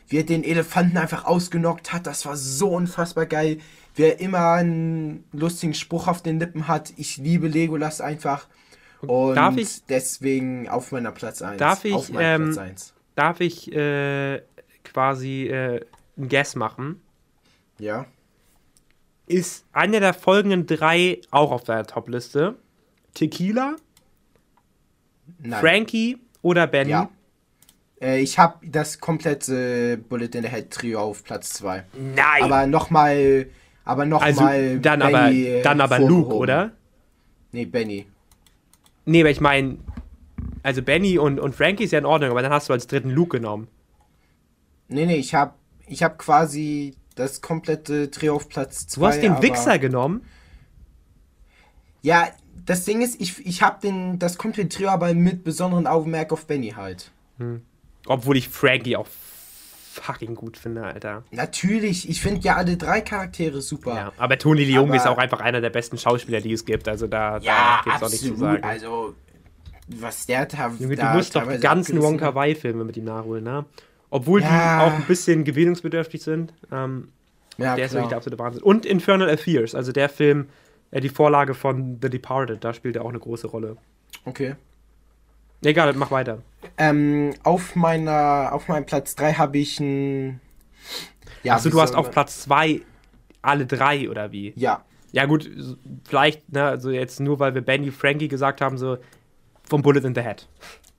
wie er den Elefanten einfach ausgenockt hat. Das war so unfassbar geil wer immer einen lustigen Spruch auf den Lippen hat, ich liebe Legolas einfach. Und darf ich, deswegen auf meiner Platz 1. Darf ich, ähm, Platz 1. Darf ich äh, quasi äh, ein Guess machen? Ja. Ist einer der folgenden drei auch auf deiner Top-Liste? Tequila, Nein. Frankie oder Benny? Ja. Äh, ich habe das komplette Bullet in the Head Trio auf Platz 2. Nein! Aber nochmal aber noch also, mal dann Benny aber dann aber Luke, oder? Nee, Benny. Nee, aber ich meine, also Benny und, und Frankie ist ja in Ordnung, aber dann hast du als dritten Luke genommen. Nee, nee, ich hab, ich hab quasi das komplette Trio auf Platz 2. Du hast den Wichser genommen? Ja, das Ding ist, ich, ich hab den, das komplette Trio aber mit besonderem Augenmerk auf Benny halt. Hm. Obwohl ich Frankie auch fucking gut finde, Alter. Natürlich, ich finde ja alle drei Charaktere super. Ja, aber Tony Leung ist auch einfach einer der besten Schauspieler, die es gibt. Also da, ja, da gibt es auch nichts zu sagen. Also, was der da. Junge, du musst doch die ganzen Wonka Wai-Filme mit ihm nachholen, ne? Obwohl ja. die auch ein bisschen gewöhnungsbedürftig sind. Ähm, ja, der ist wirklich der absolute Wahnsinn. Und Infernal Affairs, also der Film, äh, die Vorlage von The Departed, da spielt er auch eine große Rolle. Okay. Egal, mach weiter. Ähm, auf meiner, auf meinem Platz 3 habe ich ein. Ja, Achso, du hast auf Platz 2 alle drei oder wie? Ja. Ja, gut, vielleicht, ne, also jetzt nur weil wir Benny Frankie gesagt haben, so vom Bullet in the Head.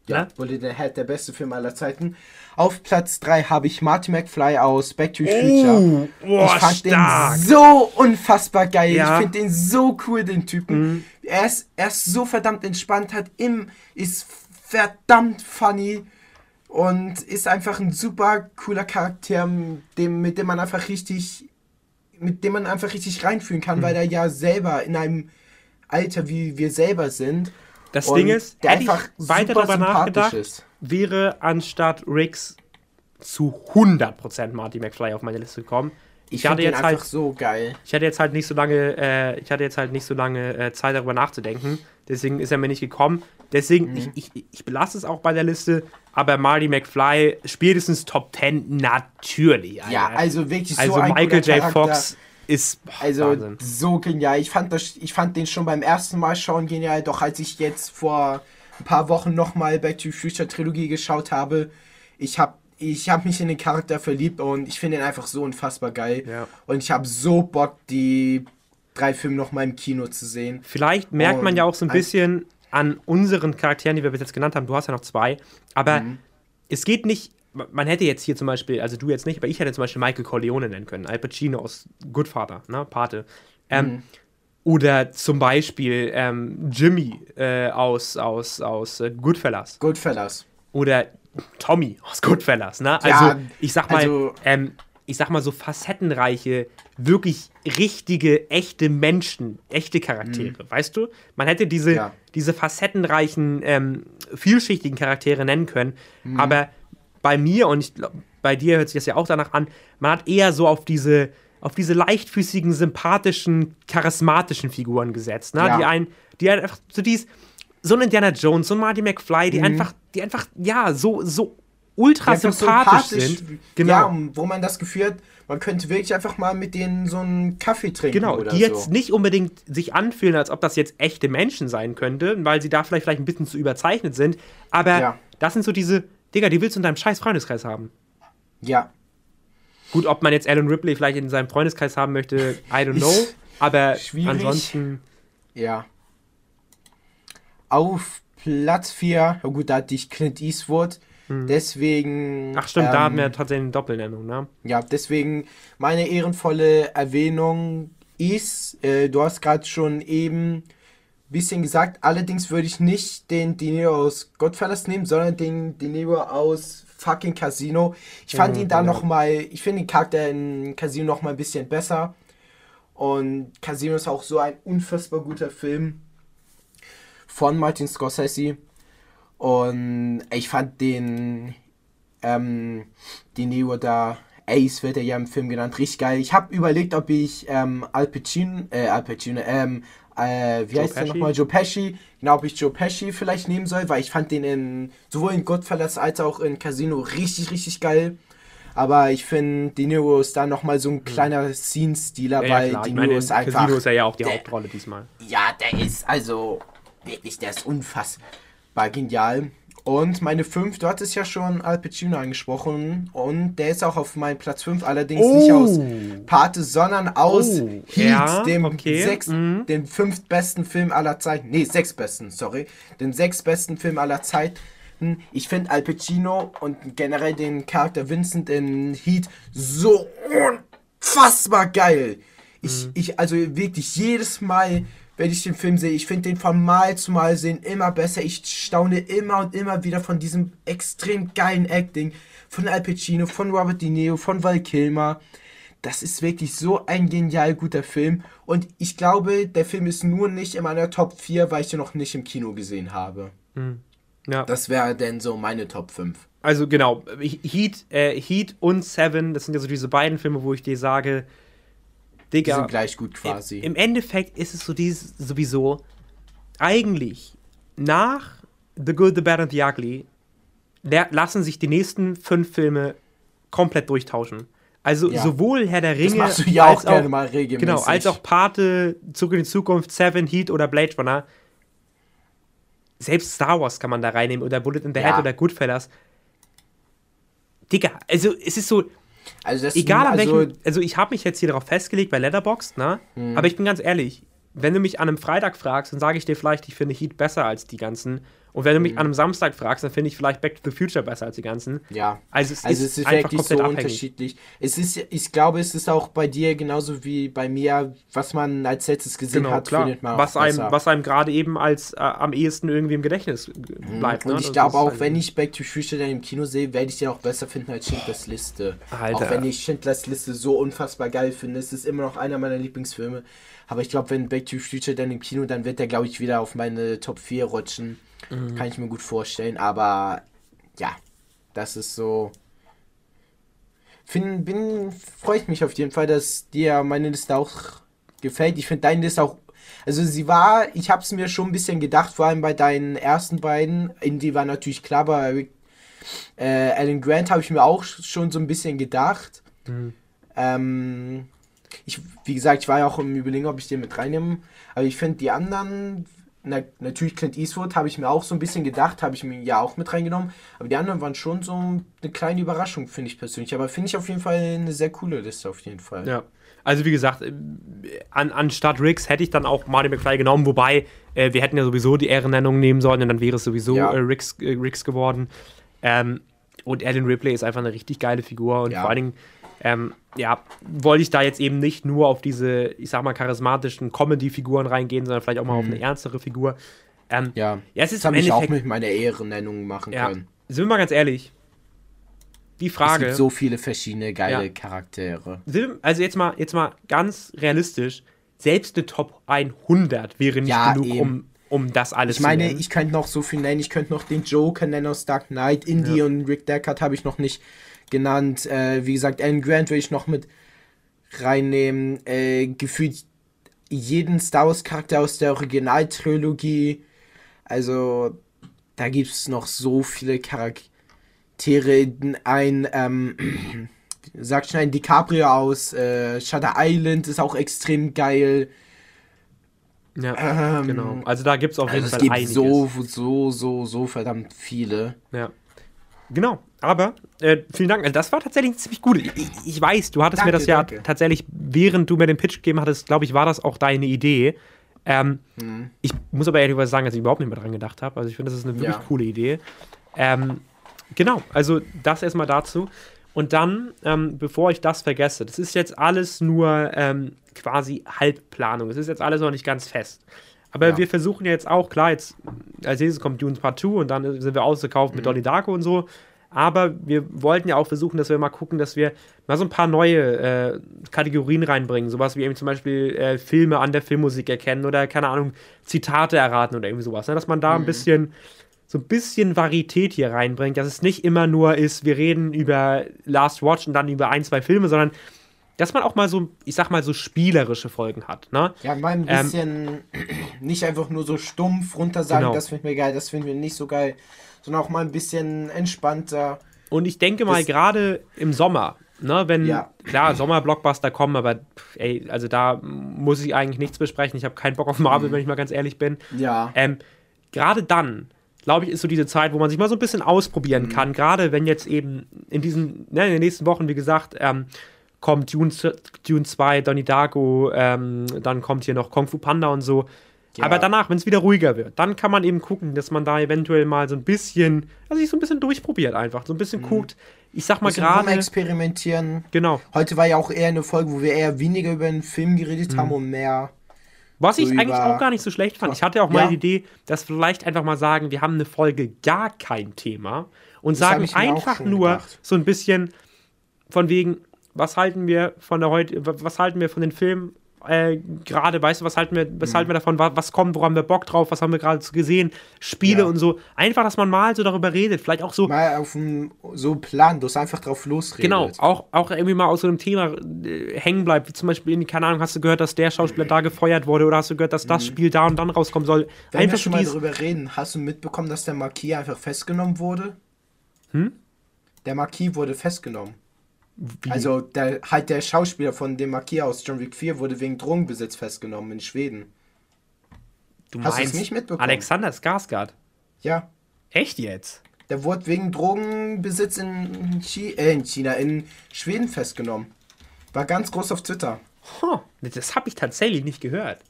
Ja, ne? Bullet in the Head, der beste Film aller Zeiten. Auf Platz 3 habe ich Marty McFly aus Back to the Future. Oh, oh, ich fand stark. den so unfassbar geil. Ja. Ich finde den so cool, den Typen. Mhm. Er, ist, er ist so verdammt entspannt, hat im, ist verdammt funny und ist einfach ein super cooler Charakter, dem, mit dem man einfach richtig, mit dem man einfach richtig reinfühlen kann, mhm. weil er ja selber in einem Alter wie wir selber sind. Das Ding ist, der einfach weiter darüber nachgedacht, ist. wäre anstatt Riggs zu 100% Marty McFly auf meine Liste gekommen. Ich, ich hatte jetzt halt so geil. Ich hatte jetzt halt nicht so lange, äh, ich hatte jetzt halt nicht so lange äh, Zeit darüber nachzudenken. Deswegen ist er mir nicht gekommen. Deswegen, mhm. ich, ich, ich belasse es auch bei der Liste, aber Marty McFly spätestens Top 10 natürlich. Alter. Ja, also wirklich also so Also Michael J. Fox ist boah, also Wahnsinn. so genial. Ich fand das, ich fand den schon beim ersten Mal schauen genial. Doch als ich jetzt vor ein paar Wochen nochmal Back to the Future Trilogie geschaut habe, ich habe ich habe mich in den Charakter verliebt und ich finde ihn einfach so unfassbar geil. Ja. Und ich habe so Bock, die drei Filme nochmal im Kino zu sehen. Vielleicht merkt und man ja auch so ein bisschen an unseren Charakteren, die wir bis jetzt genannt haben. Du hast ja noch zwei. Aber mhm. es geht nicht. Man hätte jetzt hier zum Beispiel, also du jetzt nicht, aber ich hätte zum Beispiel Michael Corleone nennen können. Al Pacino aus Goodfather, ne? Pate. Ähm, mhm. Oder zum Beispiel ähm, Jimmy äh, aus, aus, aus äh, Goodfellas. Goodfellas. Oder Tommy aus Goodfellas, ne? Also, ja, ich sag mal, also, ähm, ich sag mal so facettenreiche, wirklich richtige, echte Menschen, echte Charaktere, mhm. weißt du? Man hätte diese, ja. Diese facettenreichen, ähm, vielschichtigen Charaktere nennen können, mhm. aber bei mir und ich glaub, bei dir hört sich das ja auch danach an, man hat eher so auf diese, auf diese leichtfüßigen, sympathischen, charismatischen Figuren gesetzt, ne? Ja. Die einen, die einfach so dies, so ein Indiana Jones, so ein Marty McFly, die mhm. einfach, die einfach, ja, so, so ultra sympathisch, sympathisch, sind. Genau. Ja, wo man das Gefühl hat, man könnte wirklich einfach mal mit denen so einen Kaffee trinken. Genau, die jetzt nicht unbedingt sich anfühlen, als ob das jetzt echte Menschen sein könnte, weil sie da vielleicht, vielleicht ein bisschen zu überzeichnet sind. Aber ja. das sind so diese, Digga, die willst du in deinem scheiß Freundeskreis haben. Ja. Gut, ob man jetzt Alan Ripley vielleicht in seinem Freundeskreis haben möchte, I don't know. aber Schwierig. ansonsten. Ja. Auf Platz 4, oh gut, da hatte ich Clint Eastwood. Hm. Deswegen. Ach stimmt, ähm, da haben wir tatsächlich eine Doppelnennung, ne? Ja, deswegen meine ehrenvolle Erwähnung ist, äh, du hast gerade schon eben ein bisschen gesagt, allerdings würde ich nicht den Dinero aus Godfellas nehmen, sondern den Dinero aus fucking Casino. Ich fand mhm, ihn da ja. nochmal, ich finde den Charakter in Casino nochmal ein bisschen besser. Und Casino ist auch so ein unfassbar guter Film von Martin Scorsese. Und ich fand den, ähm, den Neo da, Ace wird er ja im Film genannt, richtig geil. Ich habe überlegt, ob ich ähm, Al Pacino, äh, Al Pacino, ähm, äh, wie Joe heißt der nochmal? Joe Pesci. Genau, ob ich Joe Pesci vielleicht nehmen soll, weil ich fand den in, sowohl in Godfellas als auch in Casino richtig, richtig geil. Aber ich finde, De Niro ist da nochmal so ein hm. kleiner Scene-Stealer, ja, weil ja, De Niro ist einfach. Casino ist ja auch die der, Hauptrolle diesmal. Ja, der ist also wirklich, der ist unfassbar genial. Und meine 5, du hattest ja schon Al Pacino angesprochen und der ist auch auf meinem Platz 5, allerdings oh. nicht aus Pate, sondern aus oh. Heat, ja, dem, okay. sechs, mhm. dem fünftbesten Film aller Zeiten. Nee, sechstbesten, sorry. Den sechstbesten Film aller Zeiten. Ich finde Al Pacino und generell den Charakter Vincent in Heat so unfassbar geil. Ich, mhm. ich, also wirklich jedes Mal wenn ich den Film sehe. Ich finde den von Mal zu Mal sehen immer besser. Ich staune immer und immer wieder von diesem extrem geilen Acting von Al Pacino, von Robert De Niro, von Val Kilmer. Das ist wirklich so ein genial guter Film. Und ich glaube, der Film ist nur nicht in meiner Top 4, weil ich den noch nicht im Kino gesehen habe. Hm. Ja. Das wäre denn so meine Top 5. Also genau, Heat, äh, Heat und Seven, das sind ja so diese beiden Filme, wo ich dir sage, Digga. Die sind gleich gut quasi. Im, Endeffekt ist es so dieses, sowieso, eigentlich nach The Good, The Bad and The Ugly lassen sich die nächsten fünf Filme komplett durchtauschen. Also ja. sowohl Herr der Ringe das machst du ja auch, gerne mal regelmäßig. Genau, als auch Pate, Zurück in die Zukunft, Seven, Heat oder Blade Runner. Selbst Star Wars kann man da reinnehmen oder Bullet in the ja. Head oder Goodfellas. Digga, also es ist so, also egal an also, welchem, also ich habe mich jetzt hier darauf festgelegt bei Letterboxd, ne? Mhm. Aber ich bin ganz ehrlich, wenn du mich an einem Freitag fragst, dann sage ich dir vielleicht, ich finde Heat besser als die ganzen und wenn du mich mhm. an einem Samstag fragst, dann finde ich vielleicht Back to the Future besser als die ganzen. Ja. Also es also ist, es ist einfach wirklich so abhängig. unterschiedlich. Es ist, ich glaube, es ist auch bei dir genauso wie bei mir, was man als letztes gesehen genau, hat, klar. findet man was einem, was einem gerade eben als äh, am ehesten irgendwie im Gedächtnis mhm. bleibt. Mhm. Und ne? ich glaube auch, halt wenn ich Back to the Future dann im Kino sehe, werde ich den auch besser finden als Schindlers Liste. Alter. Auch wenn ich Schindlers Liste so unfassbar geil finde, es ist immer noch einer meiner Lieblingsfilme. Aber ich glaube, wenn Back to the Future dann im Kino, dann wird der, glaube ich, wieder auf meine Top 4 rutschen. Mhm. Kann ich mir gut vorstellen, aber ja, das ist so. Find, bin, freue ich mich auf jeden Fall, dass dir meine Liste auch gefällt. Ich finde deine Liste auch. Also sie war, ich habe es mir schon ein bisschen gedacht, vor allem bei deinen ersten beiden. Indie war natürlich klar, aber äh, Alan Grant habe ich mir auch schon so ein bisschen gedacht. Mhm. Ähm, ich, wie gesagt, ich war ja auch im Überlegen, ob ich den mit reinnehme. Aber ich finde die anderen na, natürlich Clint Eastwood habe ich mir auch so ein bisschen gedacht, habe ich mir ja auch mit reingenommen. Aber die anderen waren schon so eine kleine Überraschung, finde ich persönlich. Aber finde ich auf jeden Fall eine sehr coole Liste, auf jeden Fall. Ja. Also wie gesagt, äh, an, anstatt Riggs hätte ich dann auch Marty McFly genommen, wobei äh, wir hätten ja sowieso die Ehrennennung nehmen sollen und dann wäre es sowieso ja. äh, Riggs, äh, Riggs geworden. Ähm, und Alan Ripley ist einfach eine richtig geile Figur und ja. vor allen Dingen ähm, ja, wollte ich da jetzt eben nicht nur auf diese, ich sag mal, charismatischen Comedy-Figuren reingehen, sondern vielleicht auch mal mhm. auf eine ernstere Figur. Ähm, ja, ja, es ist das habe ich auch mit meiner Ehrennennung machen ja, können. Sind wir mal ganz ehrlich, die Frage. Es gibt so viele verschiedene geile ja. Charaktere. Also jetzt mal, jetzt mal ganz realistisch, selbst eine Top 100 wäre nicht ja, genug, um, um das alles ich meine, zu nennen. Ich könnte noch so viel nennen. Ich könnte noch den Joker nennen aus Dark Knight. Indie ja. und Rick Deckard habe ich noch nicht genannt. Äh, wie gesagt, Alan Grant will ich noch mit reinnehmen. Äh, gefühlt jeden Star Wars Charakter aus der Originaltrilogie. Also, da gibt es noch so viele Charaktere. Ein, ähm, sagt schon ein DiCaprio aus äh, Shutter Island ist auch extrem geil. Ja, ähm, genau. Also da gibt es auf jeden also Fall es gibt einiges. so, so, so, so verdammt viele. Ja. Genau, aber äh, vielen Dank. Also das war tatsächlich ziemlich gut. Ich, ich weiß, du hattest danke, mir das ja danke. tatsächlich, während du mir den Pitch gegeben hattest, glaube ich, war das auch deine Idee. Ähm, mhm. Ich muss aber ehrlich sagen, dass ich überhaupt nicht mehr dran gedacht habe. Also ich finde, das ist eine wirklich ja. coole Idee. Ähm, genau, also das erstmal dazu. Und dann, ähm, bevor ich das vergesse, das ist jetzt alles nur ähm, quasi Halbplanung. Es ist jetzt alles noch nicht ganz fest. Aber ja. wir versuchen jetzt auch, klar, jetzt als nächstes kommt Dune Part 2 und dann sind wir ausgekauft mhm. mit Donnie Darko und so. Aber wir wollten ja auch versuchen, dass wir mal gucken, dass wir mal so ein paar neue äh, Kategorien reinbringen. Sowas wie eben zum Beispiel äh, Filme an der Filmmusik erkennen oder, keine Ahnung, Zitate erraten oder irgendwie sowas. Ne? Dass man da mhm. ein bisschen, so ein bisschen Varietät hier reinbringt. Dass es nicht immer nur ist, wir reden über Last Watch und dann über ein, zwei Filme, sondern dass man auch mal so, ich sag mal, so spielerische Folgen hat. Ne? Ja, mal ein ähm, bisschen ähm, nicht einfach nur so stumpf runter sagen, genau. das finden wir geil, das finden wir nicht so geil, sondern auch mal ein bisschen entspannter. Und ich denke mal, gerade im Sommer, ne, wenn, ja. klar, Sommerblockbuster kommen, aber ey, also da muss ich eigentlich nichts besprechen. Ich habe keinen Bock auf Marvel, mhm. wenn ich mal ganz ehrlich bin. Ja. Ähm, gerade dann, glaube ich, ist so diese Zeit, wo man sich mal so ein bisschen ausprobieren mhm. kann. Gerade wenn jetzt eben in diesen, ne, in den nächsten Wochen, wie gesagt, ähm, kommt Dune, Dune 2, Donnie Darko, ähm, dann kommt hier noch Kung Fu Panda und so. Ja. Aber danach, wenn es wieder ruhiger wird, dann kann man eben gucken, dass man da eventuell mal so ein bisschen, also sich so ein bisschen durchprobiert einfach, so ein bisschen mhm. guckt. Ich sag mal gerade. experimentieren. Genau. Heute war ja auch eher eine Folge, wo wir eher weniger über den Film geredet mhm. haben und mehr. Was so ich eigentlich auch gar nicht so schlecht fand. Ich hatte auch mal ja. die Idee, dass vielleicht einfach mal sagen, wir haben eine Folge gar kein Thema und das sagen einfach nur gedacht. so ein bisschen von wegen, was halten wir von der heute, was halten wir von den Filmen äh, gerade, weißt du, was halten wir, was mhm. halten wir davon, was, was kommt, wo haben wir Bock drauf, was haben wir gerade gesehen, Spiele ja. und so. Einfach, dass man mal so darüber redet, vielleicht auch so. Mal auf dem so Plan, dass einfach drauf losredet. Genau, auch, auch irgendwie mal aus so einem Thema äh, hängen bleibt, wie zum Beispiel, in, keine Ahnung, hast du gehört, dass der Schauspieler da gefeuert wurde oder hast du gehört, dass das mhm. Spiel da und dann rauskommen soll. Wenn einfach wir schon mal darüber reden, hast du mitbekommen, dass der Marquis einfach festgenommen wurde? Hm? Der Marquis wurde festgenommen. Wie? Also der, halt der Schauspieler von dem Marquis aus John Wick 4 wurde wegen Drogenbesitz festgenommen in Schweden. Du Hast du es nicht mitbekommen? Alexander Skarsgård? Ja. Echt jetzt? Der wurde wegen Drogenbesitz in, Chi äh, in China, in Schweden festgenommen. War ganz groß auf Twitter. Huh, das habe ich tatsächlich nicht gehört.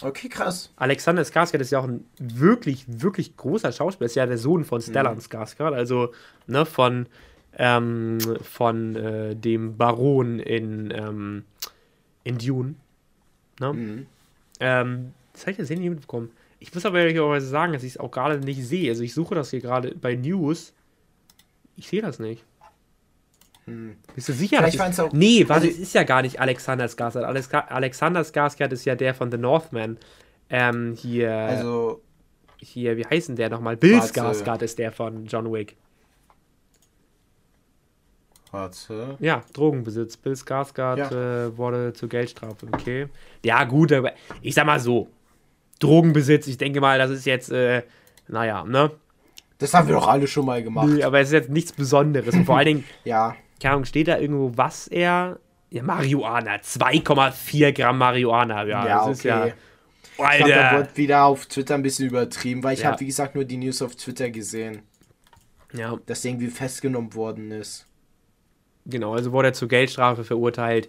Okay, krass. Alexander Skarsgård ist ja auch ein wirklich, wirklich großer Schauspieler. Ist ja der Sohn von Stellan mhm. Skarsgård, also ne, von ähm, von äh, dem Baron in, ähm, in Dune. Ne? Mhm. Ähm, das habe ich jetzt nicht mitbekommen. Ich muss aber ehrlicherweise sagen, dass ich es auch gerade nicht sehe. Also ich suche das hier gerade bei News. Ich sehe das nicht. Hm. Bist du sicher? Vielleicht dass auch, nee, warte, also, es ist ja gar nicht Alexander Skarsgård. Alex Alexander Skarsgård ist ja der von The Northman. Ähm, hier. Also. Hier, wie heißt denn der nochmal? Bill Skarsgård ist der von John Wick. Warte. Ja, Drogenbesitz. Bill Skarsgård ja. äh, wurde zur Geldstrafe. Okay. Ja, gut, aber ich sag mal so. Drogenbesitz, ich denke mal, das ist jetzt, äh, naja, ne? Das haben wir doch alle schon mal gemacht. Nee, aber es ist jetzt nichts Besonderes. Und vor allen Dingen, ja. keine Ahnung, steht da irgendwo, was er. Ja, Marihuana. 2,4 Gramm Marihuana. Ja, ja das okay. ist ja. Alter. Ich glaube, da wurde wieder auf Twitter ein bisschen übertrieben, weil ich ja. habe, wie gesagt, nur die News auf Twitter gesehen. Ja. Dass irgendwie festgenommen worden ist. Genau, also wurde er zur Geldstrafe verurteilt.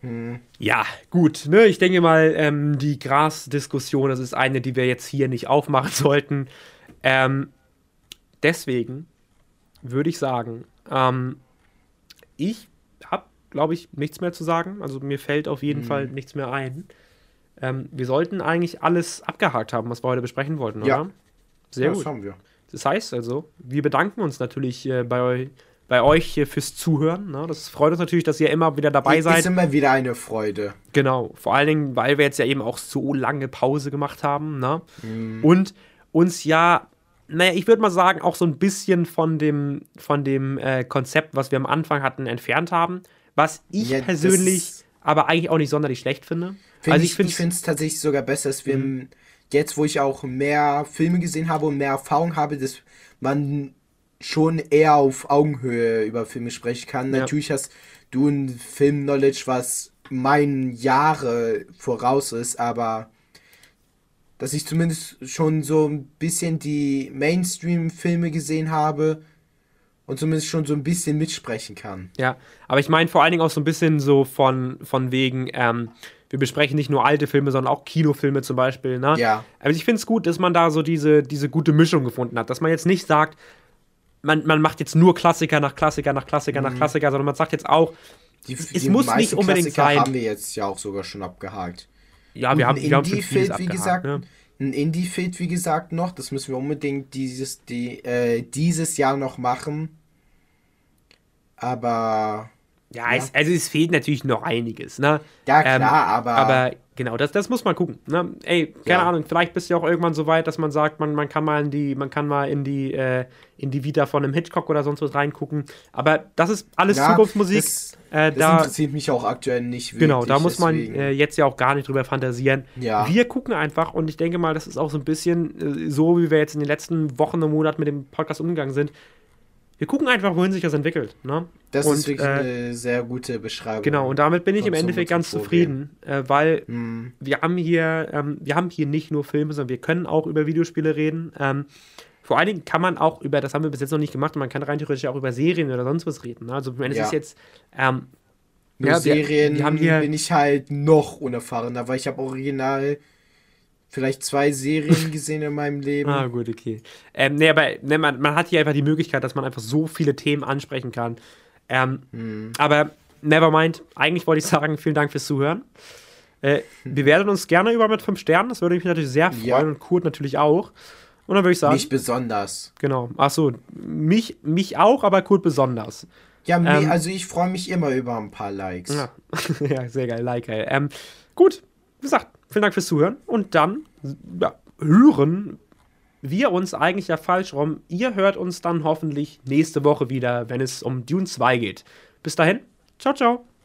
Hm. Ja, gut. Ne, ich denke mal, ähm, die Gras-Diskussion, das ist eine, die wir jetzt hier nicht aufmachen sollten. Ähm, deswegen würde ich sagen, ähm, ich habe, glaube ich, nichts mehr zu sagen. Also mir fällt auf jeden hm. Fall nichts mehr ein. Ähm, wir sollten eigentlich alles abgehakt haben, was wir heute besprechen wollten, oder? Ja. Sehr das gut. haben wir. Das heißt also, wir bedanken uns natürlich äh, bei euch bei euch hier fürs Zuhören. Ne? Das freut uns natürlich, dass ihr immer wieder dabei seid. Ist immer wieder eine Freude. Genau, vor allen Dingen, weil wir jetzt ja eben auch so lange Pause gemacht haben. Ne? Mhm. Und uns ja, naja, ich würde mal sagen, auch so ein bisschen von dem, von dem äh, Konzept, was wir am Anfang hatten, entfernt haben. Was ich ja, persönlich aber eigentlich auch nicht sonderlich schlecht finde. Find also ich, ich finde es tatsächlich sogar besser, dass wir mhm. jetzt, wo ich auch mehr Filme gesehen habe und mehr Erfahrung habe, dass man schon eher auf Augenhöhe über Filme sprechen kann. Ja. Natürlich hast du ein Film-Knowledge, was meinen Jahre voraus ist, aber dass ich zumindest schon so ein bisschen die Mainstream-Filme gesehen habe und zumindest schon so ein bisschen mitsprechen kann. Ja, aber ich meine vor allen Dingen auch so ein bisschen so von, von wegen, ähm, wir besprechen nicht nur alte Filme, sondern auch Kinofilme zum Beispiel. Ne? Ja. Also ich finde es gut, dass man da so diese, diese gute Mischung gefunden hat, dass man jetzt nicht sagt, man, man macht jetzt nur Klassiker nach Klassiker nach Klassiker mhm. nach Klassiker, sondern man sagt jetzt auch, die, es die muss nicht unbedingt Klassiker sein. haben wir jetzt ja auch sogar schon abgehakt. Ja, wir haben, wir haben schon vieles wie gesagt, ne? Ein Indie fehlt, wie gesagt, noch. Das müssen wir unbedingt dieses, die, äh, dieses Jahr noch machen. Aber. Ja, ja. Es, also es fehlt natürlich noch einiges, ne? Ja, klar, ähm, aber. Aber Genau, das, das muss man gucken. Ne? Ey, keine ja. Ahnung, vielleicht bist du ja auch irgendwann so weit, dass man sagt, man, man kann mal in die, man kann mal in die, äh, in die Vita von einem Hitchcock oder sonst was reingucken. Aber das ist alles ja, Zukunftsmusik. Das, äh, das da, interessiert mich auch aktuell nicht wirklich. Genau, da muss man äh, jetzt ja auch gar nicht drüber fantasieren. Ja. Wir gucken einfach und ich denke mal, das ist auch so ein bisschen äh, so, wie wir jetzt in den letzten Wochen und Monaten mit dem Podcast umgegangen sind wir gucken einfach, wohin sich das entwickelt. Ne? Das und, ist wirklich äh, eine sehr gute Beschreibung. Genau, und damit bin ich im Endeffekt ganz zufrieden, äh, weil hm. wir haben hier, ähm, wir haben hier nicht nur Filme, sondern wir können auch über Videospiele reden. Ähm, vor allen Dingen kann man auch über, das haben wir bis jetzt noch nicht gemacht, man kann rein theoretisch auch über Serien oder sonst was reden. Ne? Also wenn es ja. ist jetzt ähm, nur ja, Serien wir, wir haben hier, bin ich halt noch unerfahrener, weil ich habe original vielleicht zwei Serien gesehen in meinem Leben. Ah, gut, okay. Ähm, nee, aber ne, man, man hat hier einfach die Möglichkeit, dass man einfach so viele Themen ansprechen kann. Ähm, hm. Aber nevermind, eigentlich wollte ich sagen, vielen Dank fürs Zuhören. Äh, wir werden uns gerne über mit fünf Sternen, das würde mich natürlich sehr freuen ja. und Kurt natürlich auch. Und dann würde ich sagen. Mich besonders. Genau. Achso, mich, mich auch, aber Kurt besonders. Ja, ähm, also ich freue mich immer über ein paar Likes. Ja, ja sehr geil, Like, ey. Ähm, gut, wie gesagt, vielen Dank fürs Zuhören und dann ja, hören wir uns eigentlich ja falsch rum. Ihr hört uns dann hoffentlich nächste Woche wieder, wenn es um Dune 2 geht. Bis dahin, ciao, ciao.